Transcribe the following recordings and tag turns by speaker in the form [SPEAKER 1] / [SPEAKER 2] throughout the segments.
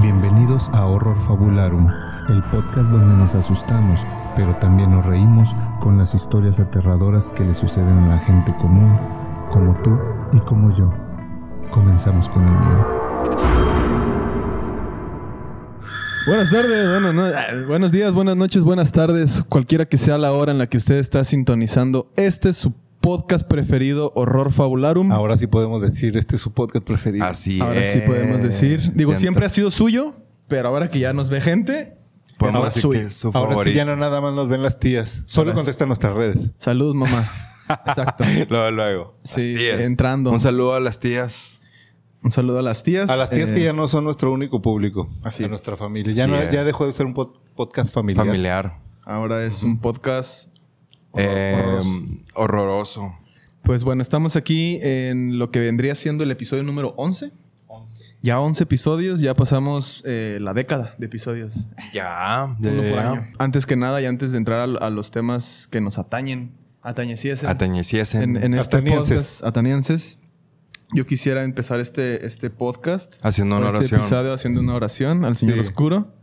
[SPEAKER 1] Bienvenidos a Horror Fabularum, el podcast donde nos asustamos, pero también nos reímos con las historias aterradoras que le suceden a la gente común, como tú y como yo. Comenzamos con el miedo.
[SPEAKER 2] Buenas tardes, buenas, ah, buenos días, buenas noches, buenas tardes, cualquiera que sea la hora en la que usted está sintonizando. Este es su podcast preferido, Horror Fabularum.
[SPEAKER 1] Ahora sí podemos decir, este es su podcast preferido.
[SPEAKER 3] Así
[SPEAKER 2] Ahora sí
[SPEAKER 3] es.
[SPEAKER 2] podemos decir. Digo,
[SPEAKER 3] Siento-
[SPEAKER 2] siempre ha sido suyo, pero ahora que ya nos ve gente,
[SPEAKER 3] Podemos
[SPEAKER 2] ahora
[SPEAKER 3] que su
[SPEAKER 1] Ahora sí ya no nada más nos ven las tías. Solo
[SPEAKER 2] Ahora sí.
[SPEAKER 1] contesta nuestras redes.
[SPEAKER 2] Salud, mamá. Exacto.
[SPEAKER 3] Luego, luego. Las
[SPEAKER 2] Sí,
[SPEAKER 3] tías.
[SPEAKER 2] entrando.
[SPEAKER 3] Un saludo a las tías.
[SPEAKER 2] Un saludo a las tías.
[SPEAKER 1] A las tías
[SPEAKER 2] Eh,
[SPEAKER 1] que ya no son nuestro único público.
[SPEAKER 2] Así
[SPEAKER 1] a
[SPEAKER 2] es.
[SPEAKER 1] nuestra familia. Ya, no, ya dejó de ser un pod- podcast familiar.
[SPEAKER 3] Familiar.
[SPEAKER 2] Ahora es un podcast.
[SPEAKER 3] Eh,
[SPEAKER 2] horroroso. Pues bueno, estamos aquí en lo que vendría siendo el episodio número 11. Ya 11 episodios, ya pasamos eh, la década de episodios.
[SPEAKER 3] Ya.
[SPEAKER 2] Uno por
[SPEAKER 3] ya.
[SPEAKER 2] año. Antes que nada y antes de entrar a, a los temas que nos atañen, atañeciesen
[SPEAKER 3] Atañeciesen.
[SPEAKER 2] en, en este
[SPEAKER 1] Atanienses.
[SPEAKER 2] podcast, atanienses, yo quisiera empezar este, este podcast,
[SPEAKER 3] Haciendo una
[SPEAKER 2] este
[SPEAKER 3] oración.
[SPEAKER 2] episodio haciendo una oración al Señor
[SPEAKER 1] Sí.
[SPEAKER 2] Oscuro.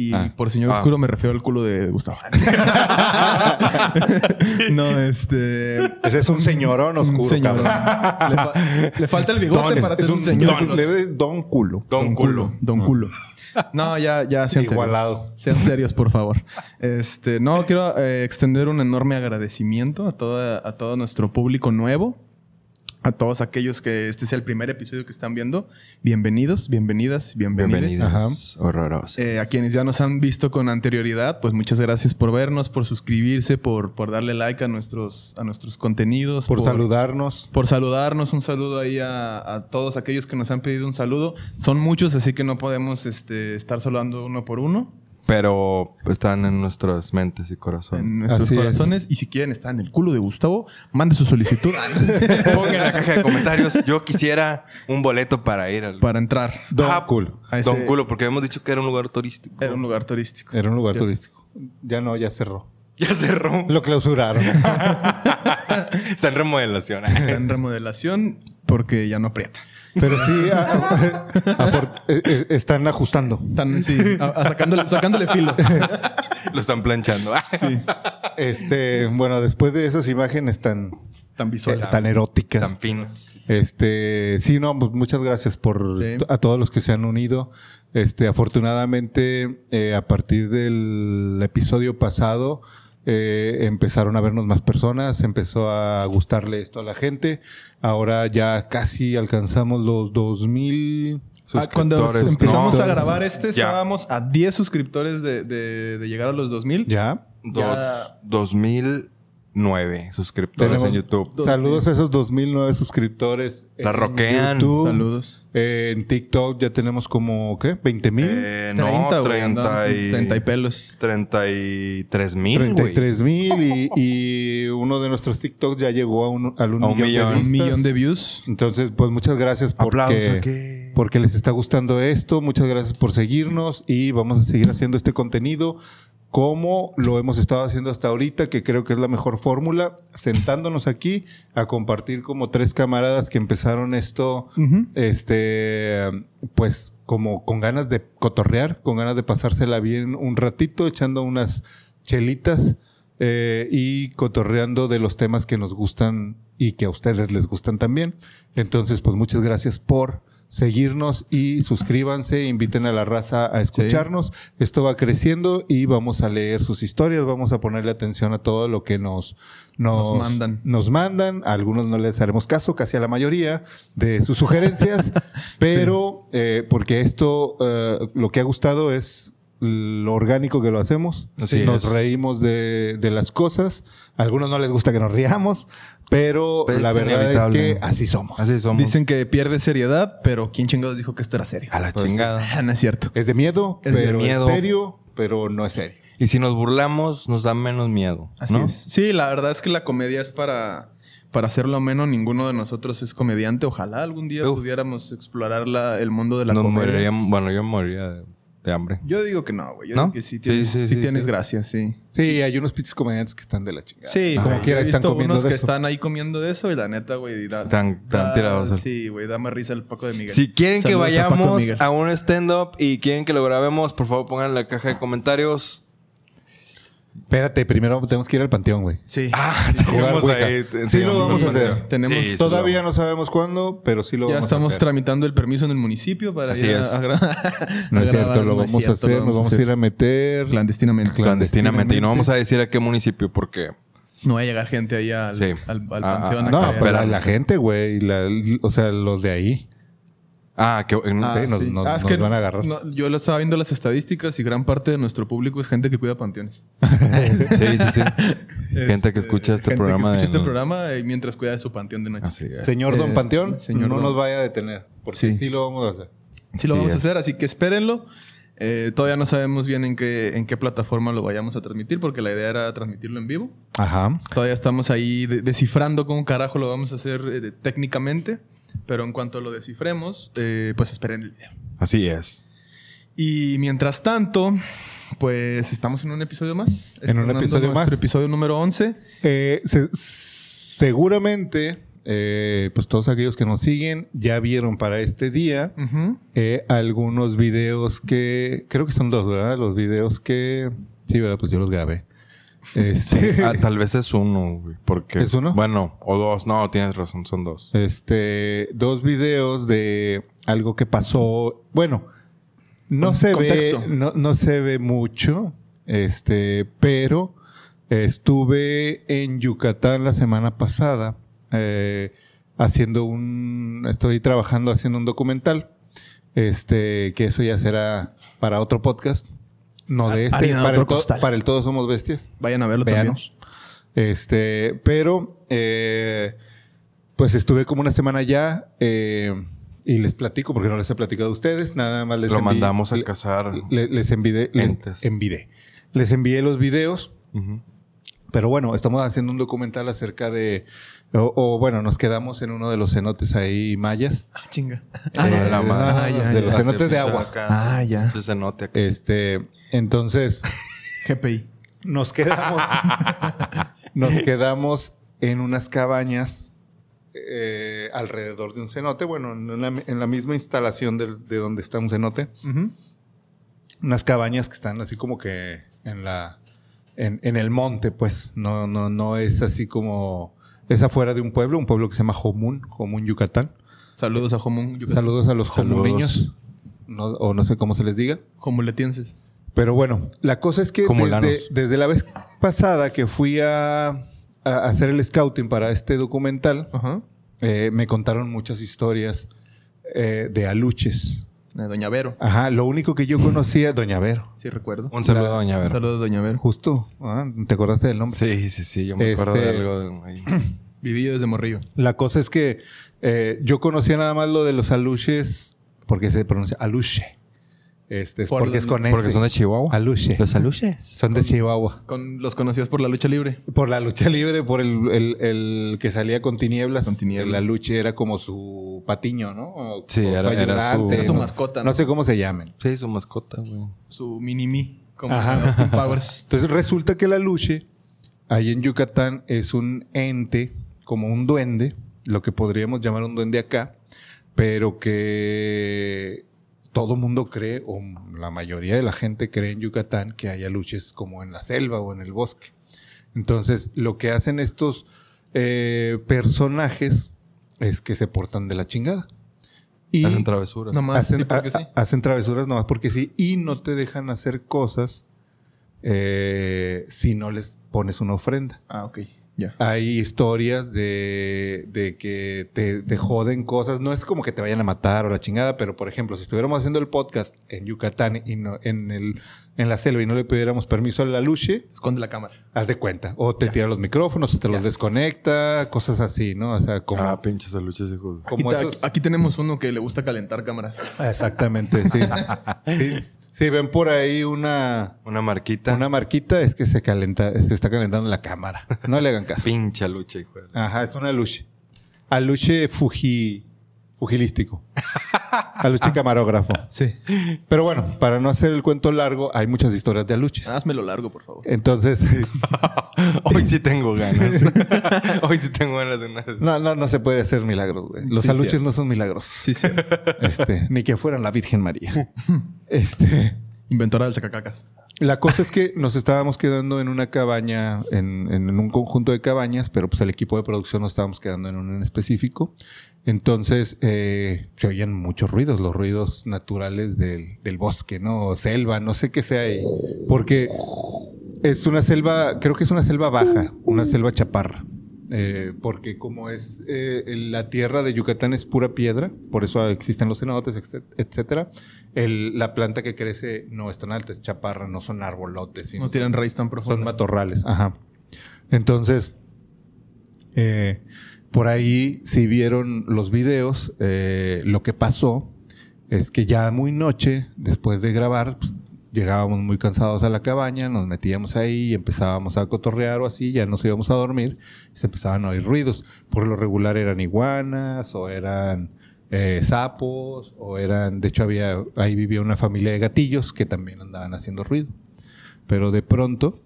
[SPEAKER 2] Y
[SPEAKER 3] Ah.
[SPEAKER 2] por Señor
[SPEAKER 3] Ah.
[SPEAKER 2] Oscuro me refiero al culo de Gustavo. no, este...
[SPEAKER 1] Ese es un señorón oscuro.
[SPEAKER 2] Un señorón.
[SPEAKER 1] cabrón.
[SPEAKER 2] Le, fa- le falta el bigote
[SPEAKER 1] Don,
[SPEAKER 2] para
[SPEAKER 1] es
[SPEAKER 2] ser un, señor.
[SPEAKER 1] Don, le- don culo.
[SPEAKER 3] Don culo.
[SPEAKER 2] Don culo. No, ya, ya sean
[SPEAKER 1] Igualado.
[SPEAKER 2] serios. Sean serios, por favor. Este, no, quiero eh, extender un enorme agradecimiento a, toda, a todo nuestro público nuevo. A todos aquellos que este sea el primer episodio que están viendo. Bienvenidos, bienvenidas, bienvenidos.
[SPEAKER 3] Bienvenidos. Horroroso.
[SPEAKER 2] Eh, a quienes ya nos han visto con anterioridad, pues muchas gracias por vernos, por suscribirse, por, por darle like a nuestros, a nuestros contenidos.
[SPEAKER 1] Por saludarnos.
[SPEAKER 2] por saludarnos. Un saludo ahí a, a todos aquellos que nos han pedido un saludo. Son muchos, así que no podemos este, estar saludando uno por uno
[SPEAKER 3] Pero están en nuestras mentes y corazones.
[SPEAKER 2] en nuestros
[SPEAKER 1] Así es.
[SPEAKER 2] corazones. Y si quieren estar en el culo de Gustavo, mande su solicitud
[SPEAKER 3] Pongan en la caja de comentarios. Yo quisiera un boleto para ir al.
[SPEAKER 2] para entrar.
[SPEAKER 1] Don
[SPEAKER 3] Ah,
[SPEAKER 1] culo.
[SPEAKER 2] ese-
[SPEAKER 3] Don culo, porque habíamos dicho que era un lugar turístico.
[SPEAKER 2] Era un lugar turístico.
[SPEAKER 1] Era un lugar
[SPEAKER 2] Ya.
[SPEAKER 1] turístico. Ya no, ya cerró.
[SPEAKER 3] Ya cerró.
[SPEAKER 1] Lo clausuraron.
[SPEAKER 3] Está en remodelación.
[SPEAKER 2] Está en remodelación porque ya no aprieta.
[SPEAKER 1] Pero sí, a- a- afor- eh, eh, están ajustando.
[SPEAKER 2] Están sí, a- a sacándole, sacándole filo.
[SPEAKER 3] Lo están planchando.
[SPEAKER 1] Este, bueno, después de esas imágenes tan,
[SPEAKER 2] Tan
[SPEAKER 1] eh,
[SPEAKER 2] visuales.
[SPEAKER 1] tan eróticas.
[SPEAKER 3] Tan fino.
[SPEAKER 1] Este, sí, no, pues muchas gracias por
[SPEAKER 2] Sí.
[SPEAKER 1] a todos los que se han unido. Este, afortunadamente, eh, a partir del episodio pasado, eh, empezaron a vernos más personas, empezó a gustarle esto a la gente. Ahora ya casi alcanzamos los 2000
[SPEAKER 2] Ah, cuando empezamos
[SPEAKER 3] ¿no?
[SPEAKER 2] a grabar este,
[SPEAKER 3] Ya.
[SPEAKER 2] estábamos a 10 suscriptores de, de- de llegar a los 2000.
[SPEAKER 1] ya.
[SPEAKER 3] Dos,
[SPEAKER 2] Ya-
[SPEAKER 3] 2009 suscriptores
[SPEAKER 1] Tenemos-
[SPEAKER 3] en YouTube.
[SPEAKER 1] Saludos a esos 2009 suscriptores.
[SPEAKER 3] La
[SPEAKER 1] en
[SPEAKER 3] roquean.
[SPEAKER 1] YouTube.
[SPEAKER 2] Saludos.
[SPEAKER 1] Eh, en TikTok ya tenemos como, ¿qué? ¿20 mil?
[SPEAKER 3] Eh, no,
[SPEAKER 2] 30, güey,
[SPEAKER 3] 30
[SPEAKER 2] andamos en
[SPEAKER 3] y...
[SPEAKER 2] 30 y pelos.
[SPEAKER 3] 33 mil, güey.
[SPEAKER 1] 33 mil y, y uno de nuestros TikToks ya llegó a un, al un
[SPEAKER 3] A un
[SPEAKER 1] millón,
[SPEAKER 3] millón.
[SPEAKER 1] de
[SPEAKER 2] millón views.
[SPEAKER 1] Entonces, pues muchas gracias porque, porque les está gustando esto. Muchas gracias por seguirnos y vamos a seguir haciendo este contenido como lo hemos estado haciendo hasta ahorita, que creo que es la mejor fórmula, sentándonos aquí a compartir como tres camaradas que empezaron esto, este, pues como con ganas de cotorrear, con ganas de pasársela bien un ratito, echando unas chelitas eh, y cotorreando de los temas que nos gustan y que a ustedes les gustan también. Entonces, pues muchas gracias por seguirnos y suscríbanse, inviten a la raza a escucharnos. Esto va creciendo y vamos a leer sus historias, vamos a ponerle atención a todo lo que nos, nos,
[SPEAKER 2] Nos mandan.
[SPEAKER 1] Nos mandan. A algunos no les haremos caso, casi a la mayoría de sus sugerencias, pero eh, porque esto eh, lo que ha gustado es lo orgánico que lo hacemos.
[SPEAKER 3] Así
[SPEAKER 1] nos
[SPEAKER 3] es.
[SPEAKER 1] reímos de, de las cosas. A algunos no les gusta que nos riamos, pero
[SPEAKER 3] Pues
[SPEAKER 1] la
[SPEAKER 3] es
[SPEAKER 1] verdad es que así somos.
[SPEAKER 3] Así somos.
[SPEAKER 2] Dicen que pierde seriedad, pero ¿quién chingados dijo que esto era serio?
[SPEAKER 3] A la
[SPEAKER 1] Pues,
[SPEAKER 3] chingada.
[SPEAKER 2] Ah, no es cierto.
[SPEAKER 1] Es de miedo,
[SPEAKER 2] Es de
[SPEAKER 3] miedo.
[SPEAKER 1] es serio, pero no es serio.
[SPEAKER 3] Y si nos burlamos, nos da menos miedo.
[SPEAKER 2] Así
[SPEAKER 3] ¿no?
[SPEAKER 2] es. Sí, la verdad es que la comedia es para, para hacerlo menos. Ninguno de nosotros es comediante. Ojalá algún día
[SPEAKER 3] Uf.
[SPEAKER 2] pudiéramos explorar la- el mundo de la
[SPEAKER 3] Nos
[SPEAKER 2] comedia.
[SPEAKER 3] moriríamos- bueno, yo moriría de de hambre.
[SPEAKER 2] Yo digo que no, güey. Yo
[SPEAKER 3] ¿No?
[SPEAKER 2] digo que sí
[SPEAKER 3] Sí,
[SPEAKER 2] tienes,
[SPEAKER 3] sí,
[SPEAKER 2] sí
[SPEAKER 3] sí,
[SPEAKER 2] tienes
[SPEAKER 3] sí.
[SPEAKER 2] gracia, sí.
[SPEAKER 1] Sí, hay unos pinches comediantes que están de la chingada.
[SPEAKER 2] Sí,
[SPEAKER 3] Como
[SPEAKER 1] quiera están comiendo
[SPEAKER 2] unos
[SPEAKER 1] de
[SPEAKER 2] que
[SPEAKER 1] eso.
[SPEAKER 2] están ahí comiendo de eso y la neta, güey, da,
[SPEAKER 3] Están- están
[SPEAKER 2] da-
[SPEAKER 3] tirados.
[SPEAKER 2] Sí, güey, da más risa el Paco de Miguel.
[SPEAKER 3] Si quieren que
[SPEAKER 2] Saludos a
[SPEAKER 3] vayamos
[SPEAKER 2] Miguel.
[SPEAKER 3] a, un stand-up y quieren que lo grabemos, por favor pongan en la caja de comentarios.
[SPEAKER 1] Espérate, primero tenemos que ir al panteón, güey.
[SPEAKER 2] Sí.
[SPEAKER 3] Ah, tenemos
[SPEAKER 1] Ouija.
[SPEAKER 3] ahí-
[SPEAKER 1] Sí lo vamos a hacer.
[SPEAKER 2] Tenemos-
[SPEAKER 3] Sí, sí lo
[SPEAKER 1] Todavía
[SPEAKER 3] vamos.
[SPEAKER 1] no sabemos cuándo, pero sí lo
[SPEAKER 2] ya
[SPEAKER 1] vamos a
[SPEAKER 2] estamos
[SPEAKER 1] hacer.
[SPEAKER 2] tramitando el permiso en el municipio para
[SPEAKER 3] Así
[SPEAKER 2] ir a-
[SPEAKER 3] es.
[SPEAKER 2] a,
[SPEAKER 1] No
[SPEAKER 2] a
[SPEAKER 1] es cierto, lo vamos a hacer, nos vamos a ir a meter.
[SPEAKER 2] clandestinamente.
[SPEAKER 3] Clandestinamente. Y no vamos a decir a qué municipio porque...
[SPEAKER 2] No va a llegar gente ahí al,
[SPEAKER 3] Sí.
[SPEAKER 2] al, al
[SPEAKER 3] Ah,
[SPEAKER 2] panteón.
[SPEAKER 3] ah,
[SPEAKER 2] a
[SPEAKER 1] No,
[SPEAKER 2] que-
[SPEAKER 1] pues la, gente, güey. la- O sea, los de ahí.
[SPEAKER 3] Ah, que... en-
[SPEAKER 2] Ah,
[SPEAKER 1] nos-
[SPEAKER 2] sí.
[SPEAKER 1] nos-
[SPEAKER 2] Ah, es
[SPEAKER 1] nos
[SPEAKER 2] que
[SPEAKER 1] van a agarrar.
[SPEAKER 2] no, yo lo estaba viendo las estadísticas y gran parte de nuestro público es gente que cuida panteones.
[SPEAKER 3] Sí, sí, sí. Gente que escucha este
[SPEAKER 2] Gente
[SPEAKER 3] programa.
[SPEAKER 2] Que escucha
[SPEAKER 3] de-
[SPEAKER 2] este programa y mientras cuida de su panteón de noche.
[SPEAKER 3] Así es.
[SPEAKER 1] Señor Don
[SPEAKER 2] Eh,
[SPEAKER 1] Panteón,
[SPEAKER 2] señor
[SPEAKER 1] no
[SPEAKER 2] Don-
[SPEAKER 1] nos vaya a detener. Porque
[SPEAKER 2] Sí.
[SPEAKER 1] sí, lo vamos a hacer.
[SPEAKER 2] Sí, lo vamos a hacer, así que espérenlo. Eh, todavía no sabemos bien en qué, en qué plataforma lo vayamos a transmitir, porque la idea era transmitirlo en vivo.
[SPEAKER 1] Ajá.
[SPEAKER 2] Todavía estamos ahí de- descifrando cómo carajo lo vamos a hacer eh, técnicamente, pero en cuanto lo descifremos, eh, pues esperen el video.
[SPEAKER 3] Así es.
[SPEAKER 2] Y mientras tanto, pues estamos en un episodio más.
[SPEAKER 1] En un episodio más.
[SPEAKER 2] episodio número 11.
[SPEAKER 1] Eh, se- seguramente, eh, pues todos aquellos que nos siguen ya vieron para este día eh, algunos videos que... Creo que son dos, ¿verdad? Los videos que... Sí, ¿verdad? Pues yo los grabé. Este,
[SPEAKER 3] Ah, tal vez es uno, güey. Porque...
[SPEAKER 1] ¿Es uno?
[SPEAKER 3] Bueno, o dos. No, tienes razón, son dos.
[SPEAKER 1] este, dos videos de algo que pasó. Bueno, no
[SPEAKER 2] Con-
[SPEAKER 1] se
[SPEAKER 2] contexto.
[SPEAKER 1] ve, no, no se ve mucho, este, pero estuve en Yucatán la semana pasada eh, haciendo un, estoy trabajando haciendo un documental, este, que eso ya será para otro podcast, no de
[SPEAKER 2] Ha-
[SPEAKER 1] este,
[SPEAKER 2] harina de
[SPEAKER 1] para el,
[SPEAKER 2] otro costal.
[SPEAKER 1] para el Todos Somos Bestias.
[SPEAKER 2] Vayan a verlo
[SPEAKER 1] Véanos. Este, pero eh, pues estuve como una semana ya eh, y les platico porque no les he platicado a ustedes, nada más les
[SPEAKER 3] Lo
[SPEAKER 1] envié-
[SPEAKER 3] mandamos a cazar.
[SPEAKER 1] le- les envié, les envié, les envié los videos,
[SPEAKER 3] Ujú.
[SPEAKER 1] Pero bueno, estamos haciendo un documental acerca de, o, o, bueno, nos quedamos en uno de los cenotes ahí mayas.
[SPEAKER 2] Ah, chinga.
[SPEAKER 3] Eh, la
[SPEAKER 2] ah, ya,
[SPEAKER 1] de
[SPEAKER 2] ya.
[SPEAKER 1] los cenotes de agua.
[SPEAKER 3] acá.
[SPEAKER 2] Ah, ya.
[SPEAKER 3] Pinche cenote acá.
[SPEAKER 1] Este, entonces
[SPEAKER 2] GPI.
[SPEAKER 1] nos quedamos, nos quedamos en unas cabañas eh, alrededor de un cenote, bueno, en, la- en la misma instalación del- de, donde está un cenote, unas cabañas que están así como que en la, en, en el monte, pues, no, no, no es así como, es afuera de un pueblo, un pueblo que se llama Jomún, Jomún, Yucatán.
[SPEAKER 2] Saludos a Jomún. Yucatán.
[SPEAKER 1] Saludos a los no, o no sé cómo se les diga.
[SPEAKER 2] Jomuletenses.
[SPEAKER 1] Pero bueno, la cosa es que desde, desde la vez pasada que fui a, a hacer el scouting para este documental, eh, me contaron muchas historias eh, de aluches.
[SPEAKER 2] Eh, Doña Vero.
[SPEAKER 1] Ajá, lo único que yo conocía, Doña Vero.
[SPEAKER 2] Sí, recuerdo.
[SPEAKER 3] Un saludo a Doña Vero.
[SPEAKER 2] Saludos, Doña Vero.
[SPEAKER 1] Justo, ah, ¿te acordaste del nombre?
[SPEAKER 3] Sí, sí, sí. Yo me acuerdo de
[SPEAKER 1] Este-
[SPEAKER 3] algo. de- ahí.
[SPEAKER 2] Vivido desde Morrillo.
[SPEAKER 1] La cosa es que eh, yo conocía nada más lo de los aluches, porque se pronuncia aluche. Este, es
[SPEAKER 2] Por
[SPEAKER 1] porque es con.
[SPEAKER 3] Porque son de Chihuahua.
[SPEAKER 1] Aluche.
[SPEAKER 3] Los aluches.
[SPEAKER 1] Son de Chihuahua.
[SPEAKER 2] Con los conocidos por la lucha libre.
[SPEAKER 1] Por la lucha libre, por el, el- el que salía con tinieblas.
[SPEAKER 2] Con tinieblas.
[SPEAKER 1] La lucha era como su patiño, ¿no? O-
[SPEAKER 3] Sí,
[SPEAKER 1] o
[SPEAKER 3] era- su-
[SPEAKER 2] Era su
[SPEAKER 1] ¿no?
[SPEAKER 2] mascota.
[SPEAKER 1] No sé cómo se llamen.
[SPEAKER 3] Sí, su mascota, güey.
[SPEAKER 2] Su mini-me. Como
[SPEAKER 1] Ajá.
[SPEAKER 2] Powers.
[SPEAKER 1] Entonces resulta que la luche, ahí en Yucatán, es un ente, como un duende, lo que podríamos llamar un duende acá, pero que todo mundo cree, o la mayoría de la gente cree en Yucatán, que hay aluches como en la selva o en el bosque. Entonces, lo que hacen estos eh, personajes es que se portan de la chingada. Y
[SPEAKER 3] Hacen travesuras.
[SPEAKER 2] Nomás.
[SPEAKER 1] hacen,
[SPEAKER 2] sí,
[SPEAKER 1] hacen travesuras nomás porque sí y no te dejan hacer cosas eh, si no les pones una ofrenda.
[SPEAKER 2] Ah, ok.
[SPEAKER 1] Hay historias de, de que te, te joden cosas. No es como que te vayan a matar o la chingada, pero por ejemplo, si estuviéramos haciendo el podcast en Yucatán y no, en, el, en la selva y no le pidiéramos permiso a la luche,
[SPEAKER 2] Esconde la cámara.
[SPEAKER 1] Haz de cuenta. O te
[SPEAKER 2] Ya.
[SPEAKER 1] tira los micrófonos, o te los desconecta, cosas así, ¿no? O sea, como,
[SPEAKER 3] Ah, pinches aluches, hijos.
[SPEAKER 2] Aquí,
[SPEAKER 1] como esos-
[SPEAKER 2] aquí tenemos uno que le gusta calentar cámaras.
[SPEAKER 1] Exactamente, sí. sí. Si ven por ahí una,
[SPEAKER 3] Una marquita.
[SPEAKER 1] una marquita, es que se calenta, se está calentando la cámara. No le hagan caso.
[SPEAKER 3] Pinche aluche, hijo.
[SPEAKER 1] Ajá, es una aluche. Aluche fuji, fujilístico. Aluche camarógrafo.
[SPEAKER 2] Sí.
[SPEAKER 1] Pero bueno, para no hacer el cuento largo, hay muchas historias de aluches.
[SPEAKER 2] Házmelo largo, por favor.
[SPEAKER 1] Entonces,
[SPEAKER 3] Hoy sí tengo ganas. Hoy sí tengo ganas de una.
[SPEAKER 1] no, no, no se puede hacer milagros, güey. Los
[SPEAKER 2] Sí,
[SPEAKER 1] aluches
[SPEAKER 2] cierto.
[SPEAKER 1] no son milagros.
[SPEAKER 2] Sí, sí.
[SPEAKER 1] Este, ni que fueran la Virgen María. Este,
[SPEAKER 2] Inventora del sacacacas.
[SPEAKER 1] La cosa es que nos estábamos quedando en una cabaña, en, un conjunto de cabañas, pero pues el equipo de producción nos estábamos quedando en un en específico. Entonces, eh, se oían muchos ruidos, los ruidos naturales del, del bosque, ¿no? Selva, no sé qué sea ahí. Porque es una selva, creo que es una selva baja, una selva chaparra. Eh, porque como es eh, la tierra de Yucatán es pura piedra, por eso existen los cenotes, etc- etcétera. El- la planta que crece no es tan alta, es chaparra, no son arbolotes, sino
[SPEAKER 2] No tienen raíz tan
[SPEAKER 1] son
[SPEAKER 2] profunda.
[SPEAKER 1] matorrales. Ajá. Entonces, eh, por ahí, si vieron los videos, lo que pasó es que ya muy noche, después de grabar, pues, llegábamos muy cansados a la cabaña, nos metíamos ahí y empezábamos a cotorrear o así, ya nos íbamos a dormir, y se empezaban a oír ruidos. Por lo regular eran iguanas o eran eh, sapos o eran, de hecho había, ahí vivía una familia de gatillos que también andaban haciendo ruido. Pero de pronto,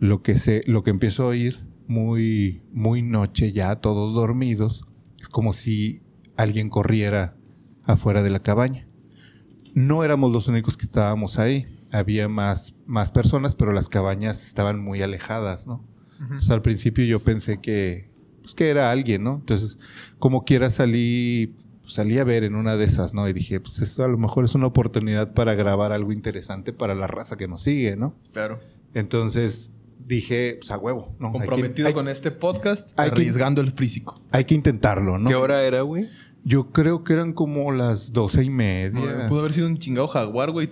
[SPEAKER 1] lo que se, lo que empiezo a oír muy, muy noche ya, todos dormidos, es como si alguien corriera afuera de la cabaña. No éramos los únicos que estábamos ahí. Había más, más personas, pero las cabañas estaban muy alejadas, ¿no? Entonces, al principio yo pensé que, pues, que era alguien, ¿no? Entonces, como quiera salí, salí a ver en una de esas, ¿no? Y dije, pues esto a lo mejor es una oportunidad para grabar algo interesante para la raza que nos sigue, ¿no?
[SPEAKER 2] Claro.
[SPEAKER 1] Entonces dije, pues a huevo, ¿no? Hay que-
[SPEAKER 2] Comprometido
[SPEAKER 1] hay-
[SPEAKER 2] con este podcast,
[SPEAKER 1] hay que-
[SPEAKER 2] arriesgando el físico.
[SPEAKER 1] Hay que intentarlo, ¿no?
[SPEAKER 3] ¿Qué hora era, güey?
[SPEAKER 1] Yo creo que eran como las doce y media.
[SPEAKER 2] Pudo haber sido un chingado jaguar, güey.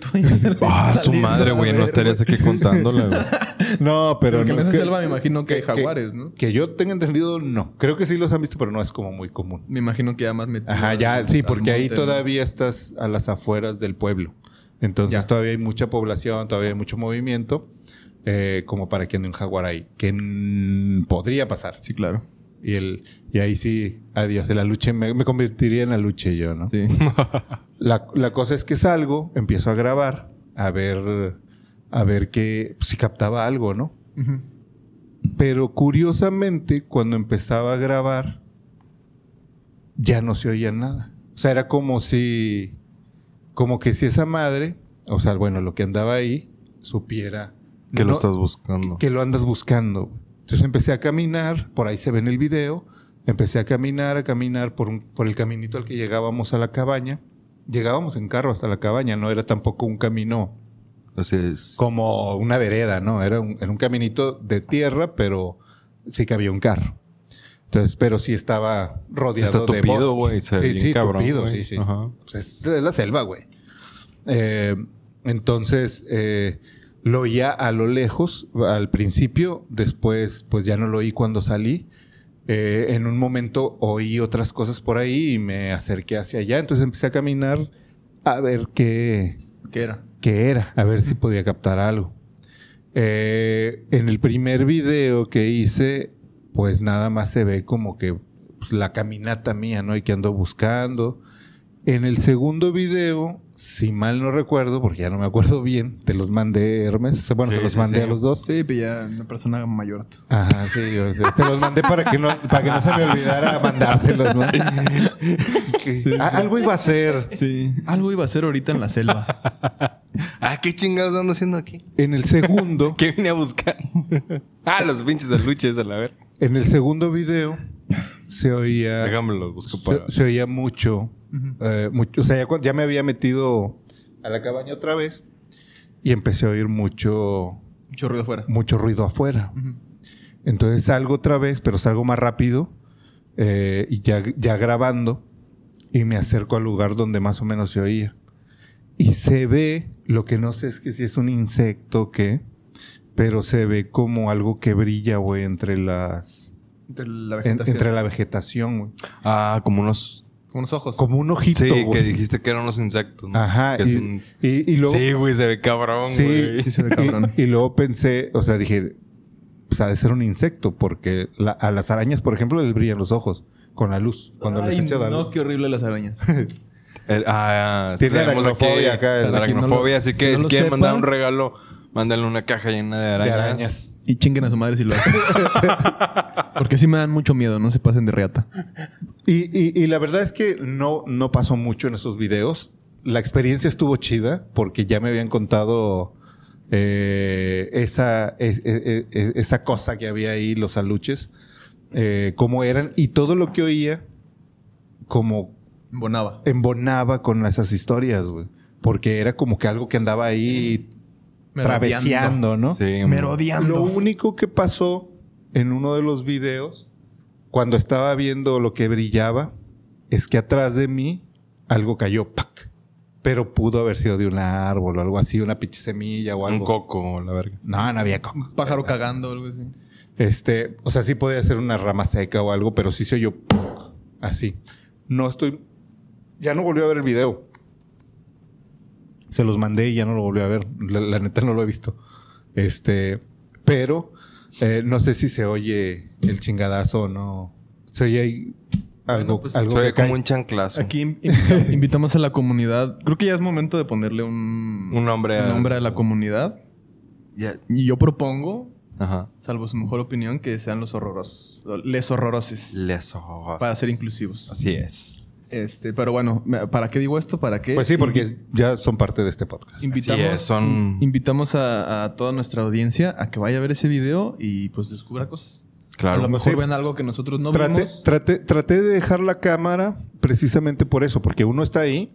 [SPEAKER 3] Ah, su madre, güey. No estarías aquí contándola, güey.
[SPEAKER 1] No, pero
[SPEAKER 2] Porque
[SPEAKER 1] no,
[SPEAKER 2] en esa selva me imagino que hay
[SPEAKER 1] que-
[SPEAKER 2] jaguares, ¿no?
[SPEAKER 1] Que yo tenga entendido, no. Creo que sí los han visto, pero no es como muy común.
[SPEAKER 2] Me imagino que ya más metido.
[SPEAKER 1] Ajá, ya,
[SPEAKER 2] al-
[SPEAKER 1] sí, porque ahí todavía estás a las afueras del pueblo. Entonces
[SPEAKER 2] Ya.
[SPEAKER 1] todavía hay mucha población, todavía hay mucho movimiento, eh, como para que ande un jaguar ahí, que podría pasar.
[SPEAKER 2] Sí, claro.
[SPEAKER 1] Y, el, y ahí sí, adiós, el aluche, me, me convertiría en aluche yo, ¿no?
[SPEAKER 2] Sí.
[SPEAKER 1] La, la cosa es que salgo, empiezo a grabar, a ver, a ver que pues, si captaba algo, ¿no? Pero curiosamente, cuando empezaba a grabar, ya no se oía nada. O sea, era como si, como que si esa madre, o sea, bueno, lo que andaba ahí, supiera
[SPEAKER 3] Que lo estás buscando.
[SPEAKER 1] que lo andas buscando. Entonces empecé a caminar, por ahí se ve en el video, empecé a caminar, a caminar por, un- por el caminito al que llegábamos a la cabaña. Llegábamos en carro hasta la cabaña, no era tampoco un camino
[SPEAKER 3] Así es.
[SPEAKER 1] como una vereda, ¿no? Era un, era un caminito de tierra, pero sí que había un carro. Entonces, pero sí estaba rodeado
[SPEAKER 3] Está
[SPEAKER 1] de
[SPEAKER 3] tupido,
[SPEAKER 1] bosque.
[SPEAKER 3] güey. Se ve
[SPEAKER 1] Sí,
[SPEAKER 3] bien
[SPEAKER 1] sí,
[SPEAKER 3] cabrón,
[SPEAKER 1] tupido, sí, sí. Pues es, es la selva, güey. Eh, entonces, eh, lo oía a lo lejos al principio, después pues ya no lo oí cuando salí. Eh, en un momento oí otras cosas por ahí y me acerqué hacia allá, entonces empecé a caminar a ver qué,
[SPEAKER 2] ¿Qué era?
[SPEAKER 1] qué era, a ver si podía captar algo. Eh, en el primer video que hice, pues nada más se ve como que pues, la caminata mía, ¿no? Y que ando buscando. En el segundo video, si mal no recuerdo, porque ya no me acuerdo bien, te los mandé, Hermes. Bueno,
[SPEAKER 3] Sí,
[SPEAKER 1] te los
[SPEAKER 3] sí,
[SPEAKER 1] mandé
[SPEAKER 3] sí.
[SPEAKER 1] a los dos.
[SPEAKER 2] Sí, pero ya una persona mayor.
[SPEAKER 1] Ajá, sí, yo- te los mandé para que no, para que no se me olvidara mandárselos, ¿no? Algo iba a ser.
[SPEAKER 2] Sí. Algo iba a hacer ahorita en la selva.
[SPEAKER 3] Ah, ¿qué chingados ando haciendo aquí?
[SPEAKER 1] En el segundo,
[SPEAKER 3] ¿Qué vine a buscar? ah, los pinches aluches a la ver.
[SPEAKER 1] en el segundo video se oía.
[SPEAKER 3] Busco
[SPEAKER 1] se,
[SPEAKER 3] para...
[SPEAKER 1] se oía mucho, eh, mucho- O sea, ya, ya me había metido a la cabaña otra vez y empecé a oír mucho,
[SPEAKER 2] Mucho ruido afuera.
[SPEAKER 1] mucho ruido afuera. Entonces salgo otra vez, pero salgo más rápido eh, y ya, ya grabando y me acerco al lugar donde más o menos se oía. Y se ve, lo que no sé es que si es un insecto o qué, pero se ve como algo que brilla, güey, entre las...
[SPEAKER 2] Entre la
[SPEAKER 1] en-
[SPEAKER 2] vegetación.
[SPEAKER 1] entre la vegetación, güey.
[SPEAKER 3] Ah, como unos...
[SPEAKER 2] Como unos ojos.
[SPEAKER 1] Como un ojito,
[SPEAKER 3] Sí,
[SPEAKER 1] güey.
[SPEAKER 3] que dijiste que eran unos insectos, ¿no?
[SPEAKER 1] Ajá.
[SPEAKER 3] Que es
[SPEAKER 1] y,
[SPEAKER 3] un-
[SPEAKER 1] y- y luego...
[SPEAKER 3] Sí, güey, se ve cabrón,
[SPEAKER 1] Sí,
[SPEAKER 3] güey.
[SPEAKER 2] Sí, se ve cabrón.
[SPEAKER 1] Y, y luego pensé, o sea, dije, pues ha de ser un insecto, porque la- a las arañas, por ejemplo, les brillan los ojos con la luz, cuando les echa la
[SPEAKER 2] no,
[SPEAKER 1] luz.
[SPEAKER 2] qué horrible las arañas.
[SPEAKER 3] El- ah,
[SPEAKER 1] Tiene aracnofobia acá, el-
[SPEAKER 3] Aracnofobia, así que
[SPEAKER 2] no
[SPEAKER 3] si quieren
[SPEAKER 2] sepa.
[SPEAKER 3] mandar un regalo, mándenle una caja llena de
[SPEAKER 1] De
[SPEAKER 3] arañas.
[SPEAKER 2] Y chinguen a su madre si lo hacen. Porque sí me dan mucho miedo, no se pasen de reata.
[SPEAKER 1] Y, y- y la verdad es que no, no pasó mucho en esos videos. La experiencia estuvo chida porque ya me habían contado eh, esa, es- e- e- esa cosa que había ahí, los aluches, eh, cómo eran. Y todo lo que oía, como
[SPEAKER 2] Bonaba.
[SPEAKER 1] embonaba con esas historias, güey. Porque era como que algo que andaba ahí travesiando, ¿no?
[SPEAKER 3] Sí,
[SPEAKER 2] Merodeando.
[SPEAKER 1] Lo único que pasó en uno de los videos, cuando estaba viendo lo que brillaba, es que atrás de mí algo cayó, ¡pac! Pero pudo haber sido de un árbol o algo así, una pinche semilla o algo.
[SPEAKER 3] un coco, la verga.
[SPEAKER 1] No, no había cocos.
[SPEAKER 2] Un pájaro cagando o algo así.
[SPEAKER 1] Este, o sea, sí podía ser una rama seca o algo, pero sí se oyó ¡puc! así. No estoy. Ya no volví a ver el video. Se los mandé y ya no lo volví a ver. La, la neta no lo he visto. Este, pero eh, no sé si se oye el chingadazo o no. Se oye ahí algo,
[SPEAKER 2] Bueno, pues,
[SPEAKER 1] algo
[SPEAKER 3] Soy
[SPEAKER 1] que
[SPEAKER 3] como
[SPEAKER 1] cae.
[SPEAKER 3] un chanclazo.
[SPEAKER 2] Aquí in- invita- invitamos a la comunidad. Creo que ya es momento de ponerle un,
[SPEAKER 3] Un nombre a-
[SPEAKER 2] nombre a la comunidad. Y yo propongo,
[SPEAKER 3] Ajá.
[SPEAKER 2] salvo su mejor opinión, que sean los horrorosos. Les horrorosos.
[SPEAKER 3] Les ojos.
[SPEAKER 2] Para ser inclusivos.
[SPEAKER 3] Así es.
[SPEAKER 2] Este, pero bueno, ¿para qué digo esto? ¿Para qué?
[SPEAKER 1] Pues sí,
[SPEAKER 2] Invi-
[SPEAKER 1] porque ya son parte de este podcast.
[SPEAKER 2] invitamos,
[SPEAKER 3] Así es, son-
[SPEAKER 2] invitamos a, a toda nuestra audiencia a que vaya a ver ese video y pues descubra cosas. A
[SPEAKER 3] Claro.
[SPEAKER 2] lo mejor
[SPEAKER 1] Sí.
[SPEAKER 2] ven algo que nosotros no
[SPEAKER 1] Traté,
[SPEAKER 2] vimos.
[SPEAKER 1] traté, traté de dejar la cámara precisamente por eso, porque uno está ahí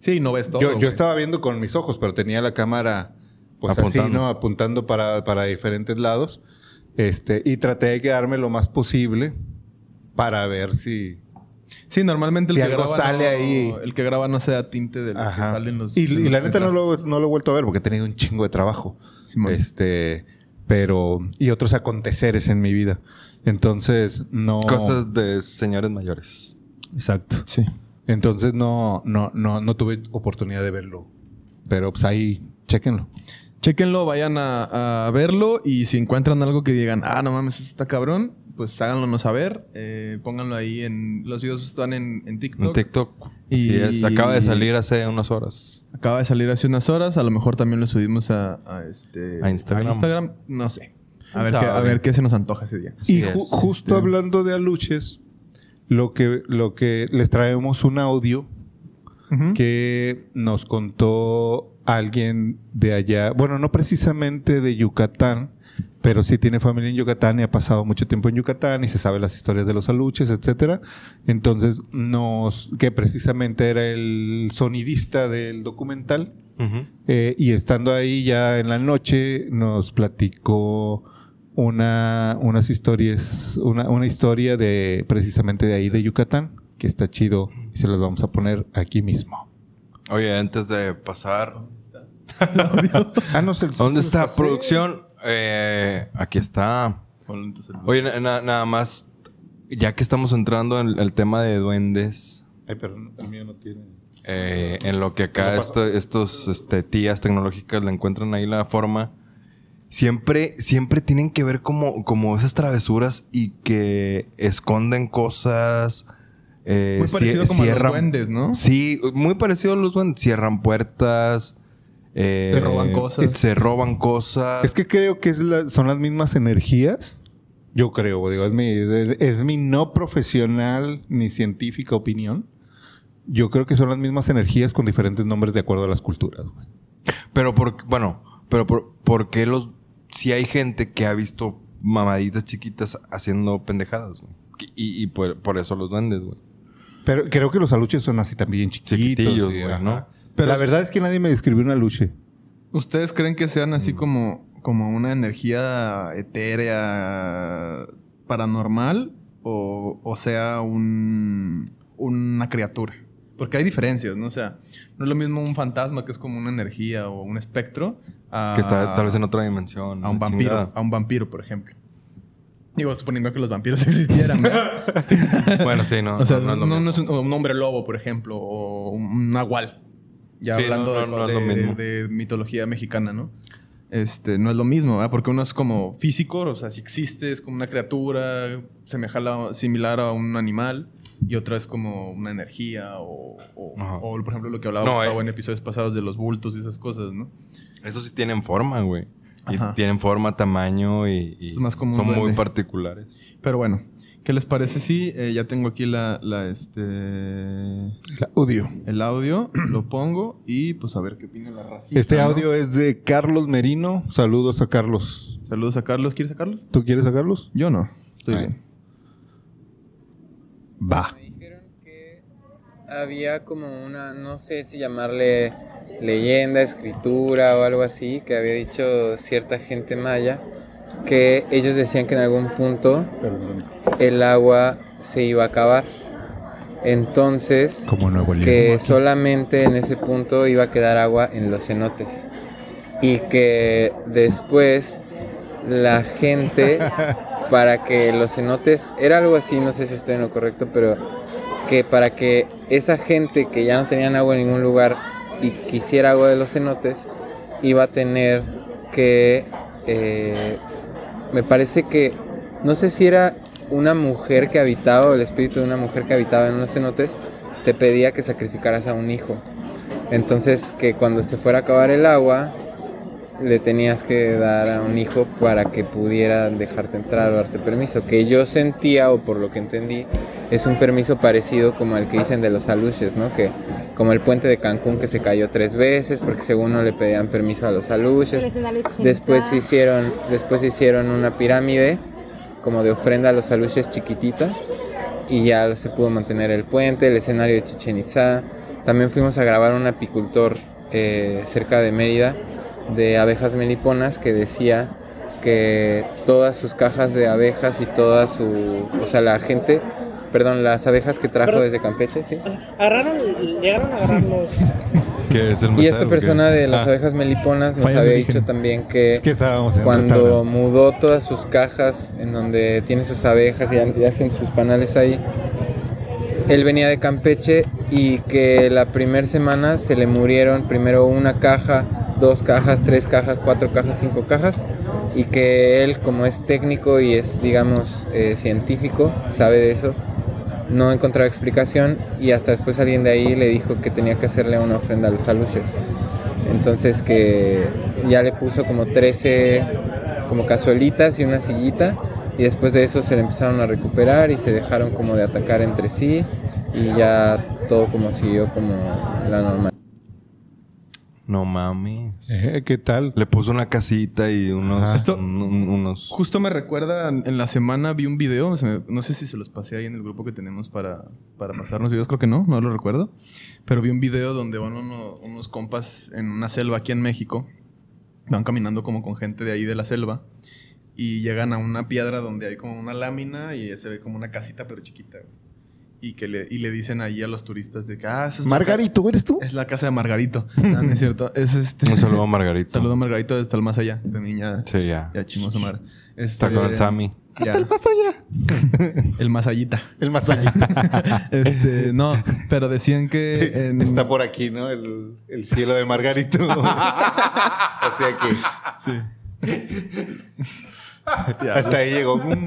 [SPEAKER 2] Sí, no ves todo.
[SPEAKER 1] yo, estaba viendo con mis ojos, pero tenía la cámara pues
[SPEAKER 3] Apuntando.
[SPEAKER 1] así, ¿no? Apuntando para, para diferentes lados. Este, y traté de quedarme lo más posible para ver si.
[SPEAKER 2] Sí, normalmente el
[SPEAKER 1] Si
[SPEAKER 2] que
[SPEAKER 1] algo
[SPEAKER 2] graba
[SPEAKER 1] sale
[SPEAKER 2] no,
[SPEAKER 1] ahí.
[SPEAKER 2] el que graba no se da tinte de lo que
[SPEAKER 1] Ajá.
[SPEAKER 2] salen los.
[SPEAKER 1] y, y la neta no lo, no lo he vuelto a ver porque he tenido un chingo de trabajo.
[SPEAKER 2] Simón.
[SPEAKER 1] Este, pero. Y otros aconteceres en mi vida. Entonces, no.
[SPEAKER 3] Cosas de señores mayores.
[SPEAKER 1] Exacto.
[SPEAKER 2] Sí.
[SPEAKER 1] Entonces no, no, no, no tuve oportunidad de verlo. Pero pues ahí, chéquenlo.
[SPEAKER 2] Chéquenlo, vayan a, a verlo y si encuentran algo que digan, ah, no mames, eso está cabrón, pues háganlo saber. Eh, pónganlo ahí en. Los videos están en, en TikTok.
[SPEAKER 3] En TikTok.
[SPEAKER 2] Y-
[SPEAKER 3] Así es. Acaba de salir hace unas horas.
[SPEAKER 2] Acaba de salir hace unas horas. A lo mejor también lo subimos a, a este,
[SPEAKER 3] A Instagram.
[SPEAKER 2] No sé. A
[SPEAKER 3] ¿Quién
[SPEAKER 2] ver, qué, a ver qué se nos antoja ese día.
[SPEAKER 3] Así
[SPEAKER 1] y ju- justo
[SPEAKER 2] Este-
[SPEAKER 1] hablando de aluches, lo que, lo que les traemos un audio que nos contó alguien de allá, bueno, no precisamente de Yucatán, pero sí tiene familia en Yucatán y ha pasado mucho tiempo en Yucatán y se sabe las historias de los aluches, etcétera. Entonces, nos, que precisamente era el sonidista del documental, eh, y estando ahí ya en la noche, nos platicó una, unas historias, una, una historia de precisamente de ahí de Yucatán, que está chido y se las vamos a poner aquí mismo.
[SPEAKER 3] Oye, antes de pasar.
[SPEAKER 1] Ah, no sé.
[SPEAKER 3] ¿Dónde está producción? Eh, aquí está. Oye, na- na- nada más. Ya que estamos entrando en el tema de duendes.
[SPEAKER 1] Ay, pero el mío no tiene.
[SPEAKER 3] eh, en lo que acá esto- estos este, tías tecnológicas le encuentran ahí la forma. Siempre, siempre tienen que ver como, como esas travesuras y que esconden cosas. eh,
[SPEAKER 2] Muy parecido como a los duendes, ¿no?
[SPEAKER 3] Sí, muy parecido a los duendes. Cierran puertas. Eh,
[SPEAKER 2] Se roban cosas.
[SPEAKER 3] Se roban cosas.
[SPEAKER 1] Es que creo que es la- son las mismas energías. Yo creo, digo, es mi, es mi no profesional ni científica opinión. Yo creo que son las mismas energías con diferentes nombres de acuerdo a las culturas. güey.
[SPEAKER 3] Pero por, bueno, pero por, ¿por qué los, si hay gente que ha visto mamaditas chiquitas haciendo pendejadas, güey? Y, y por, por eso los duendes, güey.
[SPEAKER 1] Pero creo que los aluches son así también chiquitos.
[SPEAKER 3] Chiquitillos, güey,
[SPEAKER 1] ajá.
[SPEAKER 3] ¿no?
[SPEAKER 1] Pero la verdad es que nadie me describió una aluche.
[SPEAKER 2] ¿Ustedes creen que sean
[SPEAKER 3] Mm.
[SPEAKER 2] así como, como una energía etérea paranormal o, o sea un, una criatura? Porque hay diferencias, ¿no? O sea, no es lo mismo un fantasma que es como una energía o un espectro a,
[SPEAKER 3] Que está tal vez en otra dimensión.
[SPEAKER 2] a un vampiro,
[SPEAKER 3] chingada.
[SPEAKER 2] a un vampiro, por ejemplo. Digo, suponiendo que los vampiros existieran, ¿no?
[SPEAKER 3] Bueno, sí, no.
[SPEAKER 2] o sea,
[SPEAKER 3] no,
[SPEAKER 2] no,
[SPEAKER 3] es
[SPEAKER 2] no un, hombre lobo, por ejemplo, o un, un nahual. Ya
[SPEAKER 3] Sí,
[SPEAKER 2] hablando
[SPEAKER 3] no,
[SPEAKER 2] de-
[SPEAKER 3] no,
[SPEAKER 2] de, mitología mexicana, ¿no? Este, no es lo mismo, ¿verdad? Porque uno es como físico, o sea, si existe, es como una criatura semejala- similar a un animal. y otra es como una energía o, o, por ejemplo lo que Gustavo
[SPEAKER 3] eh.
[SPEAKER 2] en episodios pasados de los bultos y esas cosas, ¿no?
[SPEAKER 3] Eso sí tienen forma, güey. Y tienen forma, tamaño y,
[SPEAKER 2] más
[SPEAKER 3] son muy particulares.
[SPEAKER 2] Pero bueno, ¿qué les parece si eh, ya tengo aquí la, la, este,
[SPEAKER 1] El audio.
[SPEAKER 2] el audio, lo pongo y pues a ver qué opina la racita.
[SPEAKER 1] Este
[SPEAKER 2] ¿no?
[SPEAKER 1] audio es de Carlos Merino. Saludos a Carlos.
[SPEAKER 2] Saludos a Carlos. ¿Quieres a Carlos?
[SPEAKER 1] ¿Tú quieres a Carlos?
[SPEAKER 2] Yo no. Estoy
[SPEAKER 1] Ay.
[SPEAKER 2] bien.
[SPEAKER 1] Va.
[SPEAKER 4] Me dijeron que había como una, no sé si llamarle leyenda, escritura o algo así, que había dicho cierta gente maya, que ellos decían que en algún punto el agua se iba a acabar. Entonces,
[SPEAKER 1] Como Nuevo León.
[SPEAKER 4] que solamente en ese punto iba a quedar agua en los cenotes. Y que después la gente, para que los cenotes, era algo así, no sé si estoy en lo correcto, pero que para que esa gente que ya no tenían agua en ningún lugar y quisiera agua de los cenotes, iba a tener que, eh, me parece que, no sé si era una mujer que habitaba el espíritu de una mujer que habitaba en los cenotes, te pedía que sacrificaras a un hijo. Entonces que cuando se fuera a acabar el agua, le tenías que dar a un hijo para que pudiera dejarte entrar o darte permiso. Que yo sentía, o por lo que entendí, es un permiso parecido como el que dicen de los aluches, ¿no? Que como el puente de Cancún que se cayó tres veces porque según no le pedían permiso a los aluches. Después hicieron, después hicieron una pirámide como de ofrenda a los aluches chiquitita y ya se pudo mantener el puente, el escenario de Chichen Itza. También fuimos a grabar un apicultor eh, cerca de Mérida de abejas meliponas que decía que todas sus cajas de abejas y toda su, o sea, la gente, perdón, las abejas que trajo
[SPEAKER 5] Pero-
[SPEAKER 4] desde Campeche, sí.
[SPEAKER 5] Agarraron, llegaron a agarrar los.
[SPEAKER 3] ¿Qué es el
[SPEAKER 4] Y esta persona de las
[SPEAKER 3] Ah,
[SPEAKER 4] abejas meliponas nos había dicho también que
[SPEAKER 1] Es que estábamos en un
[SPEAKER 4] cuando mudó todas sus cajas en donde tiene sus abejas y, y hacen sus panales ahí, él venía de Campeche y que la primera semana se le murieron primero una caja, dos cajas, tres cajas, cuatro cajas, cinco cajas y que él como es técnico y es digamos eh, científico, sabe de eso, no encontraba explicación y hasta después alguien de ahí le dijo que tenía que hacerle una ofrenda a los aluches. Entonces que ya le puso como 13 como cazuelitas y una sillita y después de eso se le empezaron a recuperar y se dejaron como de atacar entre sí y ya todo como siguió como la normal.
[SPEAKER 3] No mames.
[SPEAKER 1] Eh, ¿Qué tal?
[SPEAKER 3] Le puso una casita y unos...
[SPEAKER 1] Ajá.
[SPEAKER 2] Esto-
[SPEAKER 3] un- un- unos...
[SPEAKER 2] Justo me recuerda, en la semana vi un video, se me- no sé si se los pasé ahí en el grupo que tenemos para, para pasarnos videos, creo que no, no lo recuerdo, pero vi un video donde van uno- unos compas en una selva aquí en México, van caminando como con gente de ahí de la selva y llegan a una piedra donde hay como una lámina y se ve como una casita pero chiquita. güey. Y que le, y le dicen ahí a los turistas de que, ah, es
[SPEAKER 1] Margarito, ¿eres tú?
[SPEAKER 2] Es la casa de Margarito. No, no es cierto. Es este.
[SPEAKER 3] Un saludo a Margarito.
[SPEAKER 2] Saludo a Margarito desde el más allá. También ya.
[SPEAKER 3] Sí, ya.
[SPEAKER 2] Ya chingó su madre.
[SPEAKER 3] Está
[SPEAKER 2] Este,
[SPEAKER 3] con el Sammy.
[SPEAKER 2] ya.
[SPEAKER 1] Hasta el más allá.
[SPEAKER 2] El más allita.
[SPEAKER 1] El más allá.
[SPEAKER 2] Este, no, pero decían que en-
[SPEAKER 1] Está por aquí, ¿no? El, el cielo de Margarito. Hacia aquí.
[SPEAKER 2] Ya,
[SPEAKER 1] Hasta ahí llegó. Mm,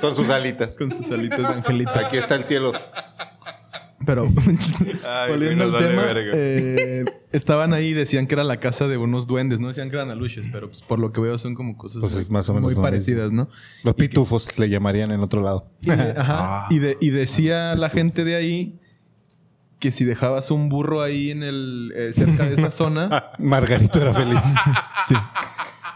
[SPEAKER 1] Con sus alitas.
[SPEAKER 2] con sus alitas de angelita.
[SPEAKER 1] Aquí está el cielo.
[SPEAKER 2] Pero
[SPEAKER 3] Ay,
[SPEAKER 2] volviendo al
[SPEAKER 3] vale
[SPEAKER 2] tema, eh, estaban ahí y decían que era la casa de unos duendes. No decían que eran aluches, pero pues, por lo que veo son como cosas
[SPEAKER 1] Pues más o menos
[SPEAKER 2] muy parecidas, ¿no?
[SPEAKER 1] Los pitufos le llamarían en otro lado.
[SPEAKER 2] Y, de- ajá,
[SPEAKER 3] Ah.
[SPEAKER 2] y, de- y decía la gente de ahí que si dejabas un burro ahí en el eh, cerca de esa zona,
[SPEAKER 1] Margarito era feliz.
[SPEAKER 2] sí.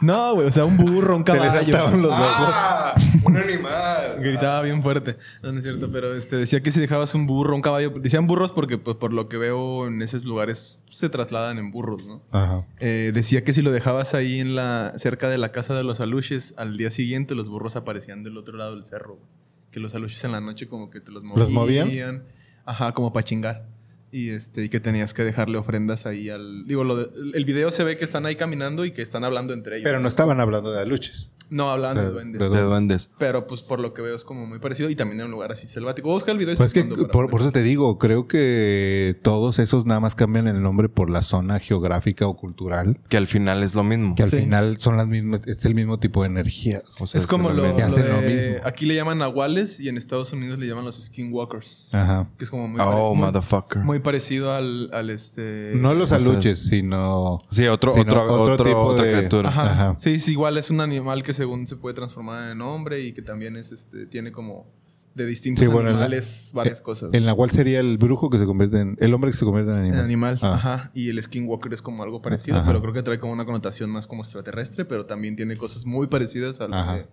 [SPEAKER 2] No, güey, o sea, un burro, un
[SPEAKER 1] Se le
[SPEAKER 2] caballo.
[SPEAKER 1] saltaban los ojos.
[SPEAKER 3] ¡Ah! Un animal.
[SPEAKER 2] Gritaba bien fuerte. No, no es cierto, pero este, decía que si dejabas un burro, un caballo. Decían burros porque, pues, por lo que veo en esos lugares, se trasladan en burros, ¿no?
[SPEAKER 1] Ajá.
[SPEAKER 2] Eh, decía que si lo dejabas ahí en la, cerca de la casa de los aluches, al día siguiente los burros aparecían del otro lado del cerro. güey. Que los aluches en la noche como que te los movían.
[SPEAKER 1] ¿Los movían?
[SPEAKER 2] Ajá, como para chingar. Y, este, y que tenías que dejarle ofrendas ahí al... Digo, lo de- el video se ve que están ahí caminando y que están hablando entre ellos.
[SPEAKER 1] Pero no estaban hablando de aluches.
[SPEAKER 2] No, hablaban
[SPEAKER 1] O sea,
[SPEAKER 2] de duendes.
[SPEAKER 1] de
[SPEAKER 3] De duendes.
[SPEAKER 2] Pero pues por lo que veo es como muy parecido y también en un lugar así selvático. Voy a buscar el video.
[SPEAKER 1] Pues es que por, por eso te digo, creo que todos esos nada más cambian el nombre por la zona geográfica o cultural,
[SPEAKER 3] Que al final es lo mismo.
[SPEAKER 1] que al
[SPEAKER 2] Sí.
[SPEAKER 1] final son las mismas, es el mismo tipo de energías.
[SPEAKER 3] O sea,
[SPEAKER 2] Es como lo, lo
[SPEAKER 1] hacen lo
[SPEAKER 2] de-
[SPEAKER 1] mismo.
[SPEAKER 2] Aquí le llaman nahuales y en Estados Unidos le llaman los skinwalkers.
[SPEAKER 1] Ajá.
[SPEAKER 2] Que es como muy,
[SPEAKER 3] Oh,
[SPEAKER 2] muy-
[SPEAKER 3] motherfucker.
[SPEAKER 2] muy parecido al, al este...
[SPEAKER 1] No los
[SPEAKER 3] sea,
[SPEAKER 1] aluches, sino
[SPEAKER 3] Sí, otro,
[SPEAKER 1] sino
[SPEAKER 3] otro, otro, otra
[SPEAKER 1] de-
[SPEAKER 3] criatura.
[SPEAKER 2] Ajá.
[SPEAKER 1] Ajá.
[SPEAKER 2] Sí, sí, igual es un animal que según se puede transformar en hombre y que también es este tiene como de distintos
[SPEAKER 1] Sí, bueno, el-
[SPEAKER 2] animales varias cosas.
[SPEAKER 1] El nahual sería el brujo que se convierte en... El hombre que se convierte en
[SPEAKER 2] En
[SPEAKER 1] animal.
[SPEAKER 2] animal,
[SPEAKER 1] Ah.
[SPEAKER 2] ajá. Y el skinwalker es como algo parecido,
[SPEAKER 1] Ajá.
[SPEAKER 2] pero creo que trae como una connotación más como extraterrestre, pero también tiene cosas muy parecidas a lo, que,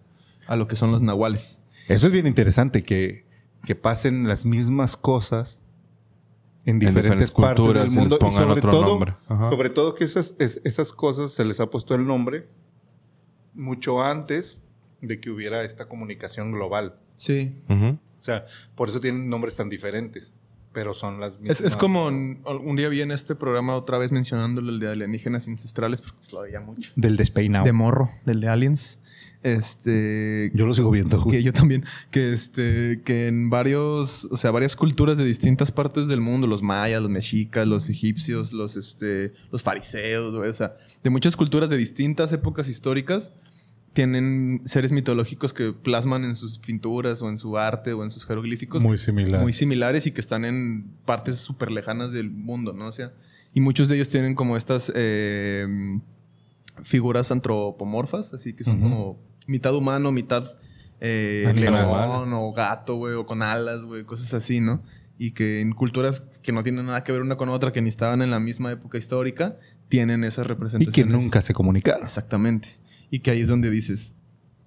[SPEAKER 2] a lo que son los nahuales.
[SPEAKER 1] Eso es bien interesante, que, que pasen las mismas cosas en diferentes,
[SPEAKER 3] diferentes
[SPEAKER 1] partes
[SPEAKER 3] culturas
[SPEAKER 1] del
[SPEAKER 3] y les
[SPEAKER 1] mundo.
[SPEAKER 3] pongan otro
[SPEAKER 1] todo,
[SPEAKER 3] nombre. Ajá.
[SPEAKER 1] sobre todo que esas, es- esas cosas se les ha puesto el nombre mucho antes de que hubiera esta comunicación global.
[SPEAKER 2] Sí.
[SPEAKER 3] Ujú.
[SPEAKER 1] O sea, por eso tienen nombres tan diferentes, pero son las mismas.
[SPEAKER 2] Es, es como un, un día vi en este programa otra vez mencionándolo el de alienígenas ancestrales, porque pues, lo veía mucho.
[SPEAKER 1] Del despeinado.
[SPEAKER 2] De morro, del de aliens. Este.
[SPEAKER 1] Yo lo sigo viendo, güey.
[SPEAKER 2] que yo también, que este, que en varios, o sea, varias culturas de distintas partes del mundo, los mayas, los mexicas, los egipcios, los este, los fariseos, güey, o sea, de muchas culturas de distintas épocas históricas, tienen seres mitológicos que plasman en sus pinturas o en su arte o en sus jeroglíficos
[SPEAKER 1] Muy similar.
[SPEAKER 2] muy similares y que están en partes súper lejanas del mundo, ¿no? O sea, y muchos de ellos tienen como estas eh, figuras antropomorfas, así que son como mitad humano, mitad eh, león o gato, güey, o con alas, güey, cosas así, ¿no? Y que en culturas que no tienen nada que ver una con otra, que ni estaban en la misma época histórica, tienen esas
[SPEAKER 1] y
[SPEAKER 2] representaciones.
[SPEAKER 1] que nunca se comunicaron.
[SPEAKER 2] Exactamente. Y que ahí es donde dices,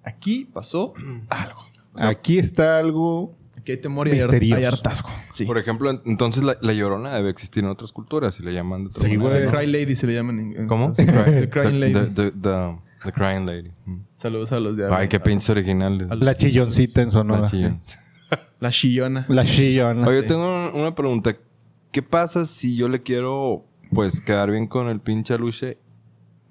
[SPEAKER 2] aquí pasó algo.
[SPEAKER 1] Aquí está algo...
[SPEAKER 2] Aquí hay temor y hay, hartazgo. Sí.
[SPEAKER 3] Por ejemplo, en- entonces la, la llorona debe existir en otras culturas y le llaman de otra
[SPEAKER 1] Sí,
[SPEAKER 3] manera,
[SPEAKER 1] güey.
[SPEAKER 3] ¿no?
[SPEAKER 2] Cry Lady se le llaman en en-
[SPEAKER 3] ¿Cómo?
[SPEAKER 2] The, Cry- The Crying
[SPEAKER 3] The-
[SPEAKER 2] Lady.
[SPEAKER 3] The, Crying Lady. Mm.
[SPEAKER 2] Saludos a los de
[SPEAKER 3] Ay, qué pinches originales.
[SPEAKER 2] al-
[SPEAKER 1] La chilloncita en Sonora.
[SPEAKER 3] La chillón.
[SPEAKER 2] La chillona.
[SPEAKER 1] La chillona.
[SPEAKER 3] Oye,
[SPEAKER 2] Sí.
[SPEAKER 3] tengo una pregunta. ¿Qué pasa si yo le quiero, pues, quedar bien con el pinche aluche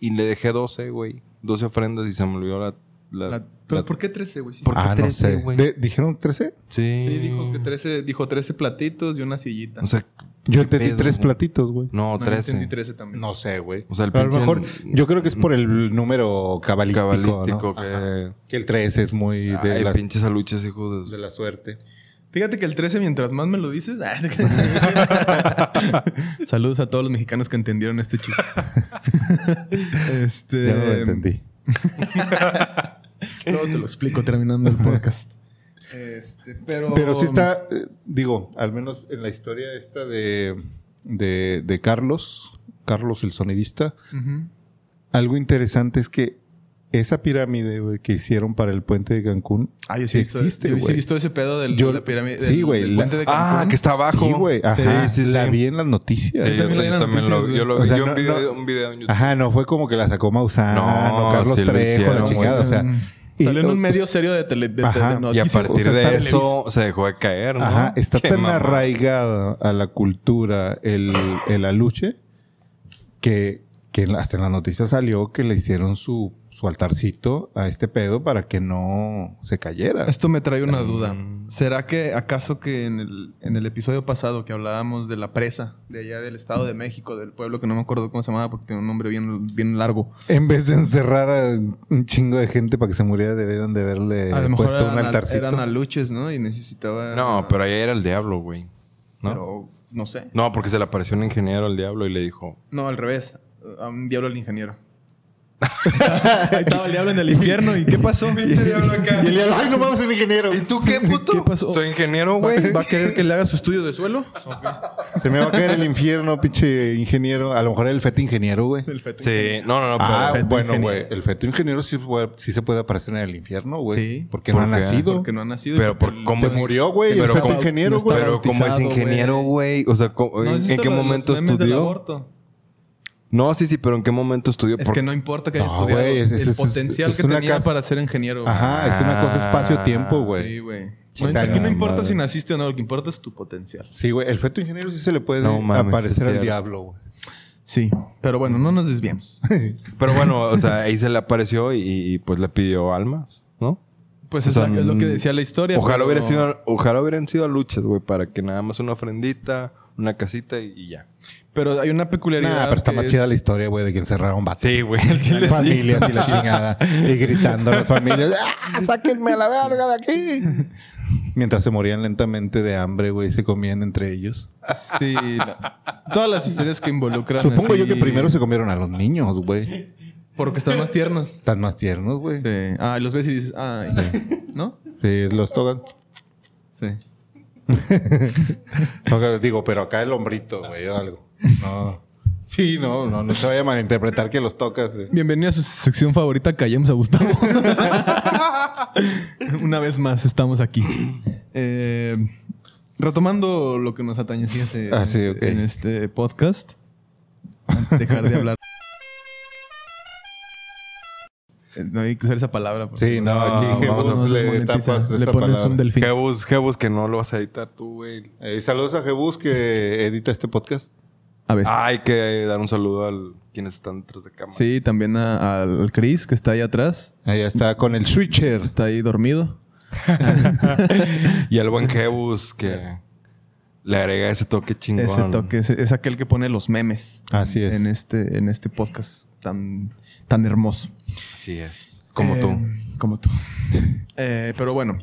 [SPEAKER 3] y le dejé 12, güey? 12 ofrendas y se me olvidó la... la-
[SPEAKER 2] La- ¿Pero
[SPEAKER 3] la-
[SPEAKER 2] por qué 13, güey?
[SPEAKER 3] ¿Por qué
[SPEAKER 1] ah, no
[SPEAKER 3] 13,
[SPEAKER 1] sé.
[SPEAKER 3] güey?
[SPEAKER 1] ¿Dijeron 13?
[SPEAKER 3] Sí.
[SPEAKER 2] sí, dijo que 13, dijo 13 platitos y una sillita.
[SPEAKER 3] O sea,
[SPEAKER 1] Yo
[SPEAKER 3] ¿qué
[SPEAKER 1] entendí
[SPEAKER 3] pedo,
[SPEAKER 1] tres
[SPEAKER 3] güey?
[SPEAKER 1] platitos, güey.
[SPEAKER 3] No,
[SPEAKER 2] No, yo
[SPEAKER 3] 13.
[SPEAKER 2] entendí 13 también.
[SPEAKER 1] No sé, güey.
[SPEAKER 3] O sea, el
[SPEAKER 1] Pero a lo mejor, yo creo que es por el número cabalístico.
[SPEAKER 3] Cabalístico
[SPEAKER 1] ¿no?
[SPEAKER 3] que...
[SPEAKER 1] El 13 es muy de,
[SPEAKER 3] Ay,
[SPEAKER 1] la,
[SPEAKER 3] pinches aluches, hijos
[SPEAKER 1] de
[SPEAKER 3] de...
[SPEAKER 1] la suerte.
[SPEAKER 2] Fíjate que el 13, mientras más me lo dices... Saludos a todos los mexicanos que entendieron este chiste. este...
[SPEAKER 1] Ya no lo entendí.
[SPEAKER 2] Luego te lo explico terminando el podcast. Este, pero...
[SPEAKER 1] Pero sí está, eh, digo, al menos en la historia esta de, de, de Carlos, Carlos el sonidista, algo interesante es que esa pirámide güey, que hicieron para el puente de Cancún,
[SPEAKER 2] Ah, yo
[SPEAKER 1] sí
[SPEAKER 2] visto-
[SPEAKER 1] existe,
[SPEAKER 2] yo sí he
[SPEAKER 1] güey.
[SPEAKER 2] visto ese pedo del,
[SPEAKER 1] Yo-
[SPEAKER 2] de la pirámide.
[SPEAKER 1] sí,
[SPEAKER 2] del-
[SPEAKER 1] güey,
[SPEAKER 2] del
[SPEAKER 1] la-
[SPEAKER 2] puente de
[SPEAKER 3] Ah,
[SPEAKER 2] Cancún.
[SPEAKER 3] que está abajo.
[SPEAKER 1] Sí, güey. Ajá.
[SPEAKER 3] Sí, sí,
[SPEAKER 1] La vi en las noticias.
[SPEAKER 3] Sí, yo,
[SPEAKER 2] también
[SPEAKER 3] yo también lo, yo lo
[SPEAKER 1] güey.
[SPEAKER 3] vi.
[SPEAKER 1] O sea,
[SPEAKER 3] yo
[SPEAKER 1] no-
[SPEAKER 3] un video,
[SPEAKER 1] no-
[SPEAKER 3] un video en YouTube.
[SPEAKER 1] Ajá, no fue como que la sacó Maussan
[SPEAKER 3] No,
[SPEAKER 1] o Carlos Trejo, la
[SPEAKER 3] güey.
[SPEAKER 1] chingada. O sea,
[SPEAKER 2] Salió en un medio serio de tele de,
[SPEAKER 1] Ajá.
[SPEAKER 3] Y a partir
[SPEAKER 1] o sea,
[SPEAKER 3] de eso se dejó de caer, ¿no?
[SPEAKER 1] Ajá, está
[SPEAKER 3] Qué
[SPEAKER 1] tan
[SPEAKER 3] mamada.
[SPEAKER 1] arraigada a la cultura el, el aluche que, que en la- hasta en las noticias salió que le hicieron su, su altarcito a este pedo para que no se cayera.
[SPEAKER 2] Esto me trae una
[SPEAKER 3] Mm.
[SPEAKER 2] duda. ¿Será que acaso que en el, en el episodio pasado que hablábamos de la presa de allá del Estado de México, del pueblo que no me acuerdo cómo se llamaba porque tiene un nombre bien, bien largo?
[SPEAKER 1] En vez de encerrar a un chingo de gente para que se muriera, debieron de haberle
[SPEAKER 2] a lo mejor
[SPEAKER 1] puesto un
[SPEAKER 2] eran, al-
[SPEAKER 1] altarcito.
[SPEAKER 2] eran aluches, ¿no? Y necesitaba...
[SPEAKER 3] No, pero ahí era el diablo, güey. ¿no?
[SPEAKER 2] Pero no sé.
[SPEAKER 3] No, porque se le apareció un ingeniero al diablo y le dijo...
[SPEAKER 2] No, al revés. A un diablo al ingeniero. Ahí estaba el diablo en el infierno. ¿Y qué pasó?
[SPEAKER 1] Y el diablo, ay, no vamos a un ingeniero.
[SPEAKER 3] ¿Y tú qué, puto?
[SPEAKER 2] ¿Qué pasó?
[SPEAKER 3] Soy ingeniero,
[SPEAKER 2] ¿Va,
[SPEAKER 3] güey.
[SPEAKER 2] va a querer que le haga su estudio de suelo?
[SPEAKER 1] Se me va a caer el infierno, pinche ingeniero. A lo mejor era el feto ingeniero, güey.
[SPEAKER 2] El feto.
[SPEAKER 3] Sí, no, no, no, pero...
[SPEAKER 1] Ah,
[SPEAKER 2] feto
[SPEAKER 1] bueno, güey. El feto ingeniero sí, se puede aparecer en el infierno, güey.
[SPEAKER 2] Sí.
[SPEAKER 1] Porque
[SPEAKER 3] ¿Por
[SPEAKER 1] no ha nacido.
[SPEAKER 2] Porque no ha nacido.
[SPEAKER 3] Pero por cómo
[SPEAKER 1] Se
[SPEAKER 3] es-
[SPEAKER 1] murió, güey.
[SPEAKER 3] Pero
[SPEAKER 1] el feto
[SPEAKER 3] como-
[SPEAKER 1] ingeniero,
[SPEAKER 2] no
[SPEAKER 1] güey.
[SPEAKER 3] Pero como es ingeniero, güey. O sea, co-
[SPEAKER 2] ¿No
[SPEAKER 3] ¿en, en qué momento estudió? No, sí, sí, pero ¿en qué momento estudió?
[SPEAKER 2] Es
[SPEAKER 3] Por-
[SPEAKER 2] que no importa que haya
[SPEAKER 1] No,
[SPEAKER 2] estudiado.
[SPEAKER 1] güey, es- es-
[SPEAKER 2] el
[SPEAKER 1] es-
[SPEAKER 2] potencial
[SPEAKER 1] es
[SPEAKER 2] que tenía
[SPEAKER 1] casa-
[SPEAKER 2] para ser ingeniero.
[SPEAKER 1] Ajá, es una cosa espacio-tiempo,
[SPEAKER 2] Sí,
[SPEAKER 1] güey.
[SPEAKER 2] güey.
[SPEAKER 1] Sí,
[SPEAKER 2] No,
[SPEAKER 1] está
[SPEAKER 2] aquí no importa
[SPEAKER 3] madre.
[SPEAKER 2] si naciste o no, lo que importa es tu potencial.
[SPEAKER 1] Sí, güey. El feto ingeniero sí se le puede
[SPEAKER 3] No mames,
[SPEAKER 1] aparecer al diablo, güey.
[SPEAKER 2] Sí, pero bueno, no nos desviemos.
[SPEAKER 3] Pero bueno, o sea, ahí se le apareció y, y, pues le pidió almas, ¿no?
[SPEAKER 2] Pues
[SPEAKER 3] O
[SPEAKER 2] es,
[SPEAKER 3] sea,
[SPEAKER 2] la- es lo que decía la historia.
[SPEAKER 3] Ojalá
[SPEAKER 2] pero-
[SPEAKER 3] hubiera sido, ojalá hubieran sido luchas, güey, para que nada más una ofrendita, una casita y, y ya.
[SPEAKER 2] Pero hay una peculiaridad.
[SPEAKER 1] Nah, pero está
[SPEAKER 2] que
[SPEAKER 1] más
[SPEAKER 2] es-
[SPEAKER 1] chida la historia, güey, de que encerraron vatos.
[SPEAKER 3] Sí, güey, el chile sí.
[SPEAKER 1] familias y la chingada. Y gritando a las familias, ¡ah, sáquenme a la verga de aquí! Mientras se morían lentamente de hambre, güey, se comían entre ellos.
[SPEAKER 2] Sí, no. todas las historias que involucran.
[SPEAKER 1] Supongo
[SPEAKER 2] así-
[SPEAKER 1] yo que primero se comieron a los niños, güey.
[SPEAKER 2] Porque están más tiernos.
[SPEAKER 1] Están más tiernos, güey.
[SPEAKER 2] Sí. Ah, y los ves y dices, ay, ¿no?
[SPEAKER 1] Sí, los tocan.
[SPEAKER 2] Sí.
[SPEAKER 1] No, digo, pero acá el hombrito, güey, o algo. No. Sí, no, no, no se vaya a malinterpretar que los tocas. eh.
[SPEAKER 2] Bienvenido a su sección favorita, Callemos a Gustavo. Una vez más estamos aquí. Eh, retomando lo que nos atañe sí, hace-
[SPEAKER 1] Ah, sí,
[SPEAKER 2] en este podcast. Dejar de hablar. No hay que usar esa palabra.
[SPEAKER 1] Sí, no, aquí Jebus le tapas
[SPEAKER 2] Le
[SPEAKER 1] esa
[SPEAKER 2] pones
[SPEAKER 1] palabra.
[SPEAKER 2] un delfín.
[SPEAKER 3] Jebus, Jebus, que no lo vas a editar tú, güey.
[SPEAKER 1] Eh, saludos a Jebus que edita este podcast.
[SPEAKER 2] A ver.
[SPEAKER 3] Hay que dar un saludo a quienes están detrás de cámara.
[SPEAKER 2] Sí, también a- al Chris, que está ahí atrás.
[SPEAKER 1] Ahí está con el switcher.
[SPEAKER 2] Está ahí dormido.
[SPEAKER 3] Y al buen Jebus que le agrega ese toque chingón.
[SPEAKER 2] Ese toque es, es aquel que pone los memes.
[SPEAKER 1] Así es.
[SPEAKER 2] En este, en este podcast tan, tan hermoso.
[SPEAKER 3] Así es. Como
[SPEAKER 2] Eh,
[SPEAKER 3] tú.
[SPEAKER 2] Como tú. Eh, pero bueno,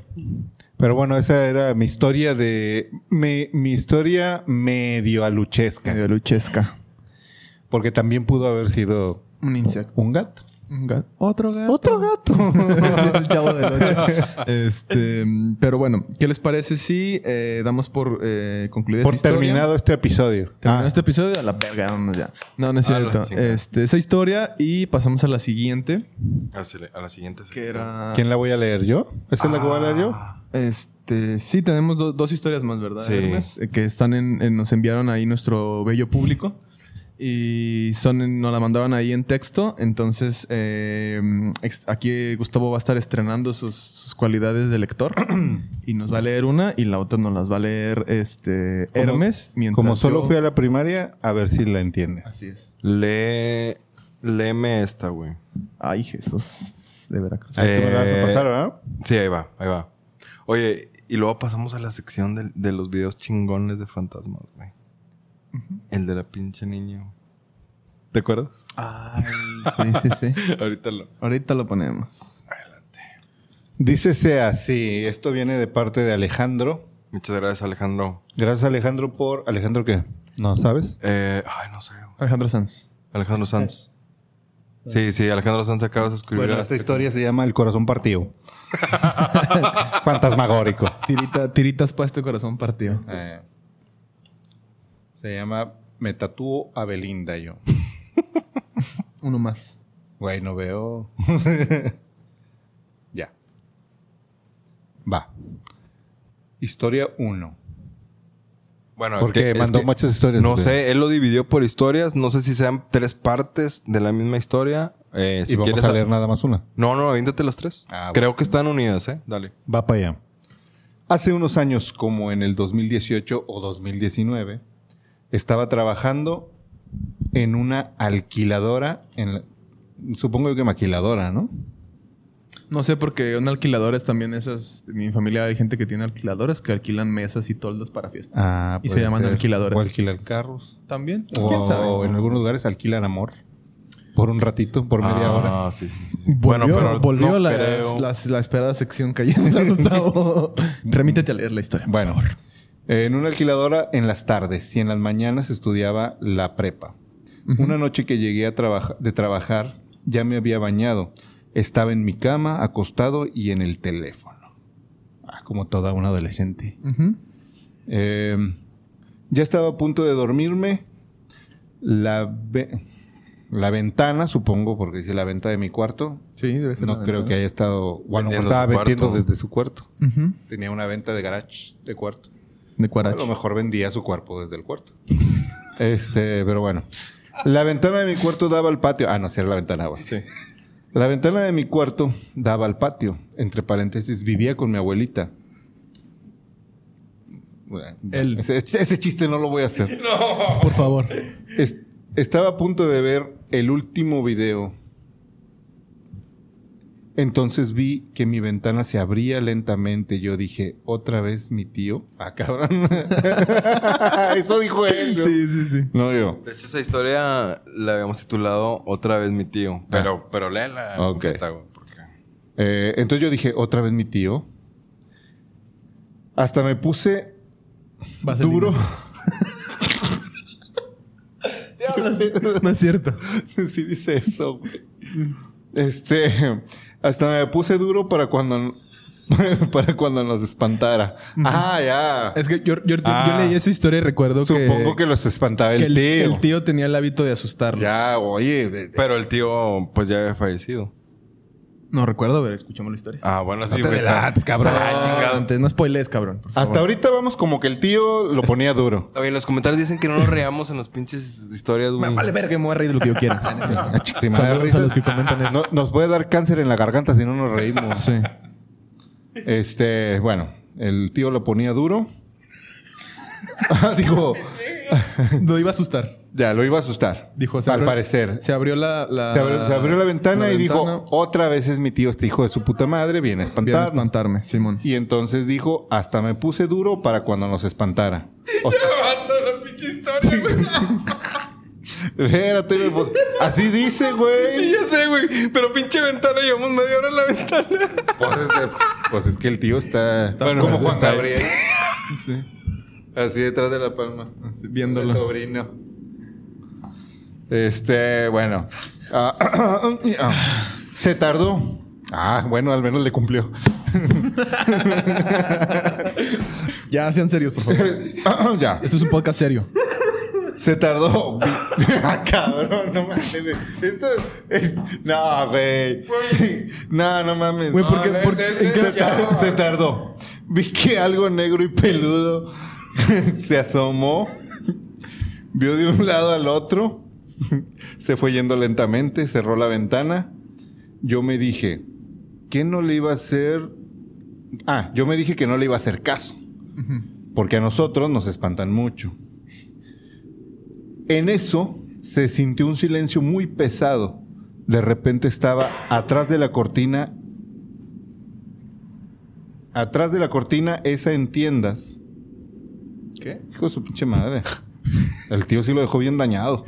[SPEAKER 1] Pero bueno, esa era mi historia de... Me, mi historia medio aluchesca.
[SPEAKER 2] medio luchesca.
[SPEAKER 1] Porque también pudo haber sido
[SPEAKER 2] Un insecto.
[SPEAKER 1] un gato.
[SPEAKER 2] Gato. Otro gato.
[SPEAKER 1] Otro gato.
[SPEAKER 2] El chavo del ocho. Este, pero bueno, ¿qué les parece si eh, damos por eh, concluida
[SPEAKER 1] Por
[SPEAKER 2] esta historia?
[SPEAKER 1] terminado este episodio.
[SPEAKER 2] Terminado
[SPEAKER 1] Ah,
[SPEAKER 2] este episodio, a la verga, vámonos ya. No, no es
[SPEAKER 3] A la
[SPEAKER 2] cierto.
[SPEAKER 3] chingada.
[SPEAKER 2] Este, esa historia y pasamos a la siguiente,
[SPEAKER 3] le- A la siguiente
[SPEAKER 2] que
[SPEAKER 3] sección.
[SPEAKER 2] era...
[SPEAKER 1] ¿Quién la voy a leer yo? ¿Esa es la que voy a leer yo?
[SPEAKER 3] Ah,
[SPEAKER 2] Este, sí, tenemos do- dos historias más, ¿verdad?
[SPEAKER 3] Sí.
[SPEAKER 2] Hermes? Eh, Que están en, en- nos enviaron ahí nuestro bello público. Y son, nos la mandaron ahí en texto. Entonces, eh, aquí Gustavo va a estar estrenando sus, sus cualidades de lector. y nos va a leer una y la otra nos las va a leer este
[SPEAKER 1] Como-
[SPEAKER 2] Hermes. Mientras
[SPEAKER 1] Como solo
[SPEAKER 2] yo-
[SPEAKER 1] fui a la primaria, a ver si la entiende.
[SPEAKER 2] Así es.
[SPEAKER 3] Lee... Léeme esta, güey.
[SPEAKER 2] Ay, Jesús. De Veracruz.
[SPEAKER 1] Ahí tú me la a
[SPEAKER 3] Eh,
[SPEAKER 1] pasar, ¿verdad?
[SPEAKER 3] Sí, ahí va, ahí va. Oye, y luego pasamos a la sección de, de los videos chingones de fantasmas, güey. El de la pinche niño. ¿Te acuerdas?
[SPEAKER 2] Ay, sí, sí, sí.
[SPEAKER 3] Ahorita lo.
[SPEAKER 2] Ahorita lo ponemos.
[SPEAKER 1] Dícese así. Esto viene de parte de Alejandro.
[SPEAKER 3] Muchas gracias, Alejandro.
[SPEAKER 1] Gracias, Alejandro, por... ¿Alejandro qué? ¿No sabes?
[SPEAKER 3] Eh, ay, no sé.
[SPEAKER 2] Alejandro Sanz.
[SPEAKER 3] Alejandro Sanz. Sí, sí, Alejandro Sanz acabas de escribir.
[SPEAKER 1] Bueno, esta historia se llama El corazón partido. Fantasmagórico.
[SPEAKER 2] Tirita, tiritas para este corazón partido.
[SPEAKER 1] Eh, se llama Me tatúo a Belinda yo.
[SPEAKER 2] Uno más.
[SPEAKER 1] Güey, no veo. ya. Va. Historia 1.
[SPEAKER 3] Bueno,
[SPEAKER 1] Porque
[SPEAKER 3] es
[SPEAKER 1] mandó muchas historias,
[SPEAKER 3] No sé, él lo dividió por historias. No sé si sean tres partes de la misma historia. Eh, si
[SPEAKER 1] y vamos
[SPEAKER 3] quieres
[SPEAKER 1] a leer nada más una.
[SPEAKER 3] No, no, aviéntate las tres.
[SPEAKER 1] Ah, bueno.
[SPEAKER 3] Creo que están unidas, ¿eh? Dale.
[SPEAKER 1] Va para allá. Hace unos años, como en el 2018 o 2019, estaba trabajando en una alquiladora, en la- supongo que maquiladora, ¿no?
[SPEAKER 2] No sé, porque un alquilador es también esas. En mi familia hay gente que tiene alquiladores que alquilan mesas y toldos para fiestas.
[SPEAKER 1] Ah,
[SPEAKER 2] Y se llaman
[SPEAKER 1] ser.
[SPEAKER 2] alquiladores.
[SPEAKER 1] O alquilar carros.
[SPEAKER 2] ¿También? Pues,
[SPEAKER 1] O,
[SPEAKER 2] ¿Quién sabe?
[SPEAKER 1] o en algunos lugares alquilan amor. Por un ratito, por media hora.
[SPEAKER 3] Ah, sí, sí, sí. sí.
[SPEAKER 2] Volvió, volvió
[SPEAKER 3] no
[SPEAKER 2] la,
[SPEAKER 3] creo.
[SPEAKER 2] la- la esperada sección cayendo. Gustavo. Remítete a leer la historia.
[SPEAKER 1] Bueno, en una alquiladora en las tardes y en las mañanas estudiaba la prepa. Una noche que llegué a trabaja- de trabajar, ya me había bañado. Estaba en mi cama, acostado y en el teléfono. Ah, como toda una adolescente. Eh, ya estaba a punto de dormirme. La, ve- la ventana, supongo, porque dice la venta de mi cuarto.
[SPEAKER 2] Sí, debe ser.
[SPEAKER 1] No creo que haya estado... Bueno,
[SPEAKER 3] Vendiendo
[SPEAKER 1] estaba vendiendo desde su cuarto. Tenía una venta de garage de cuarto.
[SPEAKER 2] De
[SPEAKER 1] A lo mejor vendía su cuerpo desde el cuarto. Este, pero bueno. La ventana de mi cuarto daba al patio. Ah, no, sí era la ventana. güey. La ventana de mi cuarto daba al patio. Entre paréntesis, vivía con mi abuelita. Bueno,
[SPEAKER 2] Él.
[SPEAKER 1] Ese, ese chiste no lo voy a hacer.
[SPEAKER 2] Por favor.
[SPEAKER 1] Es- estaba a punto de ver el último video. Entonces vi que mi ventana se abría lentamente. Yo dije, ¿otra vez mi tío? Ah, cabrón. Eso dijo él. ¿no?
[SPEAKER 2] Sí, sí, sí.
[SPEAKER 1] No yo.
[SPEAKER 3] De hecho, esa historia la habíamos titulado Otra vez mi tío. Pero, pero léela.
[SPEAKER 1] Ok.
[SPEAKER 3] porque-
[SPEAKER 1] Eh, entonces yo dije, ¿otra vez mi tío? Hasta me puse
[SPEAKER 2] Vaselina.
[SPEAKER 1] duro.
[SPEAKER 2] No es cierto.
[SPEAKER 1] sí dice eso, güey. Este, hasta me puse duro para cuando para cuando nos espantara. Ah, ya.
[SPEAKER 2] Es que yo, yo, yo
[SPEAKER 3] Ah.
[SPEAKER 2] leí esa historia y recuerdo
[SPEAKER 1] Supongo que, los espantaba
[SPEAKER 2] que
[SPEAKER 1] el, tío.
[SPEAKER 2] el tío tenía el hábito de asustarlo.
[SPEAKER 1] Ya, oye. de- de-
[SPEAKER 3] Pero el tío, pues ya había fallecido.
[SPEAKER 2] No recuerdo, ver, escuchamos la historia.
[SPEAKER 3] Ah, bueno, sí,
[SPEAKER 1] te
[SPEAKER 3] güey.
[SPEAKER 1] adelantes, cabrón.
[SPEAKER 3] Ah, chingado.
[SPEAKER 2] Antes, no spoilees, cabrón. por favor.
[SPEAKER 1] Hasta ahorita vamos como que el tío lo ponía duro.
[SPEAKER 3] Oye, en los comentarios dicen que no nos reamos en las pinches historias,
[SPEAKER 2] Me
[SPEAKER 3] güey.
[SPEAKER 2] Vale, verga, me voy a reír de lo que yo quiera.
[SPEAKER 1] Si me da
[SPEAKER 2] Saludos
[SPEAKER 1] risa,
[SPEAKER 2] a los que comentan eso.
[SPEAKER 1] no- nos puede dar cáncer en la garganta si no nos reímos.
[SPEAKER 2] Sí.
[SPEAKER 1] Este, bueno, el tío lo ponía duro. Ah, Digo,
[SPEAKER 2] Lo iba a asustar.
[SPEAKER 1] Ya, lo iba a asustar.
[SPEAKER 2] Dijo, se
[SPEAKER 1] al
[SPEAKER 2] abrió-
[SPEAKER 1] parecer.
[SPEAKER 2] Se abrió la... la-
[SPEAKER 1] Se abrió, se abrió la ventana y
[SPEAKER 2] ventana.
[SPEAKER 1] dijo, otra vez es mi tío, este hijo de su puta madre, viene a
[SPEAKER 2] Viene a espantarme, Simón.
[SPEAKER 1] Y entonces dijo, hasta me puse duro para cuando nos espantara. O sea,
[SPEAKER 3] la pinche historia, güey.
[SPEAKER 1] espérate, güey, pues, así dice, güey.
[SPEAKER 3] Sí, ya sé, güey. Pero pinche ventana, llevamos media hora en la ventana.
[SPEAKER 1] Pues es, pues es que el tío está,
[SPEAKER 3] Bueno,
[SPEAKER 1] como
[SPEAKER 3] pues
[SPEAKER 1] Juan
[SPEAKER 3] está ahí.
[SPEAKER 1] Gabriel,
[SPEAKER 2] Sí.
[SPEAKER 1] así detrás de la palma.
[SPEAKER 2] Así,
[SPEAKER 1] El
[SPEAKER 2] viéndolo.
[SPEAKER 1] sobrino. Este, bueno. Ah, se tardó. Ah, bueno, al menos le cumplió.
[SPEAKER 2] Ya, sean serios, por favor.
[SPEAKER 1] ya.
[SPEAKER 2] Esto es un podcast serio.
[SPEAKER 1] Se tardó. ah, cabrón, no mames. Esto es... No, güey. No, no mames.
[SPEAKER 2] Güey, ¿por qué-
[SPEAKER 1] No,
[SPEAKER 2] por
[SPEAKER 1] se tardó. Vi que algo negro y peludo se asomó. Vio de un lado al otro. Se fue yendo lentamente, cerró la ventana. Yo me dije, ¿qué no le iba a hacer? Ah, yo me dije que no le iba a hacer caso. Porque a nosotros nos espantan mucho. En eso se sintió un silencio muy pesado. De repente estaba atrás de la cortina. Atrás de la cortina, esa en tiendas.
[SPEAKER 2] ¿Qué?
[SPEAKER 1] Hijo de su pinche madre. El tío sí lo dejó bien dañado.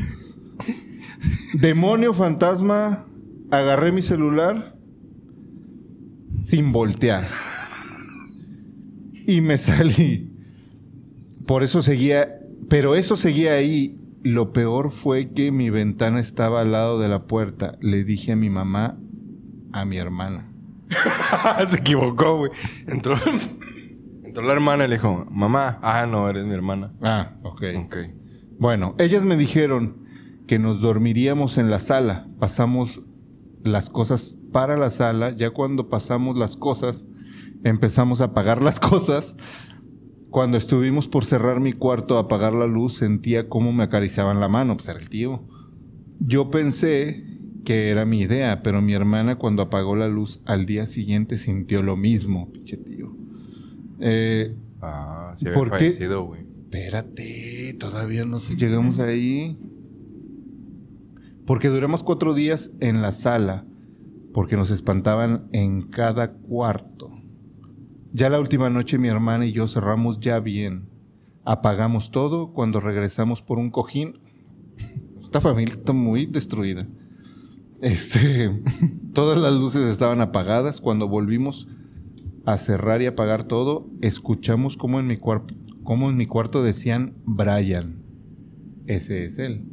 [SPEAKER 1] Demonio fantasma. Agarré mi celular sin voltear. Y me salí. Por eso seguía. Pero eso seguía ahí. Lo peor fue que mi ventana estaba al lado de la puerta. Le dije a mi mamá, a mi hermana.
[SPEAKER 3] Se equivocó, güey. Entró, entró la hermana y le dijo, mamá. Ah, no, eres mi hermana.
[SPEAKER 1] Ah, ok.
[SPEAKER 3] Ok.
[SPEAKER 1] Bueno, ellas me dijeron que nos dormiríamos en la sala. Pasamos las cosas para la sala. Ya cuando pasamos las cosas, empezamos a apagar las cosas. Cuando estuvimos por cerrar mi cuarto a apagar la luz, sentía cómo me acariciaban la mano. Pues era el tío. Yo pensé que era mi idea, pero mi hermana cuando apagó la luz al día siguiente sintió lo mismo, pinche tío. Eh,
[SPEAKER 3] Ah, sí había
[SPEAKER 1] ¿Por qué?
[SPEAKER 3] fallecido, güey.
[SPEAKER 1] Espérate, todavía no llegamos ahí. Porque duramos cuatro días en la sala, porque nos espantaban en cada cuarto. Ya la última noche mi hermana y yo cerramos ya bien. Apagamos todo cuando regresamos por un cojín. Esta familia está muy destruida. Este, todas las luces estaban apagadas. Cuando volvimos a cerrar y apagar todo, escuchamos como en mi como en mi cuarto decían Brian. Ese es él.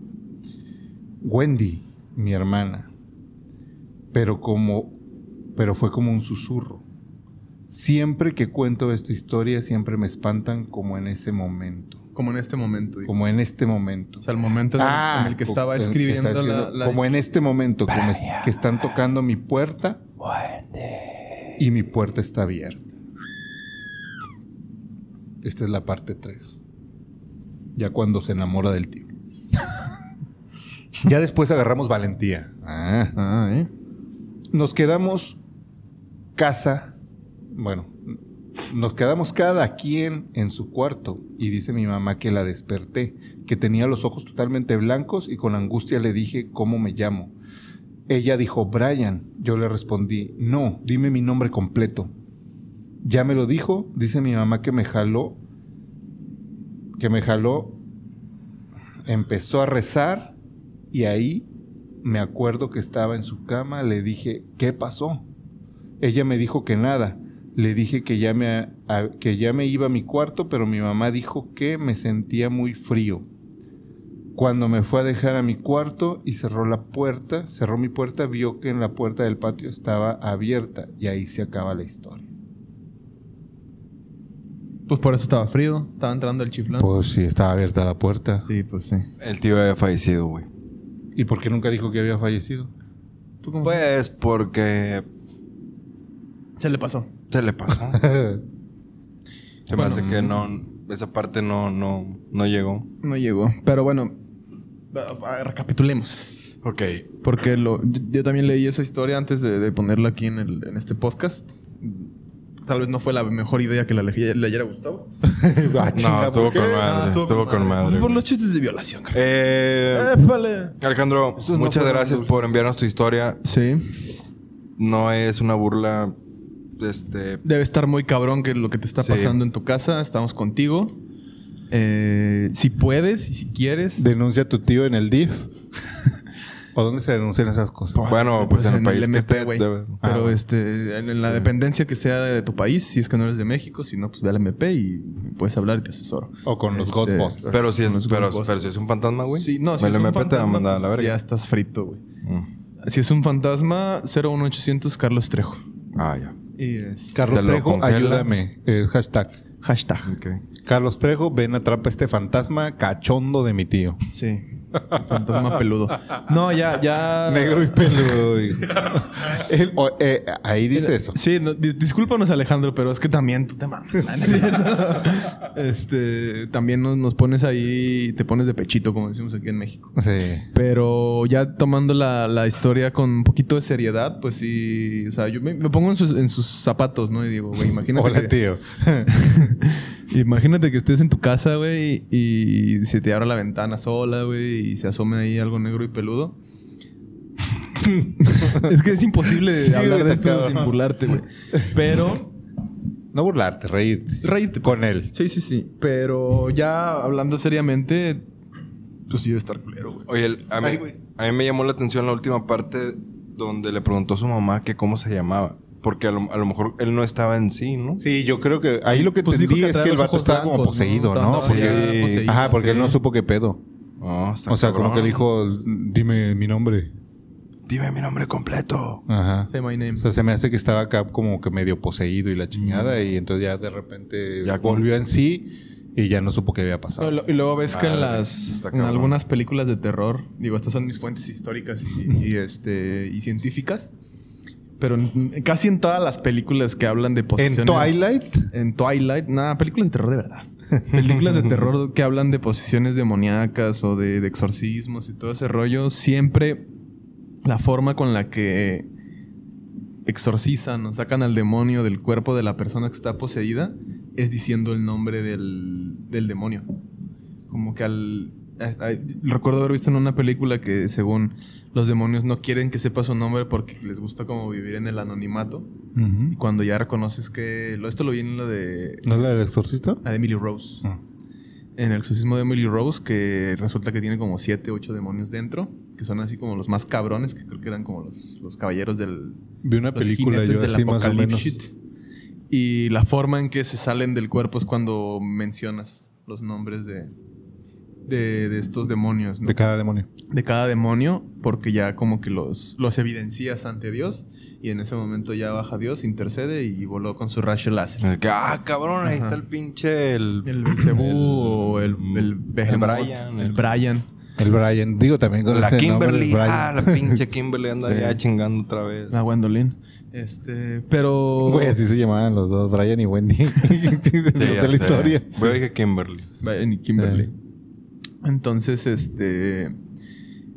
[SPEAKER 1] Wendy, mi hermana. Pero como pero fue como un susurro. Siempre que cuento esta historia siempre me espantan como en ese momento,
[SPEAKER 2] Como en este momento. digo.
[SPEAKER 1] como en este momento.
[SPEAKER 2] O sea, el momento en el, en el que estaba
[SPEAKER 1] que
[SPEAKER 2] escribiendo, la, la-
[SPEAKER 1] como en este momento que, me- que están tocando mi puerta y mi puerta está abierta. Esta es la parte 3. Ya cuando se enamora del tío. Ya después agarramos valentía. Ah.
[SPEAKER 2] Ah, ¿eh?
[SPEAKER 1] Nos quedamos casa, bueno, nos quedamos cada quien en su cuarto y dice mi mamá que la desperté, que tenía los ojos totalmente blancos y con angustia le dije cómo me llamo. Ella dijo, Brian. Yo le respondí, no, dime mi nombre completo. Ya me lo dijo, dice mi mamá que me jaló, que me jaló, empezó a rezar y ahí me acuerdo que estaba en su cama, le dije, ¿qué pasó? Ella me dijo que nada. Le dije que ya me, a- que ya me iba a mi cuarto, pero mi mamá dijo que me sentía muy frío. Cuando me fue a dejar a mi cuarto y cerró la puerta, cerró mi puerta, vio que en la puerta del patio estaba abierta y ahí se acaba la historia.
[SPEAKER 2] Pues por eso estaba frío. Estaba entrando el chiflón.
[SPEAKER 1] Pues sí, estaba abierta la puerta.
[SPEAKER 2] Sí, pues sí.
[SPEAKER 3] El tío había fallecido, güey.
[SPEAKER 1] ¿Y por qué nunca dijo que había fallecido?
[SPEAKER 2] ¿Tú cómo
[SPEAKER 3] Pues porque
[SPEAKER 2] se le pasó?
[SPEAKER 3] se le pasó. Se me
[SPEAKER 2] Bueno.
[SPEAKER 3] hace que no... Esa parte no, no, no llegó.
[SPEAKER 2] No llegó. Pero bueno, recapitulemos.
[SPEAKER 3] Ok.
[SPEAKER 2] Porque lo, yo, yo también leí esa historia antes de, de ponerla aquí en, el, en este podcast. Tal vez no fue la mejor idea que la le, leyera Gustavo.
[SPEAKER 1] Ah, chinga,
[SPEAKER 3] No, estuvo con madre. estuvo con madre.
[SPEAKER 2] Por los chistes de violación. creo.
[SPEAKER 3] Eh. Alejandro,
[SPEAKER 2] Estos
[SPEAKER 3] muchas gracias por enviarnos tu historia.
[SPEAKER 2] Sí.
[SPEAKER 3] No es una burla, este...
[SPEAKER 2] Debe estar muy cabrón que lo que te está
[SPEAKER 3] Sí.
[SPEAKER 2] pasando en tu casa. Estamos contigo. Eh, si puedes y si quieres.
[SPEAKER 1] Denuncia a tu tío en el DIF. ¿O dónde se denuncian esas cosas?
[SPEAKER 3] Bueno, pues en el país que
[SPEAKER 2] MP,
[SPEAKER 3] esté,
[SPEAKER 2] güey.
[SPEAKER 3] debe-
[SPEAKER 1] Ah,
[SPEAKER 2] Pero
[SPEAKER 1] bueno.
[SPEAKER 2] este, en, la dependencia que sea de tu país, si es que no eres de México, si no, pues ve al MP y puedes hablar y te asesoro.
[SPEAKER 1] O con los
[SPEAKER 2] Este,
[SPEAKER 1] Ghostbusters.
[SPEAKER 3] Pero si es,
[SPEAKER 2] los
[SPEAKER 3] pero,
[SPEAKER 2] Ghostbusters.
[SPEAKER 3] pero si es un fantasma, güey.
[SPEAKER 2] Sí, no, si
[SPEAKER 3] el
[SPEAKER 2] es un
[SPEAKER 3] MP te va a
[SPEAKER 2] fantasma,
[SPEAKER 3] mandar a la
[SPEAKER 2] pues,
[SPEAKER 3] verga.
[SPEAKER 2] Ya estás frito, güey.
[SPEAKER 3] Mm.
[SPEAKER 2] Si es un fantasma, 01800 Carlos Trejo.
[SPEAKER 3] Ah, ya.
[SPEAKER 2] Y es
[SPEAKER 1] Carlos Trejo, ayúdame. Eh, hashtag.
[SPEAKER 2] hashtag.
[SPEAKER 1] Carlos Trejo, ven, atrapa este fantasma cachondo de mi tío.
[SPEAKER 2] Sí. Fantasma peludo. No, ya, ya.
[SPEAKER 1] Negro y peludo, o- eh, ahí dice eso.
[SPEAKER 2] Sí, no, dis- discúlpanos Alejandro, pero es que también tú te mamas. este, también nos, nos pones ahí, te pones de pechito, como decimos aquí en México.
[SPEAKER 1] Sí.
[SPEAKER 2] Pero ya tomando la, la historia con un poquito de seriedad, pues sí, o sea, yo me, me pongo en sus, en sus zapatos, ¿no? Y digo, güey, imagínate
[SPEAKER 1] Hola,
[SPEAKER 2] que,
[SPEAKER 1] tío.
[SPEAKER 2] imagínate que estés en tu casa, güey, y se te abra la ventana sola, güey, y se asome ahí algo negro y peludo. es que es imposible
[SPEAKER 1] Sí,
[SPEAKER 2] hablar de esto sin burlarte, güey. Pero
[SPEAKER 1] No burlarte, reírte.
[SPEAKER 2] reírte
[SPEAKER 1] Con él.
[SPEAKER 2] Sí, sí, sí. Pero ya hablando seriamente, pues sí debe estar culero, güey.
[SPEAKER 3] Oye, el- a, mí,
[SPEAKER 1] Ay, güey.
[SPEAKER 3] a mí me llamó la atención la última parte donde le preguntó a su mamá que cómo se llamaba. Porque a lo, a lo mejor él no estaba en sí, ¿no?
[SPEAKER 1] Sí, yo creo que ahí lo que
[SPEAKER 2] Pues
[SPEAKER 1] entendí
[SPEAKER 2] dijo que
[SPEAKER 1] es que el vato estaba como poseído, ¿no?
[SPEAKER 3] Sí.
[SPEAKER 2] poseído,
[SPEAKER 1] Ajá, porque él no supo qué pedo.
[SPEAKER 3] Está
[SPEAKER 1] O sea, como
[SPEAKER 3] cabrón.
[SPEAKER 1] que le dijo, dime mi nombre.
[SPEAKER 3] Dime mi nombre completo.
[SPEAKER 1] Ajá.
[SPEAKER 2] Say my name.
[SPEAKER 1] O sea, se me hace que estaba acá como que medio poseído y la chingada. Y entonces ya de repente
[SPEAKER 3] Ya como-
[SPEAKER 1] volvió en sí y ya no supo qué había pasado.
[SPEAKER 2] Lo- Y luego ves que en
[SPEAKER 3] Madre,
[SPEAKER 2] las en algunas películas de terror, digo, estas son mis fuentes históricas y, y, este y científicas, pero en- casi en todas las películas que hablan de
[SPEAKER 1] En
[SPEAKER 2] posiciones
[SPEAKER 1] Twilight,
[SPEAKER 2] en Twilight, nada, películas de terror de verdad. Películas de terror que hablan de posiciones demoníacas o de, de exorcismos y todo ese rollo, siempre la forma con la que exorcizan o sacan al demonio del cuerpo de la persona que está poseída es diciendo el nombre del, del demonio. Como que al... recuerdo haber visto en una película que según los demonios no quieren que sepa su nombre porque les gusta como vivir en el anonimato. Y cuando ya reconoces que... Esto lo vi en la de...
[SPEAKER 1] ¿no es la del exorcista?
[SPEAKER 2] La de Emily Rose.
[SPEAKER 1] Ah.
[SPEAKER 2] En el exorcismo de Emily Rose, que resulta que tiene como siete, ocho demonios dentro, que son así como los más cabrones, que creo que eran como los, los caballeros del,
[SPEAKER 1] Vi una película yo así más o menos.
[SPEAKER 2] Y la forma en que se salen del cuerpo es cuando mencionas los nombres de, de, de estos demonios, ¿no?
[SPEAKER 1] De cada demonio.
[SPEAKER 2] de cada demonio, porque ya como que los, los evidencias ante Dios, y en ese momento ya baja Dios, intercede y voló con su rayo láser.
[SPEAKER 3] Que, ah, cabrón, ahí
[SPEAKER 2] Ajá.
[SPEAKER 3] está el pinche... El,
[SPEAKER 2] El Belcebú
[SPEAKER 3] el-
[SPEAKER 2] o el, el Behemoth,
[SPEAKER 3] Brian,
[SPEAKER 2] El
[SPEAKER 3] el-
[SPEAKER 2] Brian.
[SPEAKER 1] El Brian. Digo también con
[SPEAKER 3] la
[SPEAKER 1] ese
[SPEAKER 3] Kimberly. Ah, la pinche Kimberly anda
[SPEAKER 2] Sí.
[SPEAKER 3] ya chingando otra vez.
[SPEAKER 2] La Gwendolyn. Este, pero...
[SPEAKER 1] Güey, así se llamaban los dos, Brian y Wendy.
[SPEAKER 3] Sí,
[SPEAKER 1] de la
[SPEAKER 3] sé.
[SPEAKER 1] historia.
[SPEAKER 3] Yo dije Kimberly.
[SPEAKER 2] Brian y Kimberly. Entonces, este...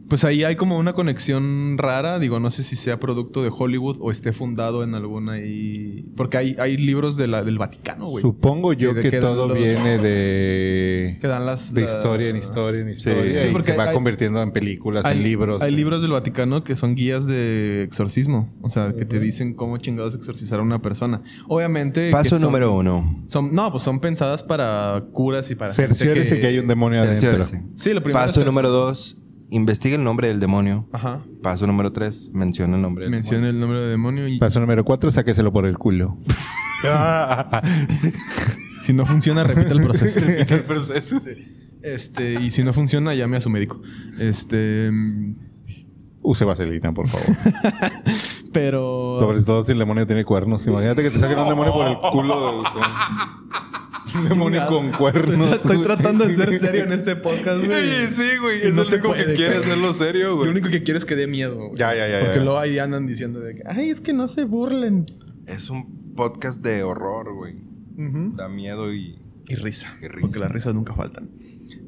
[SPEAKER 2] Pues ahí hay como una conexión rara. Digo, no sé si sea producto de Hollywood o esté fundado en alguna ahí. Porque hay, hay libros de la, del Vaticano, güey.
[SPEAKER 1] Supongo yo que
[SPEAKER 2] que
[SPEAKER 1] todo
[SPEAKER 2] los-
[SPEAKER 1] viene de...
[SPEAKER 2] Que dan las...
[SPEAKER 1] De
[SPEAKER 2] la-
[SPEAKER 1] historia en historia en historia.
[SPEAKER 2] Sí,
[SPEAKER 1] y
[SPEAKER 2] porque
[SPEAKER 1] se va
[SPEAKER 2] hay-
[SPEAKER 1] convirtiendo en películas,
[SPEAKER 2] Hay
[SPEAKER 1] en libros.
[SPEAKER 2] Hay
[SPEAKER 1] en-
[SPEAKER 2] libros del Vaticano que son guías de exorcismo. O sea, que te dicen cómo chingados exorcizar a una persona. Obviamente...
[SPEAKER 3] Paso
[SPEAKER 2] que son-
[SPEAKER 3] número uno.
[SPEAKER 2] Son, no, pues son pensadas para curas y para...
[SPEAKER 1] Cerciórese que... hay un demonio adentro.
[SPEAKER 3] Cerciórese.
[SPEAKER 2] Sí, lo primero
[SPEAKER 3] Paso
[SPEAKER 2] es-
[SPEAKER 3] número dos. Investiga el nombre del demonio.
[SPEAKER 2] Ajá.
[SPEAKER 3] Paso número tres. Menciona el nombre del
[SPEAKER 2] Menciona el nombre del demonio y...
[SPEAKER 1] Paso número cuatro, sáqueselo por el culo.
[SPEAKER 2] Si no funciona, repite el proceso.
[SPEAKER 3] demonio. El proceso.
[SPEAKER 2] Este, y si no funciona, llame a su médico. Este, mm,
[SPEAKER 1] Use vaselina, por favor.
[SPEAKER 2] pero
[SPEAKER 1] Sobre todo si el demonio tiene cuernos. Imagínate que te saquen un demonio por el culo. de- Un demonio con cuernos.
[SPEAKER 2] Estoy tratando de ser serio en este podcast, güey.
[SPEAKER 3] Sí, güey.
[SPEAKER 2] Y
[SPEAKER 3] Es
[SPEAKER 2] no
[SPEAKER 3] lo único
[SPEAKER 2] puede,
[SPEAKER 3] que quiere hacerlo serio,
[SPEAKER 2] Lo
[SPEAKER 3] güey.
[SPEAKER 2] único que quiero es que dé miedo. güey.
[SPEAKER 1] Ya, ya, ya,
[SPEAKER 2] Porque
[SPEAKER 1] ya.
[SPEAKER 2] luego ahí andan diciendo de que, ay, es que no se burlen.
[SPEAKER 3] Es un podcast de horror, güey. Da miedo y...
[SPEAKER 2] Y risa.
[SPEAKER 3] Y risa.
[SPEAKER 2] Porque las risas nunca faltan.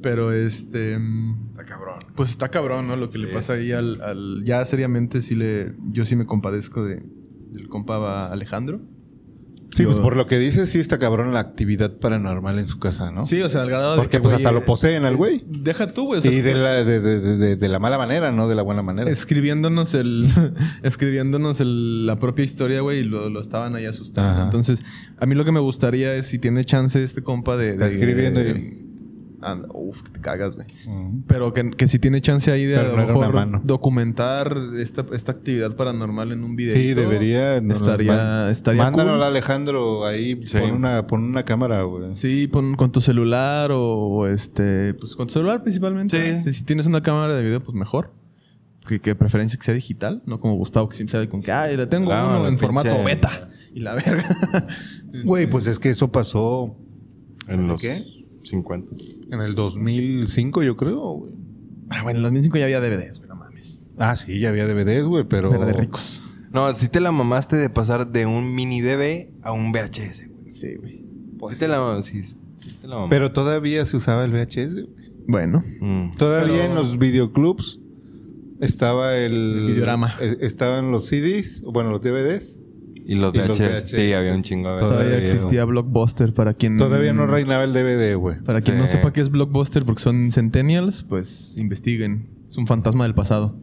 [SPEAKER 2] Pero este. mm,
[SPEAKER 3] Está cabrón.
[SPEAKER 2] Pues está cabrón, ¿no? Lo que le
[SPEAKER 3] Sí,
[SPEAKER 2] pasa
[SPEAKER 3] sí,
[SPEAKER 2] ahí
[SPEAKER 3] sí.
[SPEAKER 2] Al, al- Ya seriamente sí le... Yo sí me compadezco de... Del compa Alejandro.
[SPEAKER 1] Sí, pues por lo que dices, sí está cabrón la actividad paranormal en su casa, ¿no?
[SPEAKER 2] Sí, o sea, al grado de
[SPEAKER 1] Porque
[SPEAKER 2] que,
[SPEAKER 1] pues hasta lo poseen al güey.
[SPEAKER 2] Deja tú, güey. o sea,
[SPEAKER 1] Y de la, de, de- de- de- la mala manera, no de la buena manera.
[SPEAKER 2] escribiéndonos el escribiéndonos el- la propia historia, güey, y lo, lo estaban ahí asustando.
[SPEAKER 1] Ajá.
[SPEAKER 2] Entonces, a mí lo que me gustaría es si tiene chance este compa de,
[SPEAKER 1] escribiendo y-
[SPEAKER 2] Anda, uf, que te cagas, güey. Pero que, que si tiene chance ahí de a lo mejor
[SPEAKER 1] mano.
[SPEAKER 2] documentar esta, esta actividad paranormal en un video.
[SPEAKER 1] Sí, debería. no,
[SPEAKER 2] estaría,
[SPEAKER 1] man-
[SPEAKER 2] estaría
[SPEAKER 1] Mándanos
[SPEAKER 2] cool.
[SPEAKER 1] a Alejandro ahí.
[SPEAKER 3] Sí.
[SPEAKER 1] Pon, una, pon una cámara, güey.
[SPEAKER 2] Sí, pon con tu celular o, o este, pues con tu celular principalmente.
[SPEAKER 3] Sí.
[SPEAKER 2] Si tienes una cámara de video, pues mejor. Que, que preferencia que sea digital, no como Gustavo que siempre sabe con que, ay, le tengo uno
[SPEAKER 3] la
[SPEAKER 2] en
[SPEAKER 3] pinche-
[SPEAKER 2] formato beta. Y la verga.
[SPEAKER 1] Güey, pues es que eso pasó
[SPEAKER 3] En los
[SPEAKER 1] qué?
[SPEAKER 3] 50.
[SPEAKER 1] en el 2005, yo creo, güey.
[SPEAKER 2] ah, bueno, en los 2005 ya había DVDs, güey, no mames.
[SPEAKER 1] Ah, sí, ya había DVDs, güey, pero.
[SPEAKER 2] Era de ricos.
[SPEAKER 3] No, sí te la mamaste de pasar de un mini DV a un VHS, güey.
[SPEAKER 2] Sí, güey.
[SPEAKER 3] Sí te la sí, sí te la mamaste.
[SPEAKER 1] Pero todavía se usaba el VHS, güey.
[SPEAKER 2] Bueno.
[SPEAKER 3] Mm.
[SPEAKER 1] Todavía
[SPEAKER 2] Pero-
[SPEAKER 1] en los videoclubs estaba el.
[SPEAKER 2] El videorama.
[SPEAKER 1] eh, Estaban los CDs, bueno, los DVDs.
[SPEAKER 3] Y los
[SPEAKER 1] Y los
[SPEAKER 3] VHS, sí, había un chingo de
[SPEAKER 1] Todavía
[SPEAKER 2] Todavía existía Blockbuster para quien...
[SPEAKER 1] Todavía no reinaba el DVD, güey.
[SPEAKER 2] Para quien no
[SPEAKER 3] Sí.
[SPEAKER 2] sepa qué es Blockbuster porque son centennials, pues investiguen. Es un fantasma del pasado.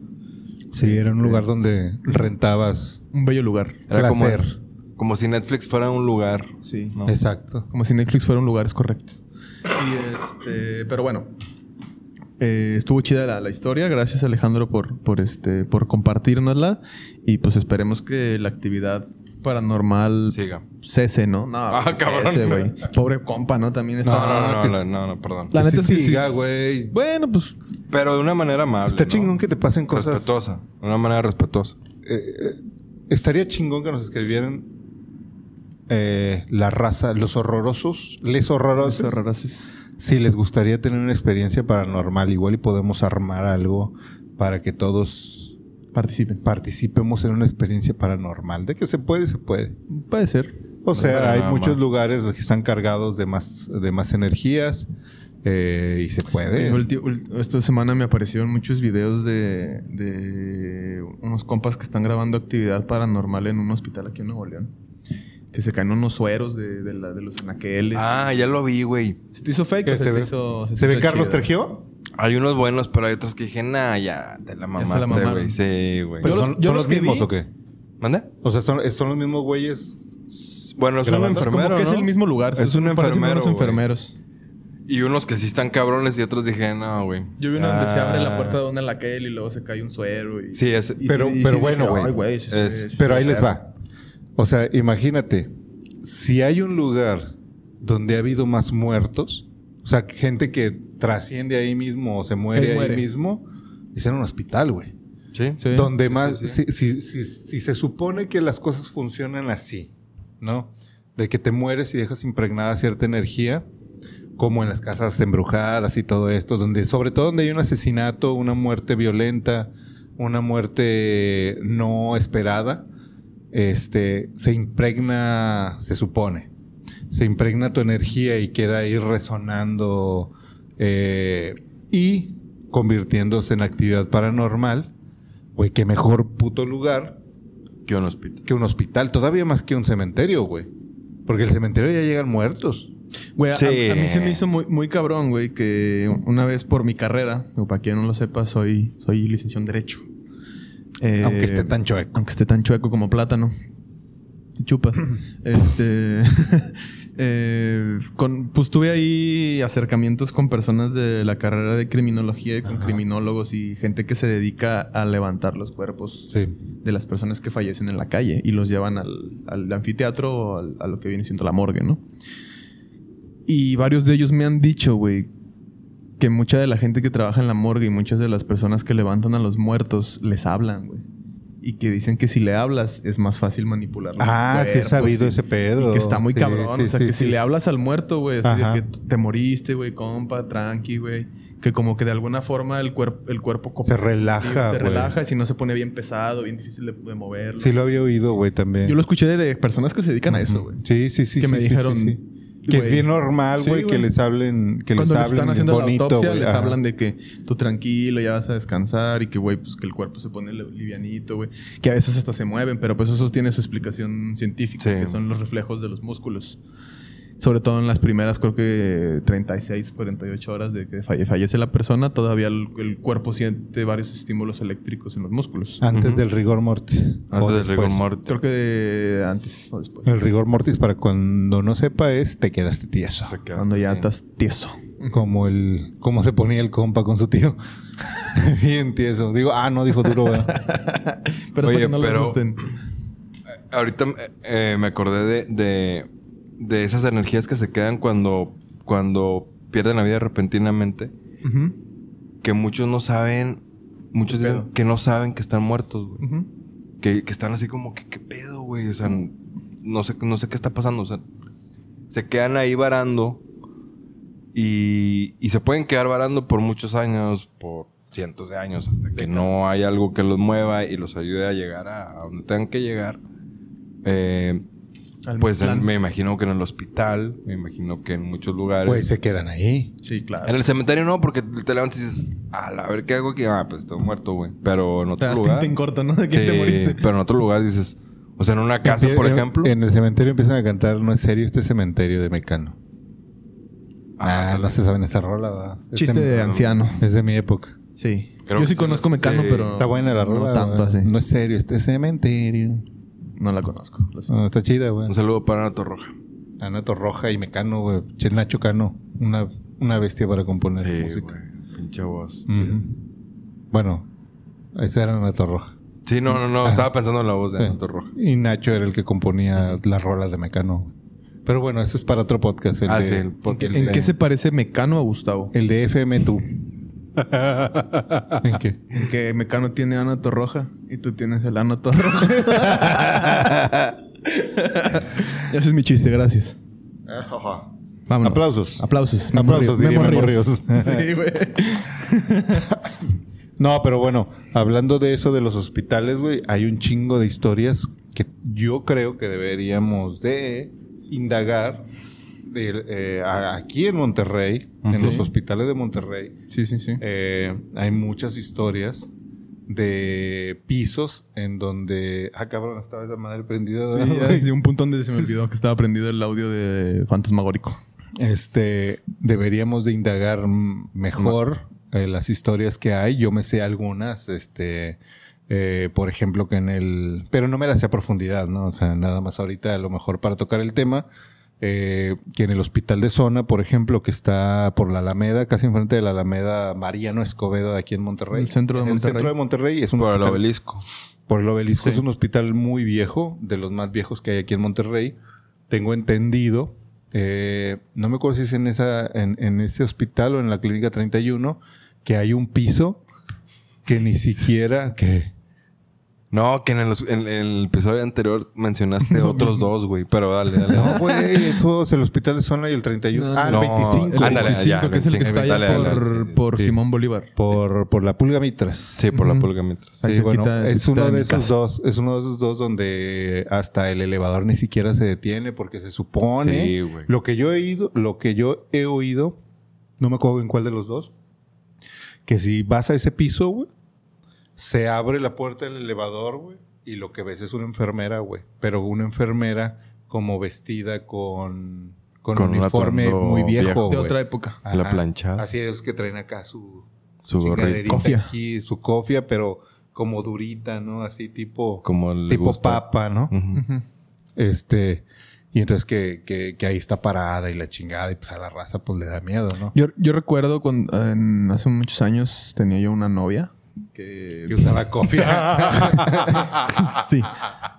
[SPEAKER 1] Sí, era un lugar donde rentabas.
[SPEAKER 2] Un bello lugar.
[SPEAKER 3] Era como,
[SPEAKER 1] placer.
[SPEAKER 3] como si Netflix fuera un lugar.
[SPEAKER 2] Sí.
[SPEAKER 3] ¿no?
[SPEAKER 1] Exacto.
[SPEAKER 2] Como si Netflix fuera un lugar, es correcto. Y este, pero bueno. Eh, estuvo chida la, la historia. Gracias Alejandro por, por este, por compartirnosla. Y pues esperemos que la actividad paranormal
[SPEAKER 3] Siga.
[SPEAKER 2] cese, ¿no? No,
[SPEAKER 3] Ah,
[SPEAKER 2] cese,
[SPEAKER 3] cabrón.
[SPEAKER 2] güey. Pobre compa, ¿no? También está.
[SPEAKER 3] No, no, no, no, no, no, perdón.
[SPEAKER 2] La
[SPEAKER 1] Que
[SPEAKER 2] neta
[SPEAKER 1] sí
[SPEAKER 2] es que sí.
[SPEAKER 1] siga, güey.
[SPEAKER 2] Bueno, pues
[SPEAKER 3] Pero de una manera amable.
[SPEAKER 1] Está
[SPEAKER 3] ¿no?
[SPEAKER 1] chingón que te pasen cosas.
[SPEAKER 3] Respetuosa. De una manera respetuosa.
[SPEAKER 1] Eh, eh, estaría chingón que nos escribieran eh, la raza, los horrorosos, les horrorosos.
[SPEAKER 2] Eso raras es-
[SPEAKER 1] Si les gustaría tener una experiencia paranormal, igual y podemos armar algo para que todos
[SPEAKER 2] participen.
[SPEAKER 1] participemos en una experiencia paranormal. De que se puede, se puede.
[SPEAKER 2] Puede ser.
[SPEAKER 1] O
[SPEAKER 3] No
[SPEAKER 1] sea, hay muchos
[SPEAKER 3] mal.
[SPEAKER 1] lugares que están cargados de más, de más energías eh, y se puede.
[SPEAKER 2] Esta semana me aparecieron muchos videos de, de unos compas que están grabando actividad paranormal en un hospital aquí en Nuevo León. Que se caen unos sueros de, de, la- de los anaqueles.
[SPEAKER 3] Ah, ya lo vi, güey.
[SPEAKER 2] ¿Se te hizo fake
[SPEAKER 1] ¿Qué
[SPEAKER 2] o se,
[SPEAKER 1] se
[SPEAKER 2] te
[SPEAKER 1] ve?
[SPEAKER 2] hizo te
[SPEAKER 1] ¿Se ve
[SPEAKER 2] hizo
[SPEAKER 1] Carlos
[SPEAKER 2] chido?
[SPEAKER 1] Trejo?
[SPEAKER 3] Hay unos buenos, pero hay otros que dije, nah, ya, te la
[SPEAKER 2] la
[SPEAKER 3] mamaste, güey. Sí, güey.
[SPEAKER 1] ¿Pero son,
[SPEAKER 2] los- yo
[SPEAKER 1] son
[SPEAKER 2] los
[SPEAKER 1] los
[SPEAKER 2] que
[SPEAKER 1] mismos
[SPEAKER 2] vi-
[SPEAKER 1] o qué?
[SPEAKER 3] ¿Mande?
[SPEAKER 1] O sea, son, son los mismos güeyes.
[SPEAKER 3] Bueno, es un enfermero,
[SPEAKER 2] que es el mismo lugar.
[SPEAKER 3] Es un enfermero,
[SPEAKER 2] unos enfermeros.
[SPEAKER 3] Y unos que sí están cabrones y otros dije, no, güey.
[SPEAKER 2] Yo vi uno donde se abre la
[SPEAKER 3] Ah.
[SPEAKER 2] puerta de una laquel y luego se cae un suero. Y,
[SPEAKER 3] Sí, es...
[SPEAKER 2] y
[SPEAKER 1] Pero-
[SPEAKER 2] y
[SPEAKER 1] pero
[SPEAKER 2] dije,
[SPEAKER 1] bueno, güey. Pero ahí les va. O sea, imagínate, si hay un lugar donde ha habido más muertos, o sea, gente que trasciende ahí mismo o se muere
[SPEAKER 2] Ahí
[SPEAKER 1] ahí,
[SPEAKER 2] muere.
[SPEAKER 1] mismo, es en un hospital, güey.
[SPEAKER 3] ¿Sí?
[SPEAKER 2] Sí.
[SPEAKER 1] Donde
[SPEAKER 3] sí,
[SPEAKER 1] más,
[SPEAKER 3] sí.
[SPEAKER 1] Si, si- si- si se supone que las cosas funcionan así, ¿no? De que te mueres y dejas impregnada cierta energía, como en las casas embrujadas y todo esto, donde, sobre todo donde hay un asesinato, una muerte violenta, una muerte no esperada, este, se impregna, se supone, se impregna tu energía y queda ahí resonando. Eh, y convirtiéndose en actividad paranormal, güey, qué mejor puto lugar
[SPEAKER 3] Que un hospital.
[SPEAKER 1] que un hospital, todavía más que un cementerio, güey. Porque el cementerio ya llegan muertos.
[SPEAKER 2] Güey, a-
[SPEAKER 3] Sí.
[SPEAKER 2] a, a mí se me hizo muy, muy cabrón, güey, que una vez por mi carrera, o para quien no lo sepa, soy, soy licenciado en Derecho. Eh,
[SPEAKER 1] aunque esté tan chueco.
[SPEAKER 2] Aunque esté tan chueco como plátano. Chupas. este. eh, con, pues tuve ahí acercamientos con personas de la carrera de criminología y con criminólogos y gente que se dedica a levantar los cuerpos
[SPEAKER 1] Sí.
[SPEAKER 2] de las personas que fallecen en la calle y los llevan al, al anfiteatro o al- a lo que viene siendo la morgue, ¿no? Y varios de ellos me han dicho, güey, que mucha de la gente que trabaja en la morgue y muchas de las personas que levantan a los muertos les hablan, güey. Y que dicen que si le hablas es más fácil manipular. los
[SPEAKER 1] Ah, sí he sabido
[SPEAKER 2] y-
[SPEAKER 1] ese pedo.
[SPEAKER 2] Y que está muy
[SPEAKER 1] Sí,
[SPEAKER 2] cabrón.
[SPEAKER 1] sí,
[SPEAKER 2] o sea,
[SPEAKER 1] sí,
[SPEAKER 2] que si le hablas al muerto, güey, que te moriste, güey, compa, tranqui, güey. Que como que de alguna forma el, cuerpo el cuerpo...
[SPEAKER 1] Se relaja,
[SPEAKER 2] Se relaja y si no se pone bien pesado, bien difícil de, de moverlo.
[SPEAKER 1] Sí lo había oído, güey, también.
[SPEAKER 2] Yo lo escuché de, de personas que se dedican a eso, güey.
[SPEAKER 1] Sí, sí, sí.
[SPEAKER 2] Que
[SPEAKER 1] sí,
[SPEAKER 2] me
[SPEAKER 1] sí,
[SPEAKER 2] dijeron,
[SPEAKER 1] Que es bien normal,
[SPEAKER 2] Sí,
[SPEAKER 1] güey, que les hablen, que les
[SPEAKER 2] Cuando les
[SPEAKER 1] hablen
[SPEAKER 2] están haciendo
[SPEAKER 1] bonito,
[SPEAKER 2] la autopsia, les
[SPEAKER 1] Ajá.
[SPEAKER 2] hablan de que tú tranquilo, ya vas a descansar y que, güey, pues que el cuerpo se pone li- livianito, güey. Que a veces hasta se mueven, pero pues eso tiene su explicación científica,
[SPEAKER 3] Sí.
[SPEAKER 2] que son los reflejos de los músculos. Sobre todo en las primeras, creo que 36, 48 horas de que falle- fallece la persona, todavía el, el cuerpo siente varios estímulos eléctricos en los músculos.
[SPEAKER 1] Antes del rigor mortis.
[SPEAKER 3] Antes
[SPEAKER 1] O
[SPEAKER 3] del rigor
[SPEAKER 1] después.
[SPEAKER 3] mortis.
[SPEAKER 2] Creo que antes o después.
[SPEAKER 1] El rigor mortis, para cuando no sepa, es te quedaste tieso.
[SPEAKER 3] Te quedaste
[SPEAKER 2] Cuando ya estás tieso.
[SPEAKER 1] Como el... Cómo se ponía el compa con su tío. bien tieso. Digo, ah, no, dijo duro, güey.
[SPEAKER 2] Pero
[SPEAKER 3] Oye,
[SPEAKER 2] para que no lo
[SPEAKER 3] pero-
[SPEAKER 2] asusten.
[SPEAKER 3] Ahorita eh, me acordé de, de, de esas energías que se quedan cuando, cuando pierden la vida repentinamente. Que muchos no saben, muchos
[SPEAKER 2] ¿Qué
[SPEAKER 3] dicen
[SPEAKER 2] pedo?
[SPEAKER 3] que no saben que están muertos, güey. Que, que están así como que, ¿qué pedo, güey? O sea, no sé, no sé qué está pasando. O sea, se quedan ahí varando y, y se pueden quedar varando por muchos años, por cientos de años, hasta que no hay algo que los mueva y los ayude a llegar a, a donde tengan que llegar. Eh, pues en-
[SPEAKER 2] plan.
[SPEAKER 3] me imagino que en el hospital, me imagino que en muchos lugares.
[SPEAKER 1] Güey, se quedan ahí.
[SPEAKER 2] Sí, claro.
[SPEAKER 3] En el cementerio no, porque te levantas y dices, a la ver qué hago aquí. Ah, pues estoy muerto, güey. Pero en
[SPEAKER 2] Te
[SPEAKER 3] otro
[SPEAKER 2] das
[SPEAKER 3] lugar.
[SPEAKER 2] en corto, ¿no? ¿De quién
[SPEAKER 3] Sí,
[SPEAKER 2] te moriste?
[SPEAKER 3] pero en otro lugar dices, o sea, en una casa, por
[SPEAKER 1] en-
[SPEAKER 3] ejemplo.
[SPEAKER 1] En el cementerio empiezan a cantar, no es serio este cementerio de Mecano. Ah,
[SPEAKER 3] Ah,
[SPEAKER 1] no se saben esta rola,
[SPEAKER 2] Chiste de anciano.
[SPEAKER 1] Es de mi época.
[SPEAKER 2] Sí.
[SPEAKER 3] Creo
[SPEAKER 2] Yo
[SPEAKER 3] que
[SPEAKER 2] sí
[SPEAKER 3] sí,
[SPEAKER 2] conozco
[SPEAKER 3] sí.
[SPEAKER 2] Mecano, pero...
[SPEAKER 1] Está buena la rola.
[SPEAKER 2] No tanto así.
[SPEAKER 1] No es serio este cementerio.
[SPEAKER 2] No la conozco.
[SPEAKER 1] No, está chida, güey.
[SPEAKER 3] Un saludo para Ana Torroja.
[SPEAKER 1] Ana Torroja y Mecano, güey. Che, Nacho Cano. Una, una bestia para componer
[SPEAKER 3] Sí,
[SPEAKER 1] música.
[SPEAKER 3] güey. Pinche voz.
[SPEAKER 1] Bueno, esa era Ana Torroja.
[SPEAKER 3] Sí, no, no, no. Estaba pensando en la voz de
[SPEAKER 1] Sí.
[SPEAKER 3] Ana Torroja.
[SPEAKER 1] Y Nacho era el que componía las rolas de Mecano. Pero bueno, eso es para otro podcast. El
[SPEAKER 3] Ah,
[SPEAKER 1] de,
[SPEAKER 3] sí, el
[SPEAKER 2] ¿En,
[SPEAKER 3] podcast.
[SPEAKER 2] qué, en
[SPEAKER 3] de-
[SPEAKER 2] qué se parece Mecano a Gustavo?
[SPEAKER 1] el de FM tú. ¿En qué?
[SPEAKER 2] En que Mecano tiene ano torroja y tú tienes el ano torroja. Ese es mi chiste, gracias. Vámonos.
[SPEAKER 1] Aplausos.
[SPEAKER 2] Aplausos. Memo
[SPEAKER 1] Aplausos,
[SPEAKER 2] Ríos. Memo
[SPEAKER 1] Memo
[SPEAKER 2] Ríos.
[SPEAKER 1] Ríos.
[SPEAKER 2] Sí, güey.
[SPEAKER 1] No, pero bueno, hablando de eso de los hospitales, güey, hay un chingo de historias que yo creo que deberíamos de indagar de, eh, aquí en Monterrey, en
[SPEAKER 3] Ujú.
[SPEAKER 1] los hospitales de Monterrey.
[SPEAKER 2] Sí, sí, sí.
[SPEAKER 1] eh, hay muchas historias de pisos en donde... Ah, cabrón, estaba esa madre prendida.
[SPEAKER 2] Sí, sí, un punto donde se me olvidó que estaba prendido el audio de Fantasmagórico.
[SPEAKER 1] Este, deberíamos de indagar mejor eh, las historias que hay. Yo me sé algunas, este, eh, por ejemplo, que en el, pero no me las sé a profundidad, ¿no? O sea, nada más ahorita a lo mejor para tocar el tema, eh, que en el hospital de zona, por ejemplo, que está por la Alameda, casi enfrente de la Alameda Mariano Escobedo de aquí en Monterrey.
[SPEAKER 2] El centro de
[SPEAKER 1] En
[SPEAKER 2] Monterrey.
[SPEAKER 1] El centro de Monterrey es un
[SPEAKER 3] Por el
[SPEAKER 1] hospital-
[SPEAKER 3] obelisco.
[SPEAKER 1] por el obelisco.
[SPEAKER 2] Sí.
[SPEAKER 1] Es un hospital muy viejo, de los más viejos que hay aquí en Monterrey. Tengo entendido, eh, no me acuerdo si es en, esa, en, en ese hospital o en la clínica 31, que hay un piso que ni siquiera... que
[SPEAKER 3] No, que en el, en- en el episodio anterior mencionaste otros dos, güey. Pero dale, dale.
[SPEAKER 1] No, güey, eso es el hospital de zona y el 31.
[SPEAKER 2] No,
[SPEAKER 1] ah, el
[SPEAKER 3] no,
[SPEAKER 1] 25.
[SPEAKER 2] El
[SPEAKER 3] Ándale,
[SPEAKER 2] 25,
[SPEAKER 3] ya,
[SPEAKER 2] que es el que
[SPEAKER 3] 25,
[SPEAKER 2] está allá
[SPEAKER 3] dale, dale,
[SPEAKER 2] por, por
[SPEAKER 1] Sí.
[SPEAKER 2] Simón Bolívar.
[SPEAKER 1] Por, por la pulga mitras.
[SPEAKER 3] Sí, por la pulga mientras.
[SPEAKER 2] Ahí
[SPEAKER 1] Sí, bueno,
[SPEAKER 2] quita-
[SPEAKER 1] es uno de esos dos, es uno de esos dos donde hasta el elevador ni siquiera se detiene porque se supone
[SPEAKER 3] Sí, güey.
[SPEAKER 1] lo que yo he ido, lo que yo he oído, no me acuerdo en cuál de los dos, que si vas a ese piso, güey, se abre la puerta del elevador, güey, y lo que ves es una enfermera, güey. Pero una enfermera como vestida con, con,
[SPEAKER 3] Con un
[SPEAKER 1] uniforme muy viejo,
[SPEAKER 3] viejo.
[SPEAKER 2] De otra época.
[SPEAKER 3] La
[SPEAKER 1] Ajá.
[SPEAKER 3] planchada.
[SPEAKER 1] Así es que traen acá su,
[SPEAKER 3] Su gorrito.
[SPEAKER 1] aquí, su cofia, pero como durita, ¿no? Así tipo,
[SPEAKER 3] Como
[SPEAKER 1] tipo
[SPEAKER 3] gusta.
[SPEAKER 1] papa, ¿no? Este, y entonces que, que, que ahí está parada y la chingada, y pues a la raza pues le da miedo, ¿no?
[SPEAKER 2] Yo, yo recuerdo cuando en- hace muchos años tenía yo una novia que...
[SPEAKER 1] Que usaba cofia.
[SPEAKER 2] sí,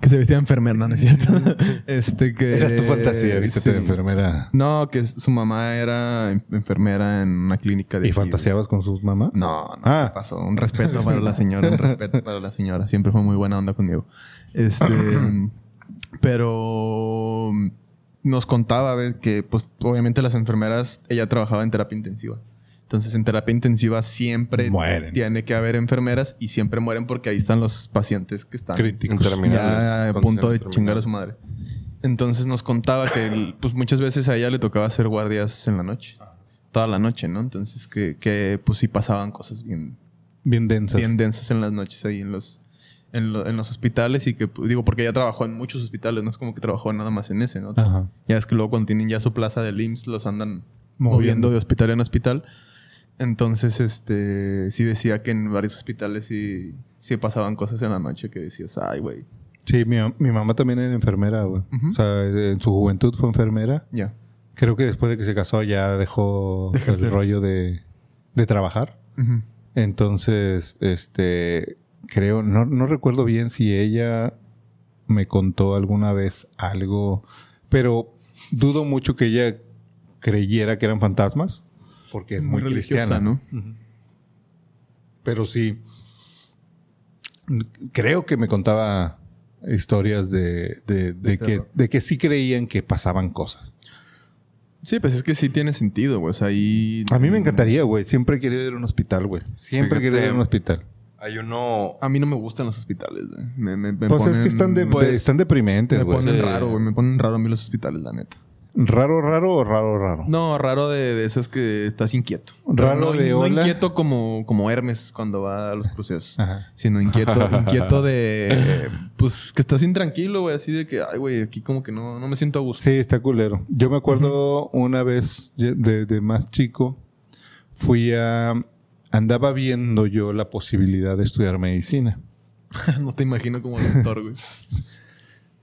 [SPEAKER 2] que se vestía de enfermera, ¿no? ¿No es cierto? este que...
[SPEAKER 1] Era tu fantasía, viste,
[SPEAKER 2] sí.
[SPEAKER 1] de enfermera.
[SPEAKER 2] No, que su mamá era en- enfermera en una clínica de...
[SPEAKER 1] ¿Y
[SPEAKER 2] aquí,
[SPEAKER 1] fantaseabas con sus mamás?
[SPEAKER 2] No, no,
[SPEAKER 1] Ah.
[SPEAKER 2] ¿qué pasó? Un respeto para la señora, un respeto para la señora. Siempre fue muy buena onda conmigo. Este, pero nos contaba ¿ves? que, pues, obviamente las enfermeras, ella trabajaba en terapia intensiva. Entonces, en terapia intensiva siempre
[SPEAKER 1] Mueren.
[SPEAKER 2] tiene que haber enfermeras y siempre mueren porque ahí están los pacientes que están
[SPEAKER 1] Críticos.
[SPEAKER 2] Ya a punto de chingar a su madre. Entonces nos contaba que pues muchas veces a ella le tocaba hacer guardias en la noche. Toda la noche, ¿no? Entonces que, que pues sí pasaban cosas bien,
[SPEAKER 1] Bien densas.
[SPEAKER 2] bien densas en las noches ahí en los, en, lo- en los hospitales y que pues, digo porque ella trabajó en muchos hospitales, no es como que trabajó nada más en ese, ¿no?
[SPEAKER 1] Ajá.
[SPEAKER 2] Ya es que luego cuando tienen ya su plaza del IMSS los andan
[SPEAKER 1] Moviendo.
[SPEAKER 2] moviendo de hospital en hospital. Entonces, este, sí decía que en varios hospitales sí, sí pasaban cosas en la noche que decías, ay, güey,
[SPEAKER 1] Sí, mi, mi mamá también era enfermera, güey. O sea, en su juventud fue enfermera.
[SPEAKER 2] ya.
[SPEAKER 1] Creo que después de que se casó ya dejó el rollo de, de trabajar. Entonces, este, creo, no, no recuerdo bien si ella me contó alguna vez algo, pero dudo mucho que ella creyera que eran fantasmas, porque es muy,
[SPEAKER 2] religiosa,
[SPEAKER 1] cristiana.
[SPEAKER 2] ¿no?
[SPEAKER 1] Pero sí, creo que me contaba historias de, de, de
[SPEAKER 2] De
[SPEAKER 1] que, de que sí creían que pasaban cosas.
[SPEAKER 2] Sí, pues es que sí tiene sentido, güey. O sea, ahí...
[SPEAKER 1] A mí me encantaría, güey. Siempre he querido ir a un hospital, güey. Siempre querido ir a un hospital.
[SPEAKER 3] Hay uno...
[SPEAKER 2] A mí no me gustan los hospitales, güey. Me, me, me
[SPEAKER 1] Pues es
[SPEAKER 2] ponen-
[SPEAKER 1] que están, de,
[SPEAKER 3] pues,
[SPEAKER 1] de- están deprimentes,
[SPEAKER 2] Me
[SPEAKER 1] güey.
[SPEAKER 2] ponen
[SPEAKER 3] Sí.
[SPEAKER 2] raro, güey. Me ponen raro a mí los hospitales, la neta.
[SPEAKER 1] ¿Raro, raro o raro, raro?
[SPEAKER 2] No, raro de, de esas que estás inquieto.
[SPEAKER 1] Raro
[SPEAKER 2] no,
[SPEAKER 1] de
[SPEAKER 2] no
[SPEAKER 1] hola.
[SPEAKER 2] inquieto como, como Hermes cuando va a los cruceros.
[SPEAKER 1] Ajá.
[SPEAKER 2] Sino inquieto, inquieto de... Pues que estás intranquilo, güey. Así de que, ay, güey, aquí como que no, no me siento a gusto.
[SPEAKER 1] Sí, está culero. Yo me acuerdo una vez de más chico, fui a... Andaba viendo yo la posibilidad de estudiar medicina.
[SPEAKER 2] no te imagino como doctor, güey.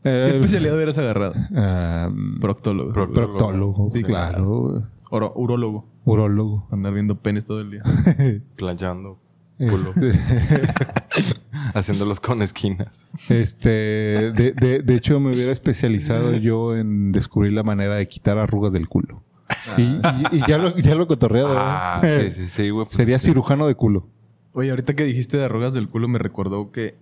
[SPEAKER 2] ¿Qué
[SPEAKER 1] Eh,
[SPEAKER 2] especialidad hubieras agarrado?
[SPEAKER 1] ah,
[SPEAKER 2] Proctólogo.
[SPEAKER 3] Pro-
[SPEAKER 1] proctólogo,
[SPEAKER 2] Sí,
[SPEAKER 1] claro.
[SPEAKER 2] Oro- urólogo.
[SPEAKER 1] Urólogo.
[SPEAKER 2] Andar viendo penes todo el día.
[SPEAKER 3] planchando. Culo.
[SPEAKER 1] Este,
[SPEAKER 3] Haciéndolos con esquinas.
[SPEAKER 1] este, de, de- de hecho, me hubiera especializado yo en descubrir la manera de quitar arrugas del culo. Y, y- y ya lo, ya lo cotorreado.
[SPEAKER 3] Ah, sí, sí, sí, güey. pues
[SPEAKER 1] Sería
[SPEAKER 3] sí.
[SPEAKER 1] cirujano de culo.
[SPEAKER 2] Oye, ahorita que dijiste de arrugas del culo, me recordó que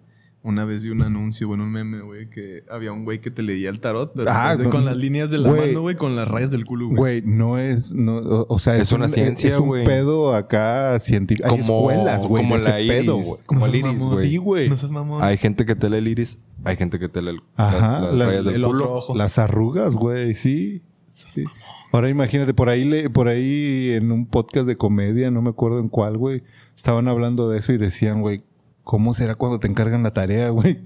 [SPEAKER 2] una vez vi un anuncio, bueno, un meme, güey, que había un güey que te leía el tarot. de
[SPEAKER 1] Ah,
[SPEAKER 2] repente, con las líneas de la
[SPEAKER 1] güey.
[SPEAKER 2] mano, güey, con las rayas del culo, güey.
[SPEAKER 1] Güey, no es, no, o, o sea,
[SPEAKER 3] Es una
[SPEAKER 1] un-
[SPEAKER 3] ciencia,
[SPEAKER 1] Es un
[SPEAKER 3] güey.
[SPEAKER 1] pedo acá científico. Hay
[SPEAKER 3] Como-
[SPEAKER 1] escuelas, güey,
[SPEAKER 3] como
[SPEAKER 1] de ese
[SPEAKER 3] la iris.
[SPEAKER 1] pedo, güey.
[SPEAKER 3] Como
[SPEAKER 2] No
[SPEAKER 3] el iris, güey.
[SPEAKER 1] Sí, güey.
[SPEAKER 2] No seas mamón.
[SPEAKER 3] Hay gente que te lee el iris. Hay gente que te lee el,
[SPEAKER 1] Ajá,
[SPEAKER 3] las, las
[SPEAKER 1] la-
[SPEAKER 3] rayas del
[SPEAKER 2] el otro ojo.
[SPEAKER 1] Las arrugas, güey, sí. sí. Ahora imagínate, por ahí, le, por ahí en un podcast de comedia, no me acuerdo en cuál, güey, estaban hablando de eso y decían, güey, ¿cómo será cuando te encargan la tarea, güey?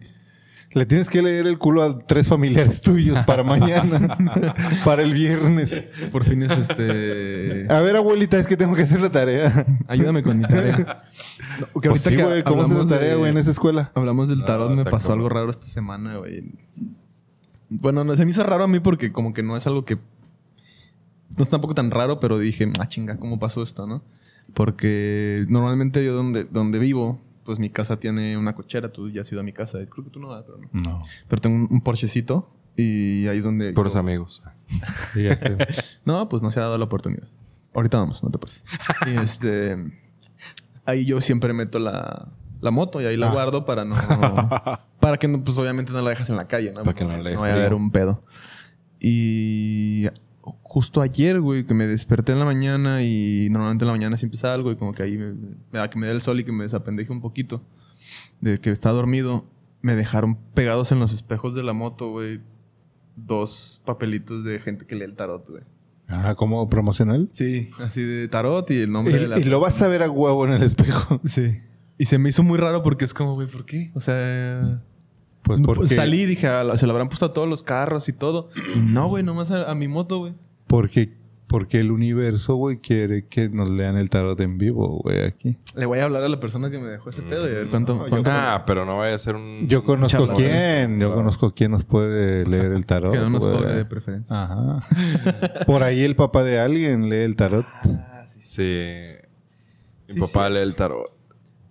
[SPEAKER 1] Le tienes que leer el culo a tres familiares tuyos para mañana, para el viernes.
[SPEAKER 2] Por fin es este...
[SPEAKER 1] A ver, abuelita, es que tengo que hacer la tarea.
[SPEAKER 2] Ayúdame con mi tarea. No, que
[SPEAKER 1] Pues sí, güey, ¿cómo haces la tarea,
[SPEAKER 2] de-
[SPEAKER 1] güey, en esa escuela?
[SPEAKER 2] Hablamos del tarot, me
[SPEAKER 3] está
[SPEAKER 2] pasó algo raro esta semana, güey. Bueno, no, se me hizo raro a mí porque como que no es algo que... No es tampoco tan raro, pero dije, ah, chinga, ¿cómo pasó esto, no? Porque normalmente yo donde, donde vivo, pues mi casa tiene una cochera. Tú ya has ido a mi casa. Creo que tú no, pero no.
[SPEAKER 1] No.
[SPEAKER 2] Pero tengo un, un Porschecito y ahí es donde...
[SPEAKER 3] Puros
[SPEAKER 2] yo-
[SPEAKER 3] amigos.
[SPEAKER 2] No, pues no se ha dado la oportunidad. Ahorita vamos, no te preocupes. Y este... Ahí yo siempre meto la, la moto y ahí la
[SPEAKER 1] Ah.
[SPEAKER 2] guardo para no... para que, no, pues obviamente no la dejas en la calle, ¿no?
[SPEAKER 3] Para que no le dé
[SPEAKER 2] vaya a haber un pedo. Y justo ayer, güey, que me desperté en la mañana y normalmente en la mañana siempre salgo y como que ahí me, me da que me dé el sol y que me desapendeje un poquito de que estaba dormido. Me dejaron pegados en los espejos de la moto, güey, dos papelitos de gente que lee el tarot, güey.
[SPEAKER 1] Ah, ¿como promocional?
[SPEAKER 2] Sí, así de tarot y el nombre de la...
[SPEAKER 1] Y, y lo vas a ver a huevo en el espejo.
[SPEAKER 2] Sí. Y se me hizo muy raro porque es como, güey, ¿por qué? O sea...
[SPEAKER 1] Pues
[SPEAKER 2] no,
[SPEAKER 1] porque,
[SPEAKER 2] Salí y dije, "Ah, se lo habrán puesto a todos los carros y todo. Y no, güey, nomás a, a mi moto, güey.
[SPEAKER 1] porque, porque el universo, güey, quiere que nos lean el tarot en vivo, güey, aquí.
[SPEAKER 2] Le voy a hablar a la persona que me dejó ese pedo y a ver cuánto...
[SPEAKER 1] No,
[SPEAKER 2] cuánto me-
[SPEAKER 3] Ah, pero no vaya a ser un...
[SPEAKER 1] Yo conozco quién, yo conozco quién nos puede leer el tarot.
[SPEAKER 2] que no nos cobre de preferencia.
[SPEAKER 1] Ajá. Por ahí el papá de alguien lee el tarot.
[SPEAKER 3] Sí. Mi
[SPEAKER 2] Sí,
[SPEAKER 3] papá
[SPEAKER 2] sí.
[SPEAKER 3] lee el tarot.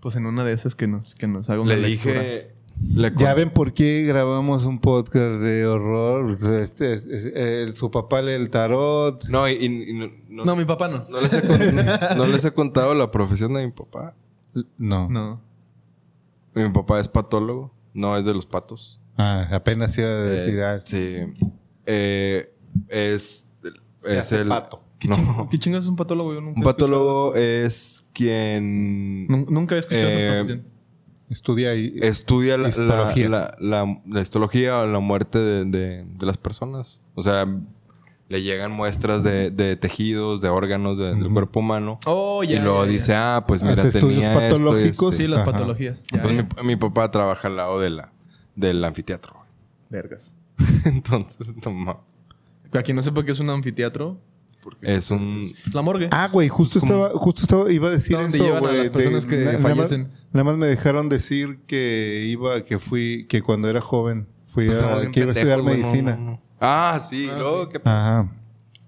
[SPEAKER 2] Pues en una de esas que nos, que nos haga una
[SPEAKER 3] Le
[SPEAKER 2] lectura.
[SPEAKER 3] dije... Le
[SPEAKER 1] Ya ven por qué grabamos un podcast de horror. O sea, Este, es- es- eh, su papá lee el tarot.
[SPEAKER 3] No, y, y- y no, no-
[SPEAKER 2] No, mi papá no.
[SPEAKER 3] no les he con- no les he contado la profesión de mi papá.
[SPEAKER 1] No.
[SPEAKER 2] No.
[SPEAKER 3] Mi papá es patólogo. No es de los patos.
[SPEAKER 1] Ah, apenas iba a decir.
[SPEAKER 3] Eh, sí. Eh, es...
[SPEAKER 1] Se
[SPEAKER 3] es
[SPEAKER 1] hace
[SPEAKER 3] el...
[SPEAKER 1] pato.
[SPEAKER 3] No.
[SPEAKER 2] ¿Qué chingas es un patólogo? Yo nunca
[SPEAKER 3] Un
[SPEAKER 2] escuchado
[SPEAKER 3] patólogo es quien...
[SPEAKER 2] Nunca he escuchado
[SPEAKER 3] Eh,
[SPEAKER 2] esa profesión.
[SPEAKER 1] Estudia ahí.
[SPEAKER 3] estudia la,
[SPEAKER 1] Histología.
[SPEAKER 3] la, la, la- la histología o la muerte de, de- de las personas. O sea, le llegan muestras de, de tejidos, de órganos de- del cuerpo humano.
[SPEAKER 2] Oh, ya.
[SPEAKER 3] y luego
[SPEAKER 2] ya, ya.
[SPEAKER 3] dice, ah, pues mira,
[SPEAKER 1] Hace estudios
[SPEAKER 3] tenía esto. y
[SPEAKER 1] patológicos.
[SPEAKER 3] esto".
[SPEAKER 2] Sí, las
[SPEAKER 1] Ajá.
[SPEAKER 2] patologías. Ya,
[SPEAKER 3] Entonces
[SPEAKER 2] ya.
[SPEAKER 3] mi, mi papá trabaja al lado de la, del anfiteatro.
[SPEAKER 2] Vergas.
[SPEAKER 3] Entonces, no ma-
[SPEAKER 2] Para quien no sepa qué es un anfiteatro,
[SPEAKER 3] Es un...
[SPEAKER 2] la morgue.
[SPEAKER 1] Ah, güey, justo
[SPEAKER 3] ¿Cómo?
[SPEAKER 1] estaba, justo estaba, iba a decir
[SPEAKER 2] ¿Dónde
[SPEAKER 1] eso, güey.
[SPEAKER 2] las personas que
[SPEAKER 1] na- nada más-
[SPEAKER 2] fallecen?
[SPEAKER 1] Nada más me dejaron decir que iba, que fui, que cuando era joven fui
[SPEAKER 3] Pues
[SPEAKER 1] a, que iba a estudiar medicina.
[SPEAKER 3] no, no. Ah, sí.
[SPEAKER 2] Ah,
[SPEAKER 3] luego,
[SPEAKER 2] sí.
[SPEAKER 3] ¿qué
[SPEAKER 1] Ajá.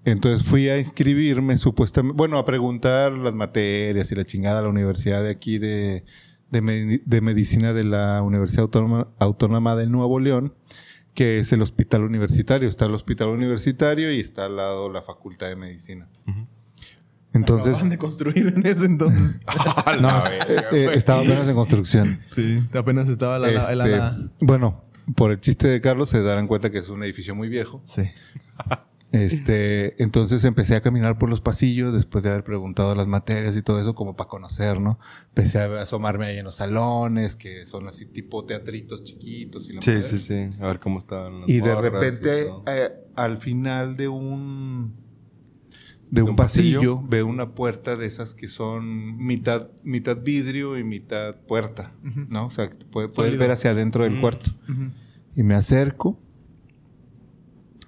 [SPEAKER 1] Entonces fui a inscribirme supuestamente, bueno, a preguntar las materias y la chingada a la universidad de aquí de, de medicina de la Universidad Autónoma, Autónoma de Nuevo León, que es el hospital universitario. Está el hospital universitario y está al lado la facultad de medicina.
[SPEAKER 3] Ujú.
[SPEAKER 1] Entonces,
[SPEAKER 2] Acababan de construir en ese entonces.
[SPEAKER 3] A la
[SPEAKER 1] no,
[SPEAKER 3] verga,
[SPEAKER 1] eh, eh, estaba apenas en construcción.
[SPEAKER 2] sí. Apenas estaba la... la-
[SPEAKER 1] Este,
[SPEAKER 2] la- la-
[SPEAKER 1] Bueno, por el chiste de Carlos se darán cuenta que es un edificio muy viejo.
[SPEAKER 2] Sí.
[SPEAKER 1] Este, entonces empecé a caminar por los pasillos después de haber preguntado las materias y todo eso como para conocer, ¿no? Empecé a asomarme ahí en los salones, que son así tipo teatritos chiquitos y la
[SPEAKER 3] Sí,
[SPEAKER 1] madre.
[SPEAKER 3] sí, sí. A ver cómo estaban las
[SPEAKER 1] Y de repente,
[SPEAKER 3] y
[SPEAKER 1] eh, al final de un de un,
[SPEAKER 3] un
[SPEAKER 1] pasillo,
[SPEAKER 3] pasillo?
[SPEAKER 1] veo una puerta de esas que son mitad mitad vidrio y mitad puerta,
[SPEAKER 2] Ujú.
[SPEAKER 1] ¿no? O sea, puede- puedes
[SPEAKER 2] Sólido.
[SPEAKER 1] ver hacia adentro del
[SPEAKER 3] Mm.
[SPEAKER 1] cuarto.
[SPEAKER 2] Ujú.
[SPEAKER 1] Y me acerco.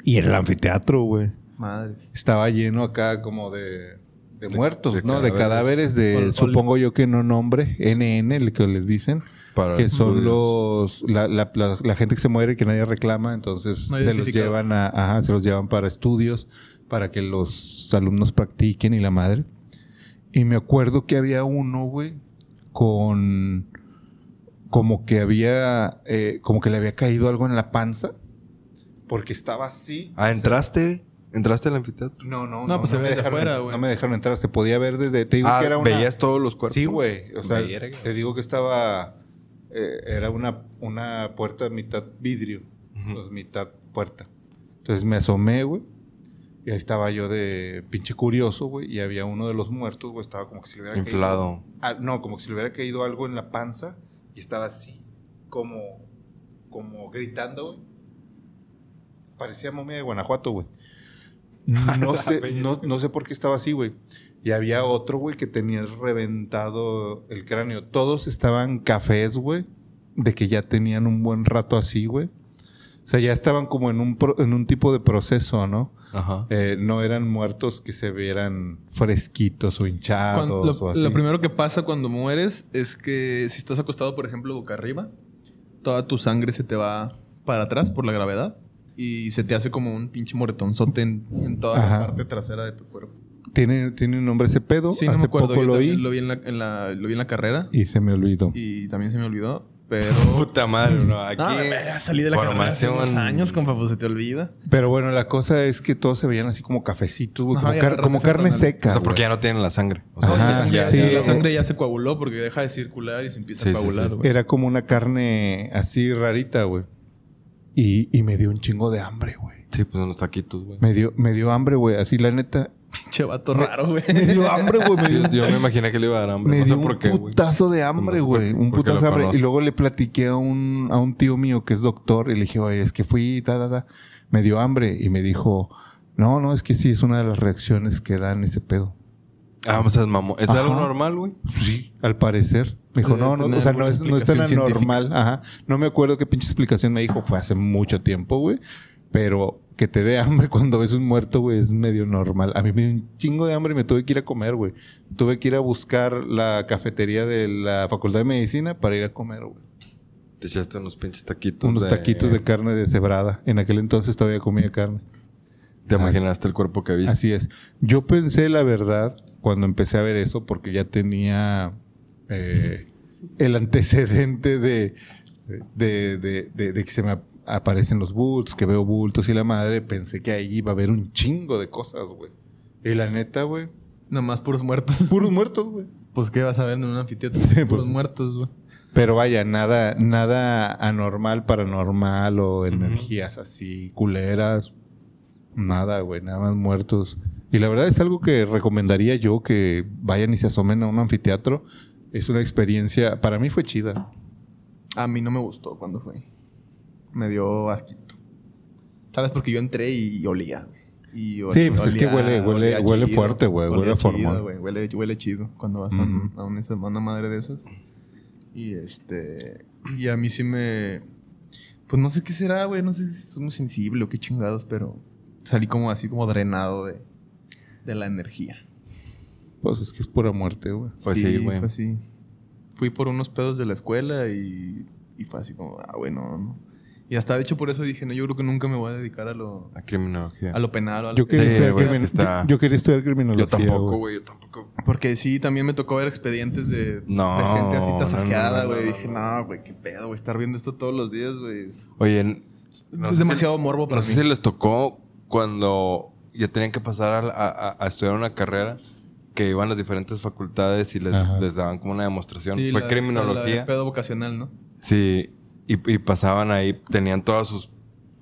[SPEAKER 1] Y el anfiteatro, güey.
[SPEAKER 2] Madres.
[SPEAKER 1] Estaba lleno acá como de, de muertos,
[SPEAKER 3] de
[SPEAKER 1] ¿no? De
[SPEAKER 3] cadáveres.
[SPEAKER 1] de,
[SPEAKER 2] Ol- ol-
[SPEAKER 1] supongo yo que no nombre, NN, el que les dicen,
[SPEAKER 3] Para
[SPEAKER 1] que son los, la, la- la- la gente que se muere que nadie reclama, entonces
[SPEAKER 2] No
[SPEAKER 1] se los llevan a, ajá, se los llevan para estudios, para que los alumnos practiquen y la madre. Y me acuerdo que había uno, güey, con como que había, eh, como que le había caído algo en la panza, porque estaba así.
[SPEAKER 3] Ah, ¿entraste? ¿Entraste al anfiteatro?
[SPEAKER 1] No, no,
[SPEAKER 2] No, pues se ve
[SPEAKER 1] me dejaron,
[SPEAKER 2] afuera, güey.
[SPEAKER 1] no me dejaron entrar. Se podía ver desde. Te digo
[SPEAKER 3] Ah,
[SPEAKER 1] que era una.
[SPEAKER 3] ¿veías todos los cuerpos?
[SPEAKER 1] Sí, güey. O sea,
[SPEAKER 3] Verga.
[SPEAKER 1] te digo que estaba. eh, era una, una puerta mitad vidrio,
[SPEAKER 3] Ujú.
[SPEAKER 1] pues, mitad puerta. Entonces me asomé, güey. Y ahí estaba yo de pinche curioso, güey. Y había uno de los muertos, güey. Estaba como que si le hubiera
[SPEAKER 3] Inflado.
[SPEAKER 1] caído. ah, no, como que si le hubiera caído algo en la panza. Y estaba así, como. Como gritando, güey. Parecía momia de Guanajuato, güey. No sé, no, no sé por qué estaba así, güey. Y había otro, güey, que tenía reventado el cráneo. Todos estaban cafés, güey. De que ya tenían un buen rato así, güey. O sea, ya estaban como en un, pro- en un tipo de proceso, ¿no?
[SPEAKER 3] Ajá.
[SPEAKER 1] Eh, no eran muertos que se vieran fresquitos o hinchados
[SPEAKER 2] Cuando-
[SPEAKER 1] o así.
[SPEAKER 2] lo primero que pasa cuando mueres es que si estás acostado, por ejemplo, boca arriba, toda tu sangre se te va para atrás por la gravedad y se te hace como un pinche moretonzote en, en toda
[SPEAKER 1] Ajá.
[SPEAKER 2] la parte trasera de tu cuerpo.
[SPEAKER 1] ¿Tiene, ¿Tiene un nombre ese pedo?
[SPEAKER 2] Sí, no
[SPEAKER 1] Hace
[SPEAKER 2] me acuerdo.
[SPEAKER 1] poco
[SPEAKER 2] Yo
[SPEAKER 1] lo
[SPEAKER 2] también
[SPEAKER 1] vi
[SPEAKER 2] lo vi en la, en la- lo vi en la carrera
[SPEAKER 1] y se me olvidó.
[SPEAKER 2] y también se me olvidó, pero...
[SPEAKER 3] Puta madre, no. Aquí.
[SPEAKER 2] No, ya salí de la carrera hace
[SPEAKER 3] formación-
[SPEAKER 2] unos años, compa, pues se te olvida.
[SPEAKER 1] Pero bueno, la cosa es que todos se veían así como cafecitos, güey.
[SPEAKER 2] Ajá,
[SPEAKER 1] Como,
[SPEAKER 2] y
[SPEAKER 1] car-
[SPEAKER 2] agarran
[SPEAKER 1] como
[SPEAKER 2] esa
[SPEAKER 1] carne seca.
[SPEAKER 3] O sea, porque
[SPEAKER 1] güey.
[SPEAKER 3] ya no tienen la sangre. O sea,
[SPEAKER 1] Ajá,
[SPEAKER 2] sangre,
[SPEAKER 1] ya,
[SPEAKER 2] ya,
[SPEAKER 1] sí.
[SPEAKER 2] la sangre ya se coaguló porque deja de circular y se empieza
[SPEAKER 3] Sí,
[SPEAKER 2] a
[SPEAKER 3] sí, sí,
[SPEAKER 2] coagular,
[SPEAKER 3] sí.
[SPEAKER 2] güey.
[SPEAKER 1] Era como una carne así rarita, güey. Y, y me dio un chingo de hambre, güey.
[SPEAKER 3] Sí, pues unos taquitos, güey.
[SPEAKER 1] Me dio, me dio hambre, güey. Así, la neta.
[SPEAKER 2] Pinche vato raro, güey.
[SPEAKER 1] Me dio hambre, güey.
[SPEAKER 3] Sí, yo me imaginé que le iba a dar hambre.
[SPEAKER 1] me
[SPEAKER 3] no
[SPEAKER 1] dio
[SPEAKER 3] sé por
[SPEAKER 1] un
[SPEAKER 3] qué, güey.
[SPEAKER 1] putazo de hambre, güey. Un putazo de hambre. Y luego le platiqué a un, a un tío mío que es doctor. Y le dije, oye, es que fui, ta, ta, ta. Me dio hambre. Y me dijo, No, no, es que sí es una de las reacciones que dan ese pedo.
[SPEAKER 3] Ah, o sea, es mamón. ¿Es
[SPEAKER 1] Ajá.
[SPEAKER 3] algo normal, güey?
[SPEAKER 1] Sí, al parecer. Me dijo, no, no, o sea, no es, no es tan anormal. Ajá. No me acuerdo qué pinche explicación me dijo. Fue hace mucho tiempo, güey. Pero que te dé hambre cuando ves un muerto, güey, es medio normal. A mí me dio un chingo de hambre y me tuve que ir a comer, güey. Tuve que ir a buscar la cafetería de la Facultad de Medicina para ir a comer, güey.
[SPEAKER 3] Te echaste unos pinches taquitos.
[SPEAKER 1] Unos taquitos de carne deshebrada. En aquel entonces todavía comía carne.
[SPEAKER 3] Te imaginaste el cuerpo que viste.
[SPEAKER 1] Así es. Yo pensé, la verdad, cuando empecé a ver eso, porque ya tenía eh, el antecedente de, de, de- de- de que se me ap- aparecen los bultos, que veo bultos y la madre, pensé que ahí iba a haber un chingo de cosas, güey. Y la neta, güey,
[SPEAKER 2] Nomás puros muertos.
[SPEAKER 1] puros muertos, güey.
[SPEAKER 2] Pues, ¿qué vas a ver en un anfiteatro?
[SPEAKER 1] Sí,
[SPEAKER 2] puros
[SPEAKER 1] pues.
[SPEAKER 2] muertos, güey.
[SPEAKER 1] Pero vaya, nada, nada anormal, paranormal o energías así culeras. Nada, güey, nada más muertos. Y la verdad es algo que recomendaría yo que vayan y se asomen a un anfiteatro. Es una experiencia, para mí fue chida.
[SPEAKER 2] A mí no me gustó cuando fue. Me dio asquito. ¿Sabes? Porque yo entré y olía. Y
[SPEAKER 1] Sí, pues es que huele- huele- huele fuerte, güey, huele a
[SPEAKER 2] chido, Huele, huele chido cuando vas a, una, madre de esas. Y este... Y a mí sí me... Pues no sé qué será, güey. No sé si soy muy sensible o qué chingados, pero... Salí como así como drenado de, de la energía.
[SPEAKER 1] Pues es que es pura muerte, güey.
[SPEAKER 3] Pues sí, güey.
[SPEAKER 2] Fue así. Fui por unos pedos de la escuela y, y fue así como, ah, bueno, no. Y hasta de hecho por eso dije, no, yo creo que nunca me voy a dedicar a lo,
[SPEAKER 3] A criminología.
[SPEAKER 2] a lo penal o a lo
[SPEAKER 1] Yo
[SPEAKER 2] que-
[SPEAKER 1] quería,
[SPEAKER 3] Sí,
[SPEAKER 1] estudiar crimin-
[SPEAKER 3] está-
[SPEAKER 1] yo, yo quería estudiar criminología.
[SPEAKER 3] Yo tampoco,
[SPEAKER 1] güey.
[SPEAKER 3] Yo tampoco.
[SPEAKER 2] Porque sí, también me tocó ver expedientes de,
[SPEAKER 3] No,
[SPEAKER 2] de gente así tasajeada,
[SPEAKER 3] no,
[SPEAKER 2] güey.
[SPEAKER 3] no,
[SPEAKER 2] dije,
[SPEAKER 3] no.
[SPEAKER 2] güey, qué pedo, güey, estar viendo esto todos los días, güey. Es,
[SPEAKER 3] Oye,
[SPEAKER 2] es demasiado
[SPEAKER 3] si-
[SPEAKER 2] morbo para
[SPEAKER 3] No
[SPEAKER 2] mí.
[SPEAKER 3] sé si les tocó cuando ya tenían que pasar a, a- a estudiar una carrera que iban a las diferentes facultades y les, daban como una demostración.
[SPEAKER 2] Sí,
[SPEAKER 3] Fue
[SPEAKER 2] la- la
[SPEAKER 3] criminología.
[SPEAKER 2] de pedo vocacional, ¿no?
[SPEAKER 3] Sí, y, y pasaban ahí, tenían todas sus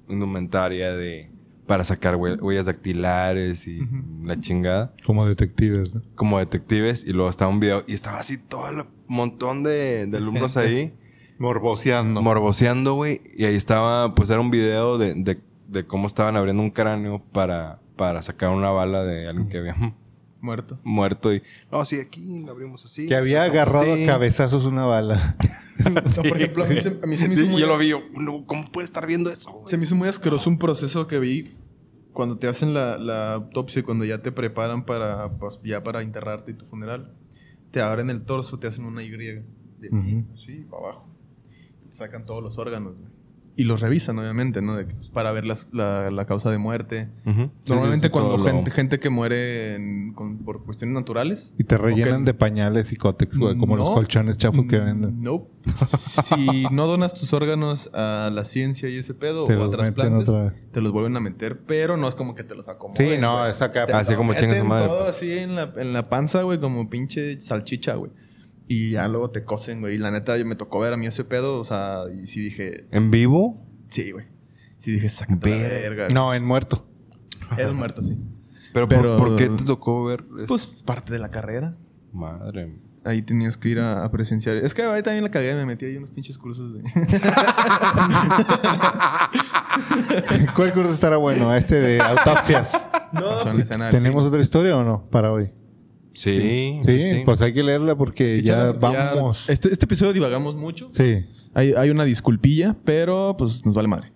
[SPEAKER 3] indumentaria de para sacar hue- huellas dactilares y la chingada,
[SPEAKER 1] Como detectives, ¿no?
[SPEAKER 3] como detectives, y luego estaba un video y estaba así todo el montón de, de alumnos ahí
[SPEAKER 1] Morboseando.
[SPEAKER 3] morboseando, güey, y ahí estaba, pues era un video de, de, de cómo estaban abriendo un cráneo para, para sacar una bala de alguien que había
[SPEAKER 2] Muerto.
[SPEAKER 3] muerto y no, sí, aquí lo abrimos así.
[SPEAKER 1] que había agarrado
[SPEAKER 3] así.
[SPEAKER 1] a cabezazos una bala.
[SPEAKER 2] No, por ejemplo, a mí se, a mí se me hizo muy...
[SPEAKER 3] yo lo vi, yo, no, ¿cómo puede estar viendo eso? güey?
[SPEAKER 2] Se me hizo muy asqueroso un proceso que vi cuando te hacen la, la autopsia y cuando ya te preparan para, pues, ya para enterrarte y tu funeral. Te abren el torso, te hacen una Y de
[SPEAKER 1] Ujú.
[SPEAKER 2] así para abajo. Y te sacan todos los órganos, güey. Y los revisan, obviamente, ¿no? De pues, para ver las- la, la causa de muerte. Normalmente
[SPEAKER 3] sí, sí,
[SPEAKER 2] cuando gente, gente que muere en- con- por cuestiones naturales.
[SPEAKER 1] Y te rellenan de pañales y cótex, güey, como los colchones chafos que venden.
[SPEAKER 2] No. si no donas tus órganos a la ciencia y ese pedo
[SPEAKER 1] Te
[SPEAKER 2] o a trasplantes, te los vuelven a meter, pero no es como que te los acomoden.
[SPEAKER 1] Sí, no, es acá.
[SPEAKER 3] Así como chinga su madre,
[SPEAKER 2] todo
[SPEAKER 3] pues.
[SPEAKER 2] así en la, en la panza, güey, como pinche salchicha, güey. Y ya luego te cosen, güey. Y la neta, yo me tocó ver a mí ese pedo, o sea, y sí dije,
[SPEAKER 3] ¿En vivo?
[SPEAKER 2] sí, güey. Sí dije,
[SPEAKER 3] Ver-
[SPEAKER 2] verga. güey.
[SPEAKER 1] No, en muerto.
[SPEAKER 2] Un muerto, sí.
[SPEAKER 3] ¿Pero,
[SPEAKER 2] Pero-
[SPEAKER 3] ¿por, por qué te tocó ver eso?
[SPEAKER 2] Pues parte de la carrera.
[SPEAKER 3] Madre.
[SPEAKER 2] Ahí tenías que ir a, a presenciar. Es que ahí también la cagué, me metí ahí unos pinches cursos de.
[SPEAKER 1] ¿Cuál curso estará bueno? Este de autopsias.
[SPEAKER 2] no,
[SPEAKER 1] ¿Y ¿Tenemos otra historia o no para hoy?
[SPEAKER 3] Sí,
[SPEAKER 1] Sí, pues hay que leerla porque ya vamos.
[SPEAKER 2] Este, este episodio divagamos mucho.
[SPEAKER 1] Sí.
[SPEAKER 2] Hay, hay una disculpilla, pero pues nos vale madre.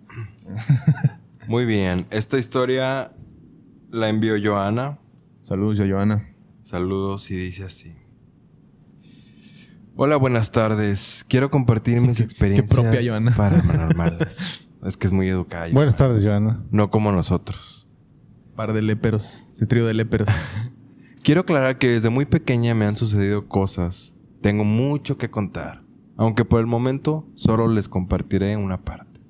[SPEAKER 3] Muy bien. Esta historia la envió Joana.
[SPEAKER 2] Saludos, yo, Joana.
[SPEAKER 3] Saludos y dice así. Hola, buenas tardes. Quiero compartir mis experiencias
[SPEAKER 2] propia, Joana.
[SPEAKER 3] paranormales. es que es muy educada. Joana.
[SPEAKER 1] Buenas tardes, Joana.
[SPEAKER 3] No como nosotros.
[SPEAKER 2] Par de léperos. Este trío de léperos.
[SPEAKER 3] Quiero aclarar que desde muy pequeña me han sucedido cosas. Tengo mucho que contar. Aunque por el momento solo les compartiré una parte.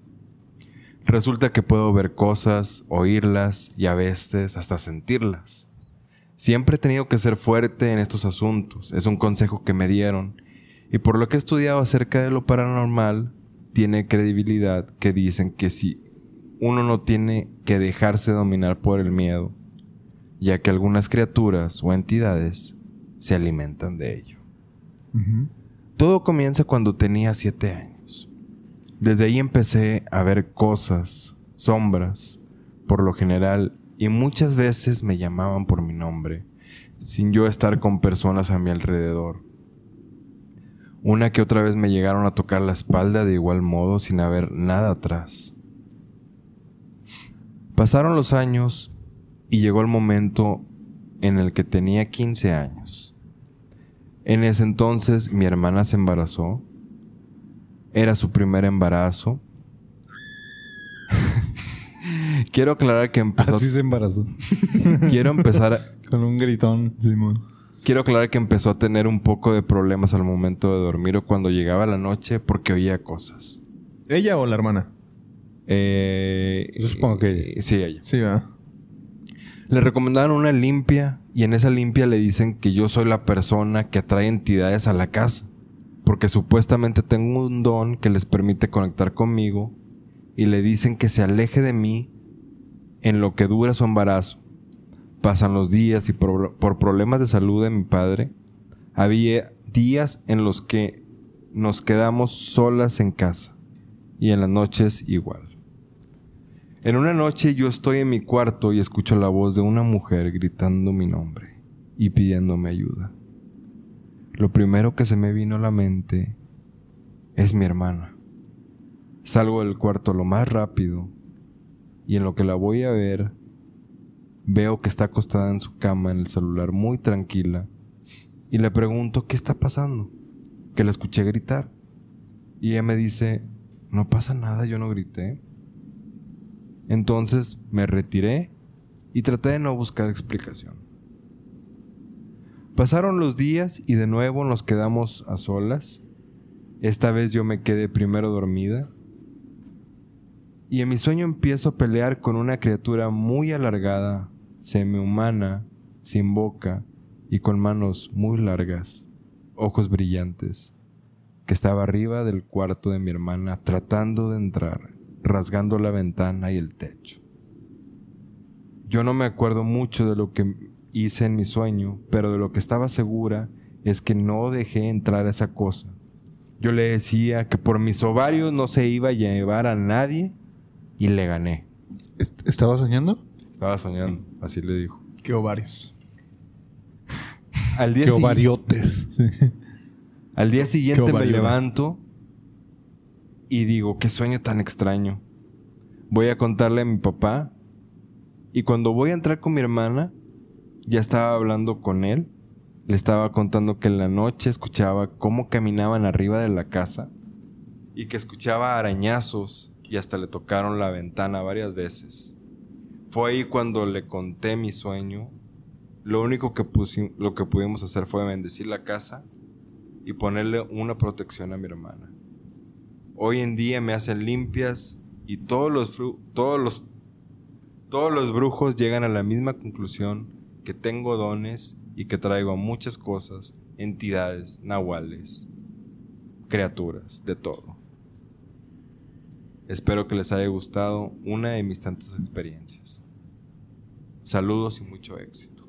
[SPEAKER 3] Resulta que puedo ver cosas, oírlas y a veces hasta sentirlas. Siempre he tenido que ser fuerte en estos asuntos. Es un consejo que me dieron. Y por lo que he estudiado acerca de lo paranormal, tiene credibilidad que dicen que si uno no tiene que dejarse dominar por el miedo, ya que algunas criaturas o entidades se alimentan de ello. Todo comienza cuando tenía siete años. Desde ahí empecé a ver cosas, sombras, por lo general y muchas veces me llamaban por mi nombre, sin yo estar con personas a mi alrededor. Una que otra vez me llegaron a tocar la espalda de igual modo sin haber nada atrás. Pasaron los años y llegó el momento en el que tenía 15 años. En ese entonces mi hermana se embarazó. Era su primer embarazo. Quiero aclarar que empezó...
[SPEAKER 1] Así se embarazó.
[SPEAKER 3] Quiero empezar... a-
[SPEAKER 1] Con un gritón.
[SPEAKER 2] Simón.
[SPEAKER 3] Quiero aclarar que empezó a tener un poco de problemas al momento de dormir o cuando llegaba la noche porque oía cosas.
[SPEAKER 2] ¿Ella o la hermana?
[SPEAKER 3] Eh,
[SPEAKER 1] Yo supongo que ella.
[SPEAKER 3] eh, Sí, ella.
[SPEAKER 2] Sí, va.
[SPEAKER 3] Le recomendaron una limpia y en esa limpia le dicen que yo soy la persona que atrae entidades a la casa. Porque supuestamente tengo un don que les permite conectar conmigo y le dicen que se aleje de mí en lo que dura su embarazo. Pasan los días y por, por problemas de salud de mi padre, había días en los que nos quedamos solas en casa y en las noches igual. En una noche yo estoy en mi cuarto y escucho la voz de una mujer gritando mi nombre y pidiéndome ayuda. Lo primero que se me vino a la mente es mi hermana. Salgo del cuarto lo más rápido y en lo que la voy a ver veo que está acostada en su cama en el celular muy tranquila y le pregunto qué está pasando, que la escuché gritar. Y ella me dice, no pasa nada, yo no grité. Entonces me retiré y traté de no buscar explicación. Pasaron los días y de nuevo nos quedamos a solas. Esta vez yo me quedé primero dormida. Y en mi sueño empiezo a pelear con una criatura muy alargada, semihumana, sin boca y con manos muy largas, ojos brillantes, que estaba arriba del cuarto de mi hermana tratando de entrar, rasgando la ventana y el techo. Yo no me acuerdo mucho de lo que hice en mi sueño, pero de lo que estaba segura es que no dejé entrar a esa cosa. Yo le decía que por mis ovarios no se iba a llevar a nadie y le gané.
[SPEAKER 1] ¿Est- ¿Estaba soñando?
[SPEAKER 3] Estaba soñando, así le dijo.
[SPEAKER 2] Qué ovarios.
[SPEAKER 3] Al día,
[SPEAKER 1] Qué ovariotes.
[SPEAKER 3] al día siguiente me levanto y digo, qué sueño tan extraño. Voy a contarle a mi papá y cuando voy a entrar con mi hermana, ya estaba hablando con él. Le estaba contando que en la noche escuchaba cómo caminaban arriba de la casa y que escuchaba arañazos y hasta le tocaron la ventana varias veces. Fue ahí cuando le conté mi sueño. Lo único que, lo que pudimos hacer fue bendecir la casa y ponerle una protección a mi hermana. Hoy en día me hacen limpias y todos los, fru- todos los, todos los brujos llegan a la misma conclusión que tengo dones y que traigo muchas cosas, entidades, nahuales, criaturas, de todo. Espero que les haya gustado una de mis tantas experiencias. Saludos y mucho éxito.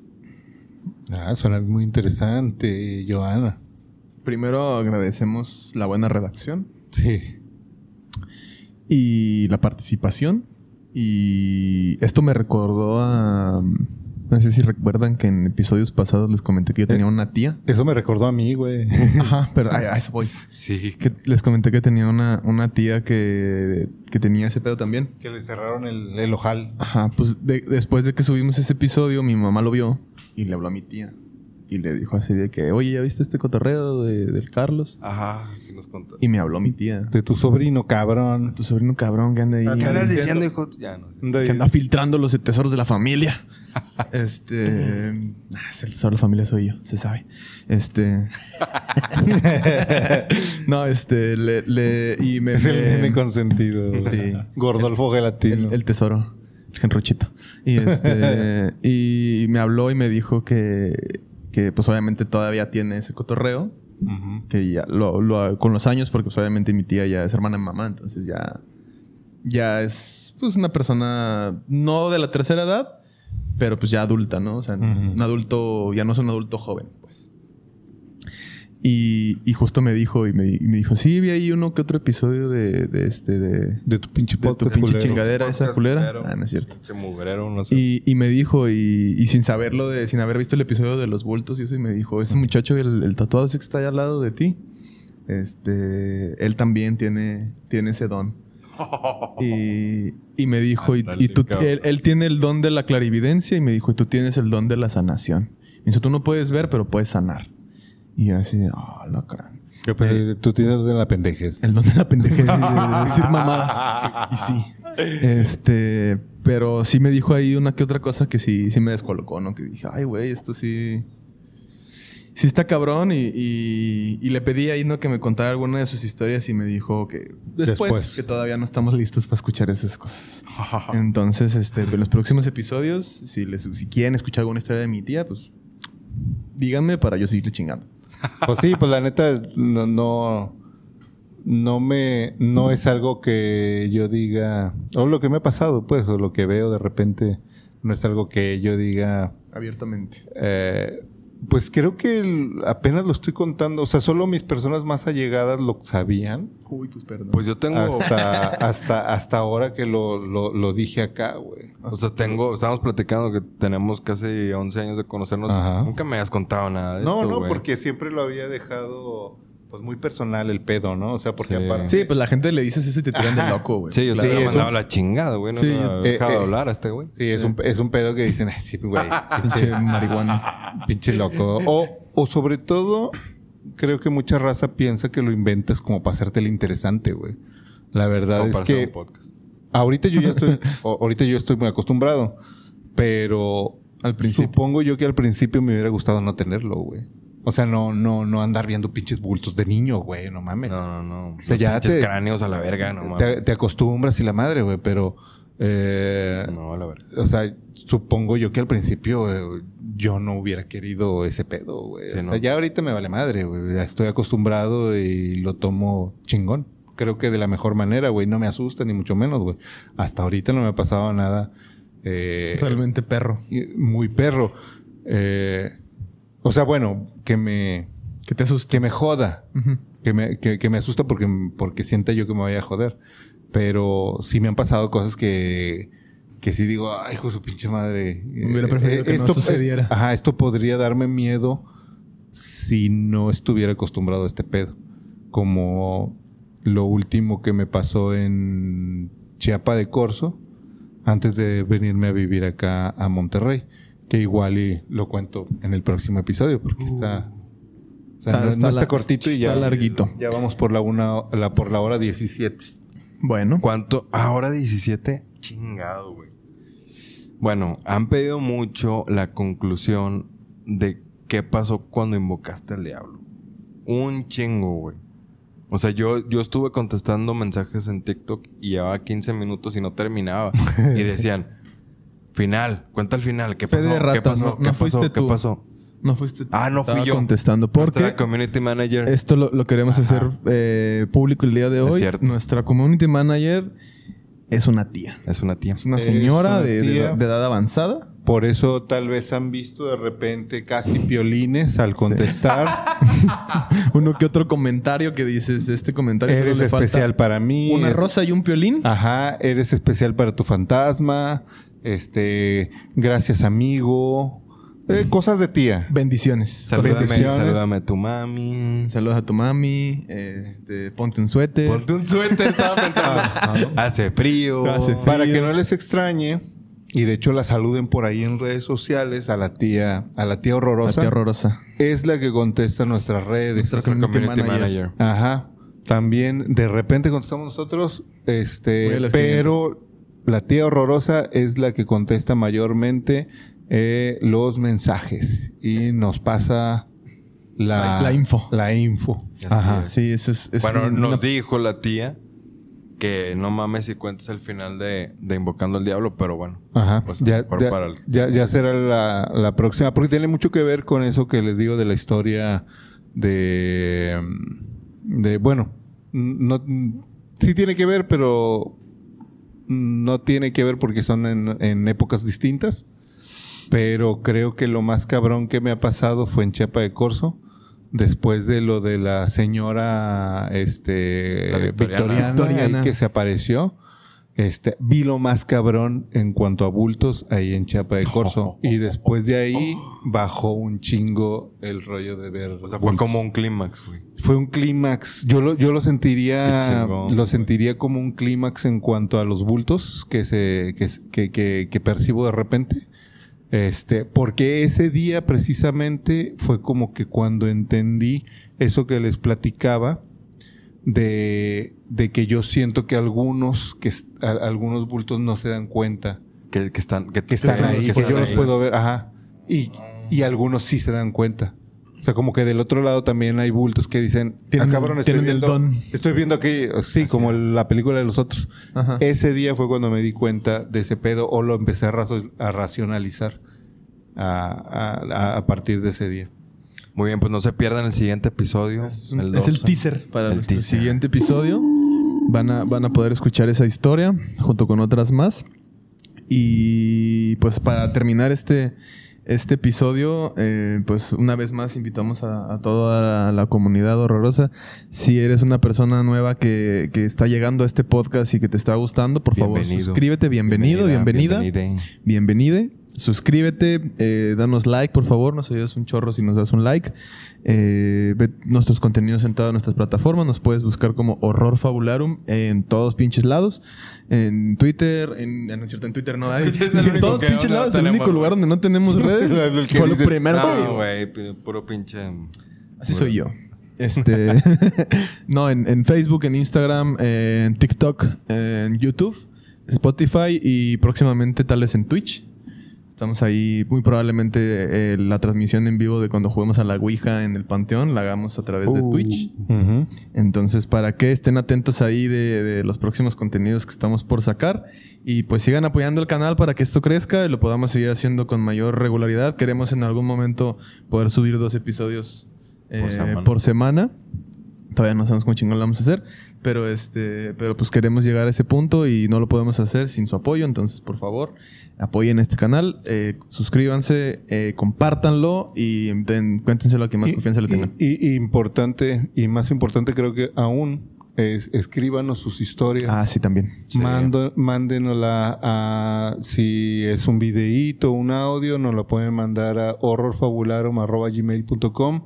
[SPEAKER 1] Ah, suena muy interesante, Joana.
[SPEAKER 2] Primero agradecemos la buena redacción
[SPEAKER 1] Sí.
[SPEAKER 2] Y la participación. Y esto me recordó a... No sé si recuerdan que en episodios pasados les comenté que yo tenía una tía.
[SPEAKER 1] Eso me recordó a mí, güey.
[SPEAKER 2] Ajá, pero a, a eso voy.
[SPEAKER 3] Sí.
[SPEAKER 2] Que les comenté que tenía una, una tía que, que tenía ese pedo también.
[SPEAKER 1] que le cerraron el, el ojal.
[SPEAKER 2] Ajá, pues de- después de que subimos ese episodio, mi mamá lo vio y le habló a mi tía. Y le dijo así de que, oye, ¿ya viste este cotorreo de- del Carlos?
[SPEAKER 3] Ajá, sí nos contó.
[SPEAKER 2] Y me habló mi tía.
[SPEAKER 1] De tu sobrino, cabrón.
[SPEAKER 2] Tu sobrino cabrón que anda ahí.
[SPEAKER 3] ¿Qué andas
[SPEAKER 1] diciendo?
[SPEAKER 3] hijo? Ya no.
[SPEAKER 2] Que anda filtrando los tesoros de la familia. este. ah, es el tesoro de la familia soy yo, se sabe. Este. no, este. Le, le- y me.
[SPEAKER 1] Es el
[SPEAKER 2] me-
[SPEAKER 1] nene consentido.
[SPEAKER 2] Sí.
[SPEAKER 1] Gordolfo gelatino.
[SPEAKER 2] el, el tesoro. El genruchito. Y este. y me habló y me dijo que. Que pues obviamente todavía tiene ese cotorreo. Que ya lo, lo- con los años, porque pues, obviamente mi tía ya es hermana de mamá, entonces ya. Ya es pues una persona no de la tercera edad, pero pues ya adulta, ¿no? O sea, un adulto, ya no es un adulto joven, pues. Y, y justo me dijo, y me, y me dijo, sí, vi ahí uno que otro episodio de, de este, de,
[SPEAKER 1] De tu pinche
[SPEAKER 2] de tu pinche
[SPEAKER 1] culero.
[SPEAKER 2] chingadera, esa culera. Ah, no es cierto.
[SPEAKER 3] Mugrero, no sé.
[SPEAKER 2] Y, y me dijo, y, y sin saberlo, de, sin haber visto el episodio de los bultos y eso, y me dijo, ese muchacho, el, el tatuado ese que está allá al lado de ti, este, él también tiene, tiene ese don. Y, y me dijo, y, y tú, él, él tiene el don de la clarividencia y me dijo, y tú tienes el don de la sanación. Me dice, tú no puedes ver, pero puedes sanar. Y así, ah, la crán.
[SPEAKER 1] Que, pues, Tú tienes de la pendejes.
[SPEAKER 2] El don de la pendejez de, de decir mamadas. Y sí. Este, pero sí me dijo ahí una que otra cosa que sí, sí me descolocó, ¿no? Que dije, ay, güey, esto sí. Sí está cabrón. Y, y- y le pedí ahí, ¿no? Que me contara alguna de sus historias y me dijo que después,
[SPEAKER 1] Después.
[SPEAKER 2] que todavía no estamos listos para escuchar esas cosas. Entonces, este, en los próximos episodios, si, les, si quieren escuchar alguna historia de mi tía, pues díganme para yo seguirle chingando.
[SPEAKER 1] Pues sí, pues la neta no, no, no me, no es algo que yo diga, o lo que me ha pasado, pues, o lo que veo de repente, no es algo que yo diga,
[SPEAKER 2] Abiertamente.
[SPEAKER 1] eh, pues creo que el- apenas lo estoy contando, o sea, solo mis personas más allegadas lo sabían,
[SPEAKER 2] Uy, pues perdón.
[SPEAKER 3] Pues yo tengo...
[SPEAKER 1] hasta, hasta, hasta ahora que lo, lo, lo dije acá, güey.
[SPEAKER 3] O sea, tengo... Estábamos platicando que tenemos casi 11 años de conocernos.
[SPEAKER 1] Ajá.
[SPEAKER 3] Nunca me has contado nada de
[SPEAKER 1] No,
[SPEAKER 3] esto,
[SPEAKER 1] no,
[SPEAKER 3] güey.
[SPEAKER 1] porque siempre lo había dejado, pues, muy personal el pedo, ¿no? O sea, porque
[SPEAKER 3] Sí.
[SPEAKER 1] aparte...
[SPEAKER 2] Sí, pues la gente le dices eso y te tiran de loco, güey.
[SPEAKER 3] Sí, yo te hubiera
[SPEAKER 1] Sí,
[SPEAKER 3] mandado
[SPEAKER 1] eso-
[SPEAKER 3] la chingada, güey. No
[SPEAKER 2] Sí,
[SPEAKER 3] me
[SPEAKER 2] yo-
[SPEAKER 3] había dejado
[SPEAKER 1] eh,
[SPEAKER 3] de
[SPEAKER 1] eh,
[SPEAKER 3] hablar a este güey.
[SPEAKER 1] Sí, es un, es un pedo que dicen, "Ay, sí, güey,
[SPEAKER 2] Pinche marihuana.
[SPEAKER 1] pinche loco. O, o sobre todo, creo que mucha raza piensa que lo inventas como para hacerte el interesante, güey. La verdad es
[SPEAKER 3] para hacer
[SPEAKER 1] que
[SPEAKER 3] un podcast.
[SPEAKER 1] ahorita yo ya estoy, o- ahorita yo estoy muy acostumbrado, pero
[SPEAKER 2] Al principio.
[SPEAKER 1] supongo yo que al principio me hubiera gustado no tenerlo, güey. O sea, no, no, no andar viendo pinches bultos de niño, güey, no mames.
[SPEAKER 3] No, no, no.
[SPEAKER 1] sea,
[SPEAKER 3] Los
[SPEAKER 1] ya
[SPEAKER 3] pinches
[SPEAKER 1] te-
[SPEAKER 3] cráneos a la verga, no
[SPEAKER 1] te,
[SPEAKER 3] mames.
[SPEAKER 1] te acostumbras y la madre, güey, pero eh,
[SPEAKER 3] No, a la verga.
[SPEAKER 1] o sea, supongo yo que al principio eh, yo no hubiera querido ese pedo, güey.
[SPEAKER 3] Sí,
[SPEAKER 1] o
[SPEAKER 3] ¿no?
[SPEAKER 1] sea, ya ahorita me vale madre, güey. Ya estoy acostumbrado y lo tomo chingón. Creo que de la mejor manera, güey. No me asusta ni mucho menos, güey. Hasta ahorita no me ha pasado nada eh,
[SPEAKER 2] Realmente perro.
[SPEAKER 1] muy perro. Eh, o sea, bueno, que me,
[SPEAKER 2] Que te asuste.
[SPEAKER 1] que me joda. Que me, que, que me asusta porque, porque sienta yo que me vaya a joder. Pero sí me han pasado cosas que, que sí digo, ay, hijo de su pinche madre.
[SPEAKER 2] Hubiera preferido que no
[SPEAKER 1] es-
[SPEAKER 2] sucediera.
[SPEAKER 1] ajá, esto podría darme miedo si no estuviera acostumbrado a este pedo. Como lo último que me pasó en Chiapa de Corzo, antes de venirme a vivir acá a Monterrey. Que igual y lo cuento en el próximo episodio, porque está... O sea,
[SPEAKER 2] Está-
[SPEAKER 1] no,
[SPEAKER 2] está
[SPEAKER 1] no está
[SPEAKER 2] la-
[SPEAKER 1] cortito y ya...
[SPEAKER 2] está larguito.
[SPEAKER 1] Ya vamos por la una, la, por la hora 17.
[SPEAKER 2] Bueno.
[SPEAKER 3] ¿Cuánto? Ahora 17. Chingado, güey. Bueno, han pedido mucho la conclusión de qué pasó cuando invocaste al diablo. Un chingo, güey. O sea, yo, yo estuve contestando mensajes en TikTok y llevaba 15 minutos y no terminaba. y decían, final, cuenta el final. ¿Qué pasó? ¿Qué pasó?
[SPEAKER 2] no-
[SPEAKER 3] ¿Qué
[SPEAKER 2] no
[SPEAKER 3] pasó? ¿Qué
[SPEAKER 2] tú.
[SPEAKER 3] pasó?
[SPEAKER 2] No fuiste tú.
[SPEAKER 3] Ah, no fui
[SPEAKER 2] Estaba
[SPEAKER 3] yo.
[SPEAKER 2] contestando.
[SPEAKER 3] Nuestra
[SPEAKER 2] Porque
[SPEAKER 3] community manager.
[SPEAKER 2] esto lo, lo queremos hacer eh, público el día de
[SPEAKER 3] Es
[SPEAKER 2] hoy.
[SPEAKER 3] cierto.
[SPEAKER 2] Nuestra community manager es una tía.
[SPEAKER 3] Es una tía.
[SPEAKER 2] Es una
[SPEAKER 1] Es
[SPEAKER 2] señora
[SPEAKER 1] una
[SPEAKER 2] de, de-
[SPEAKER 1] tía.
[SPEAKER 2] de edad avanzada.
[SPEAKER 1] Por eso tal vez han visto de repente casi piolines al contestar.
[SPEAKER 2] Uno que otro comentario que dices, este comentario
[SPEAKER 1] eres
[SPEAKER 2] le falta
[SPEAKER 1] especial para mí.
[SPEAKER 2] Una
[SPEAKER 1] Es-
[SPEAKER 2] rosa y un piolín.
[SPEAKER 1] Ajá, eres especial para tu fantasma. Este, gracias amigo. Eh, cosas de tía.
[SPEAKER 2] Bendiciones.
[SPEAKER 3] Salúdame,
[SPEAKER 1] bendiciones.
[SPEAKER 3] salúdame a tu mami.
[SPEAKER 2] Saludos a tu mami. Este, ponte un suéter.
[SPEAKER 3] Ponte un suéter, estaba pensando. Hace frío.
[SPEAKER 2] Hace frío.
[SPEAKER 1] Para que no les extrañe. Y de hecho la saluden por ahí en redes sociales a la tía, a la tía
[SPEAKER 2] La
[SPEAKER 1] horrorosa.
[SPEAKER 2] tía horrorosa.
[SPEAKER 1] Es la que contesta nuestras redes.
[SPEAKER 2] Nuestra community
[SPEAKER 3] community
[SPEAKER 2] manager.
[SPEAKER 3] manager.
[SPEAKER 1] Ajá. También de repente contestamos nosotros, este, pero la tía horrorosa es la que contesta mayormente eh, los mensajes y nos pasa la,
[SPEAKER 2] La- la info.
[SPEAKER 1] La info. Ajá.
[SPEAKER 3] es.
[SPEAKER 2] Sí, eso es. es
[SPEAKER 3] Bueno,
[SPEAKER 2] un-
[SPEAKER 3] nos
[SPEAKER 2] una-
[SPEAKER 3] dijo la tía que no mames si cuentas el final de, de Invocando al Diablo, pero bueno.
[SPEAKER 1] Ajá.
[SPEAKER 3] Pues
[SPEAKER 1] ya, ya-
[SPEAKER 3] para el-
[SPEAKER 1] ya- ya será la, la próxima, porque tiene mucho que ver con eso que les digo de la historia de, de bueno, no, sí tiene que ver, pero no tiene que ver porque son en, en épocas distintas. Pero creo que lo más cabrón que me ha pasado fue en Chiapa de Corzo, después de lo de la señora este,
[SPEAKER 3] La victoriana.
[SPEAKER 1] victoriana,
[SPEAKER 2] Victoriana.
[SPEAKER 1] ahí que se apareció. Este, vi lo más cabrón en cuanto a bultos ahí en Chiapa de Corzo. Y después de ahí bajó un chingo el rollo de ver.
[SPEAKER 3] O sea, fue
[SPEAKER 1] bultos.
[SPEAKER 3] como un clímax, güey.
[SPEAKER 1] Fue un clímax. Yo lo, yo lo sentiría.
[SPEAKER 3] chingón,
[SPEAKER 1] lo sentiría como un clímax en cuanto a los bultos que se, que, que, que- que percibo de repente. Este, porque ese día precisamente fue como que cuando entendí eso que les platicaba de, de que yo siento que algunos, que a- algunos bultos no se dan cuenta
[SPEAKER 3] Que, que están, que,
[SPEAKER 1] que están ahí,
[SPEAKER 2] que están
[SPEAKER 1] yo los
[SPEAKER 2] ahí.
[SPEAKER 1] puedo ver, ajá. Y, y algunos sí se dan cuenta. O sea, como que del otro lado también hay bultos que dicen,
[SPEAKER 2] Tienen-
[SPEAKER 1] ah, cabrón, estoy
[SPEAKER 2] tienen el
[SPEAKER 1] viendo,
[SPEAKER 2] don".
[SPEAKER 1] estoy viendo aquí, sí, como el- la película de los otros.
[SPEAKER 2] Ajá.
[SPEAKER 1] Ese día fue cuando me di cuenta de ese pedo o lo empecé a, razo- a racionalizar a, a- a partir de ese día.
[SPEAKER 3] Muy bien, pues no se pierdan el siguiente episodio.
[SPEAKER 2] Es, un-
[SPEAKER 3] el
[SPEAKER 2] es el
[SPEAKER 3] 12.
[SPEAKER 2] teaser para
[SPEAKER 3] El teaser.
[SPEAKER 2] siguiente episodio. Van a, van a poder escuchar esa historia junto con otras más. Y pues para terminar este, este episodio, eh, pues una vez más invitamos a, a toda la comunidad horrorosa. Si eres una persona nueva que, que está llegando a este podcast y que te está gustando, por favor,
[SPEAKER 3] Bienvenido.
[SPEAKER 2] suscríbete. Bienvenido, bienvenida.
[SPEAKER 3] bienvenida.
[SPEAKER 2] Bienvenide. Suscríbete, eh, danos like, por favor. Nos ayudas un chorro si nos das un like. Eh, ve nuestros contenidos en todas nuestras plataformas. Nos puedes buscar como Horror Fabularum en todos pinches lados. En Twitter, en, no es cierto, en Twitter no hay. En todos pinches
[SPEAKER 3] no
[SPEAKER 2] lados. Es el único lugar donde no tenemos redes.
[SPEAKER 1] El
[SPEAKER 2] Fue lo
[SPEAKER 1] dices,
[SPEAKER 2] primero que
[SPEAKER 3] No,
[SPEAKER 2] digo.
[SPEAKER 3] güey, puro pinche.
[SPEAKER 2] Así soy yo. Este, no, en, en Facebook, en Instagram, en TikTok, en YouTube, Spotify y próximamente tal vez en Twitch. Estamos ahí, muy probablemente eh, la transmisión en vivo de cuando juguemos a la Ouija en el Panteón la hagamos a través de
[SPEAKER 3] Uh.
[SPEAKER 2] Twitch. Entonces, para que estén atentos ahí de, de los próximos contenidos que estamos por sacar. Y pues sigan apoyando el canal para que esto crezca y lo podamos seguir haciendo con mayor regularidad. Queremos en algún momento poder subir dos episodios eh,
[SPEAKER 3] semana.
[SPEAKER 2] por semana. Todavía no sabemos cómo chingón lo vamos a hacer. Pero este, pero pues queremos llegar a ese punto y no lo podemos hacer sin su apoyo. Entonces, por favor, apoyen este canal, eh, suscríbanse, eh, compártanlo y den, cuéntenselo a quien más
[SPEAKER 1] Y-
[SPEAKER 2] confianza le tengan.
[SPEAKER 1] Y, y importante, y más importante creo que aún, es escríbanos sus historias.
[SPEAKER 2] Ah, sí, también.
[SPEAKER 3] Sí.
[SPEAKER 1] Mando- mándenosla a si es un videíto, un audio, nos lo pueden mandar a horrorfabularum.gmail.com.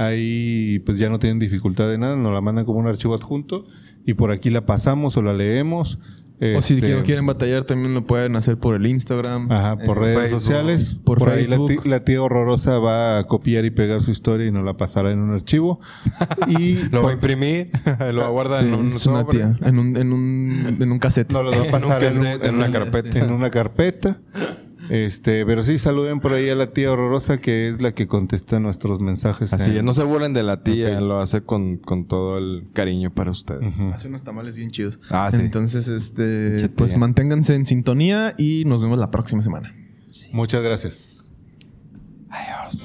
[SPEAKER 1] Ahí pues ya no tienen dificultad de nada, nos la mandan como un archivo adjunto y por aquí la pasamos o la leemos.
[SPEAKER 2] O si
[SPEAKER 1] Este,
[SPEAKER 2] quieren, quieren batallar, también lo pueden hacer por el Instagram.
[SPEAKER 1] Ajá, por
[SPEAKER 2] Eh,
[SPEAKER 1] redes
[SPEAKER 3] Facebook,
[SPEAKER 1] sociales.
[SPEAKER 2] por
[SPEAKER 1] Por, ahí la
[SPEAKER 2] Facebook.
[SPEAKER 1] ti- la tía horrorosa va a copiar y pegar su historia y nos la pasará en un archivo. y
[SPEAKER 3] Lo va a imprimir, lo va a guardar
[SPEAKER 2] Sí,
[SPEAKER 3] en un sobre.
[SPEAKER 2] tía. En un, en un, en un cassette.
[SPEAKER 1] nos lo va a
[SPEAKER 3] En un
[SPEAKER 1] pasar en, un-
[SPEAKER 3] cassette, en una carpeta.
[SPEAKER 1] En una carpeta. Este, pero sí, saluden por ahí a la tía horrorosa que es la que contesta nuestros mensajes.
[SPEAKER 3] Así,
[SPEAKER 1] en...
[SPEAKER 3] no se burlen de la tía,
[SPEAKER 1] okay.
[SPEAKER 3] lo hace con, con, todo el cariño para ustedes.
[SPEAKER 1] Uh.
[SPEAKER 2] Hace unos tamales bien chidos.
[SPEAKER 3] Ah, sí.
[SPEAKER 2] Entonces, este, pues manténganse en sintonía y nos vemos la próxima semana.
[SPEAKER 1] Muchas gracias. Adiós.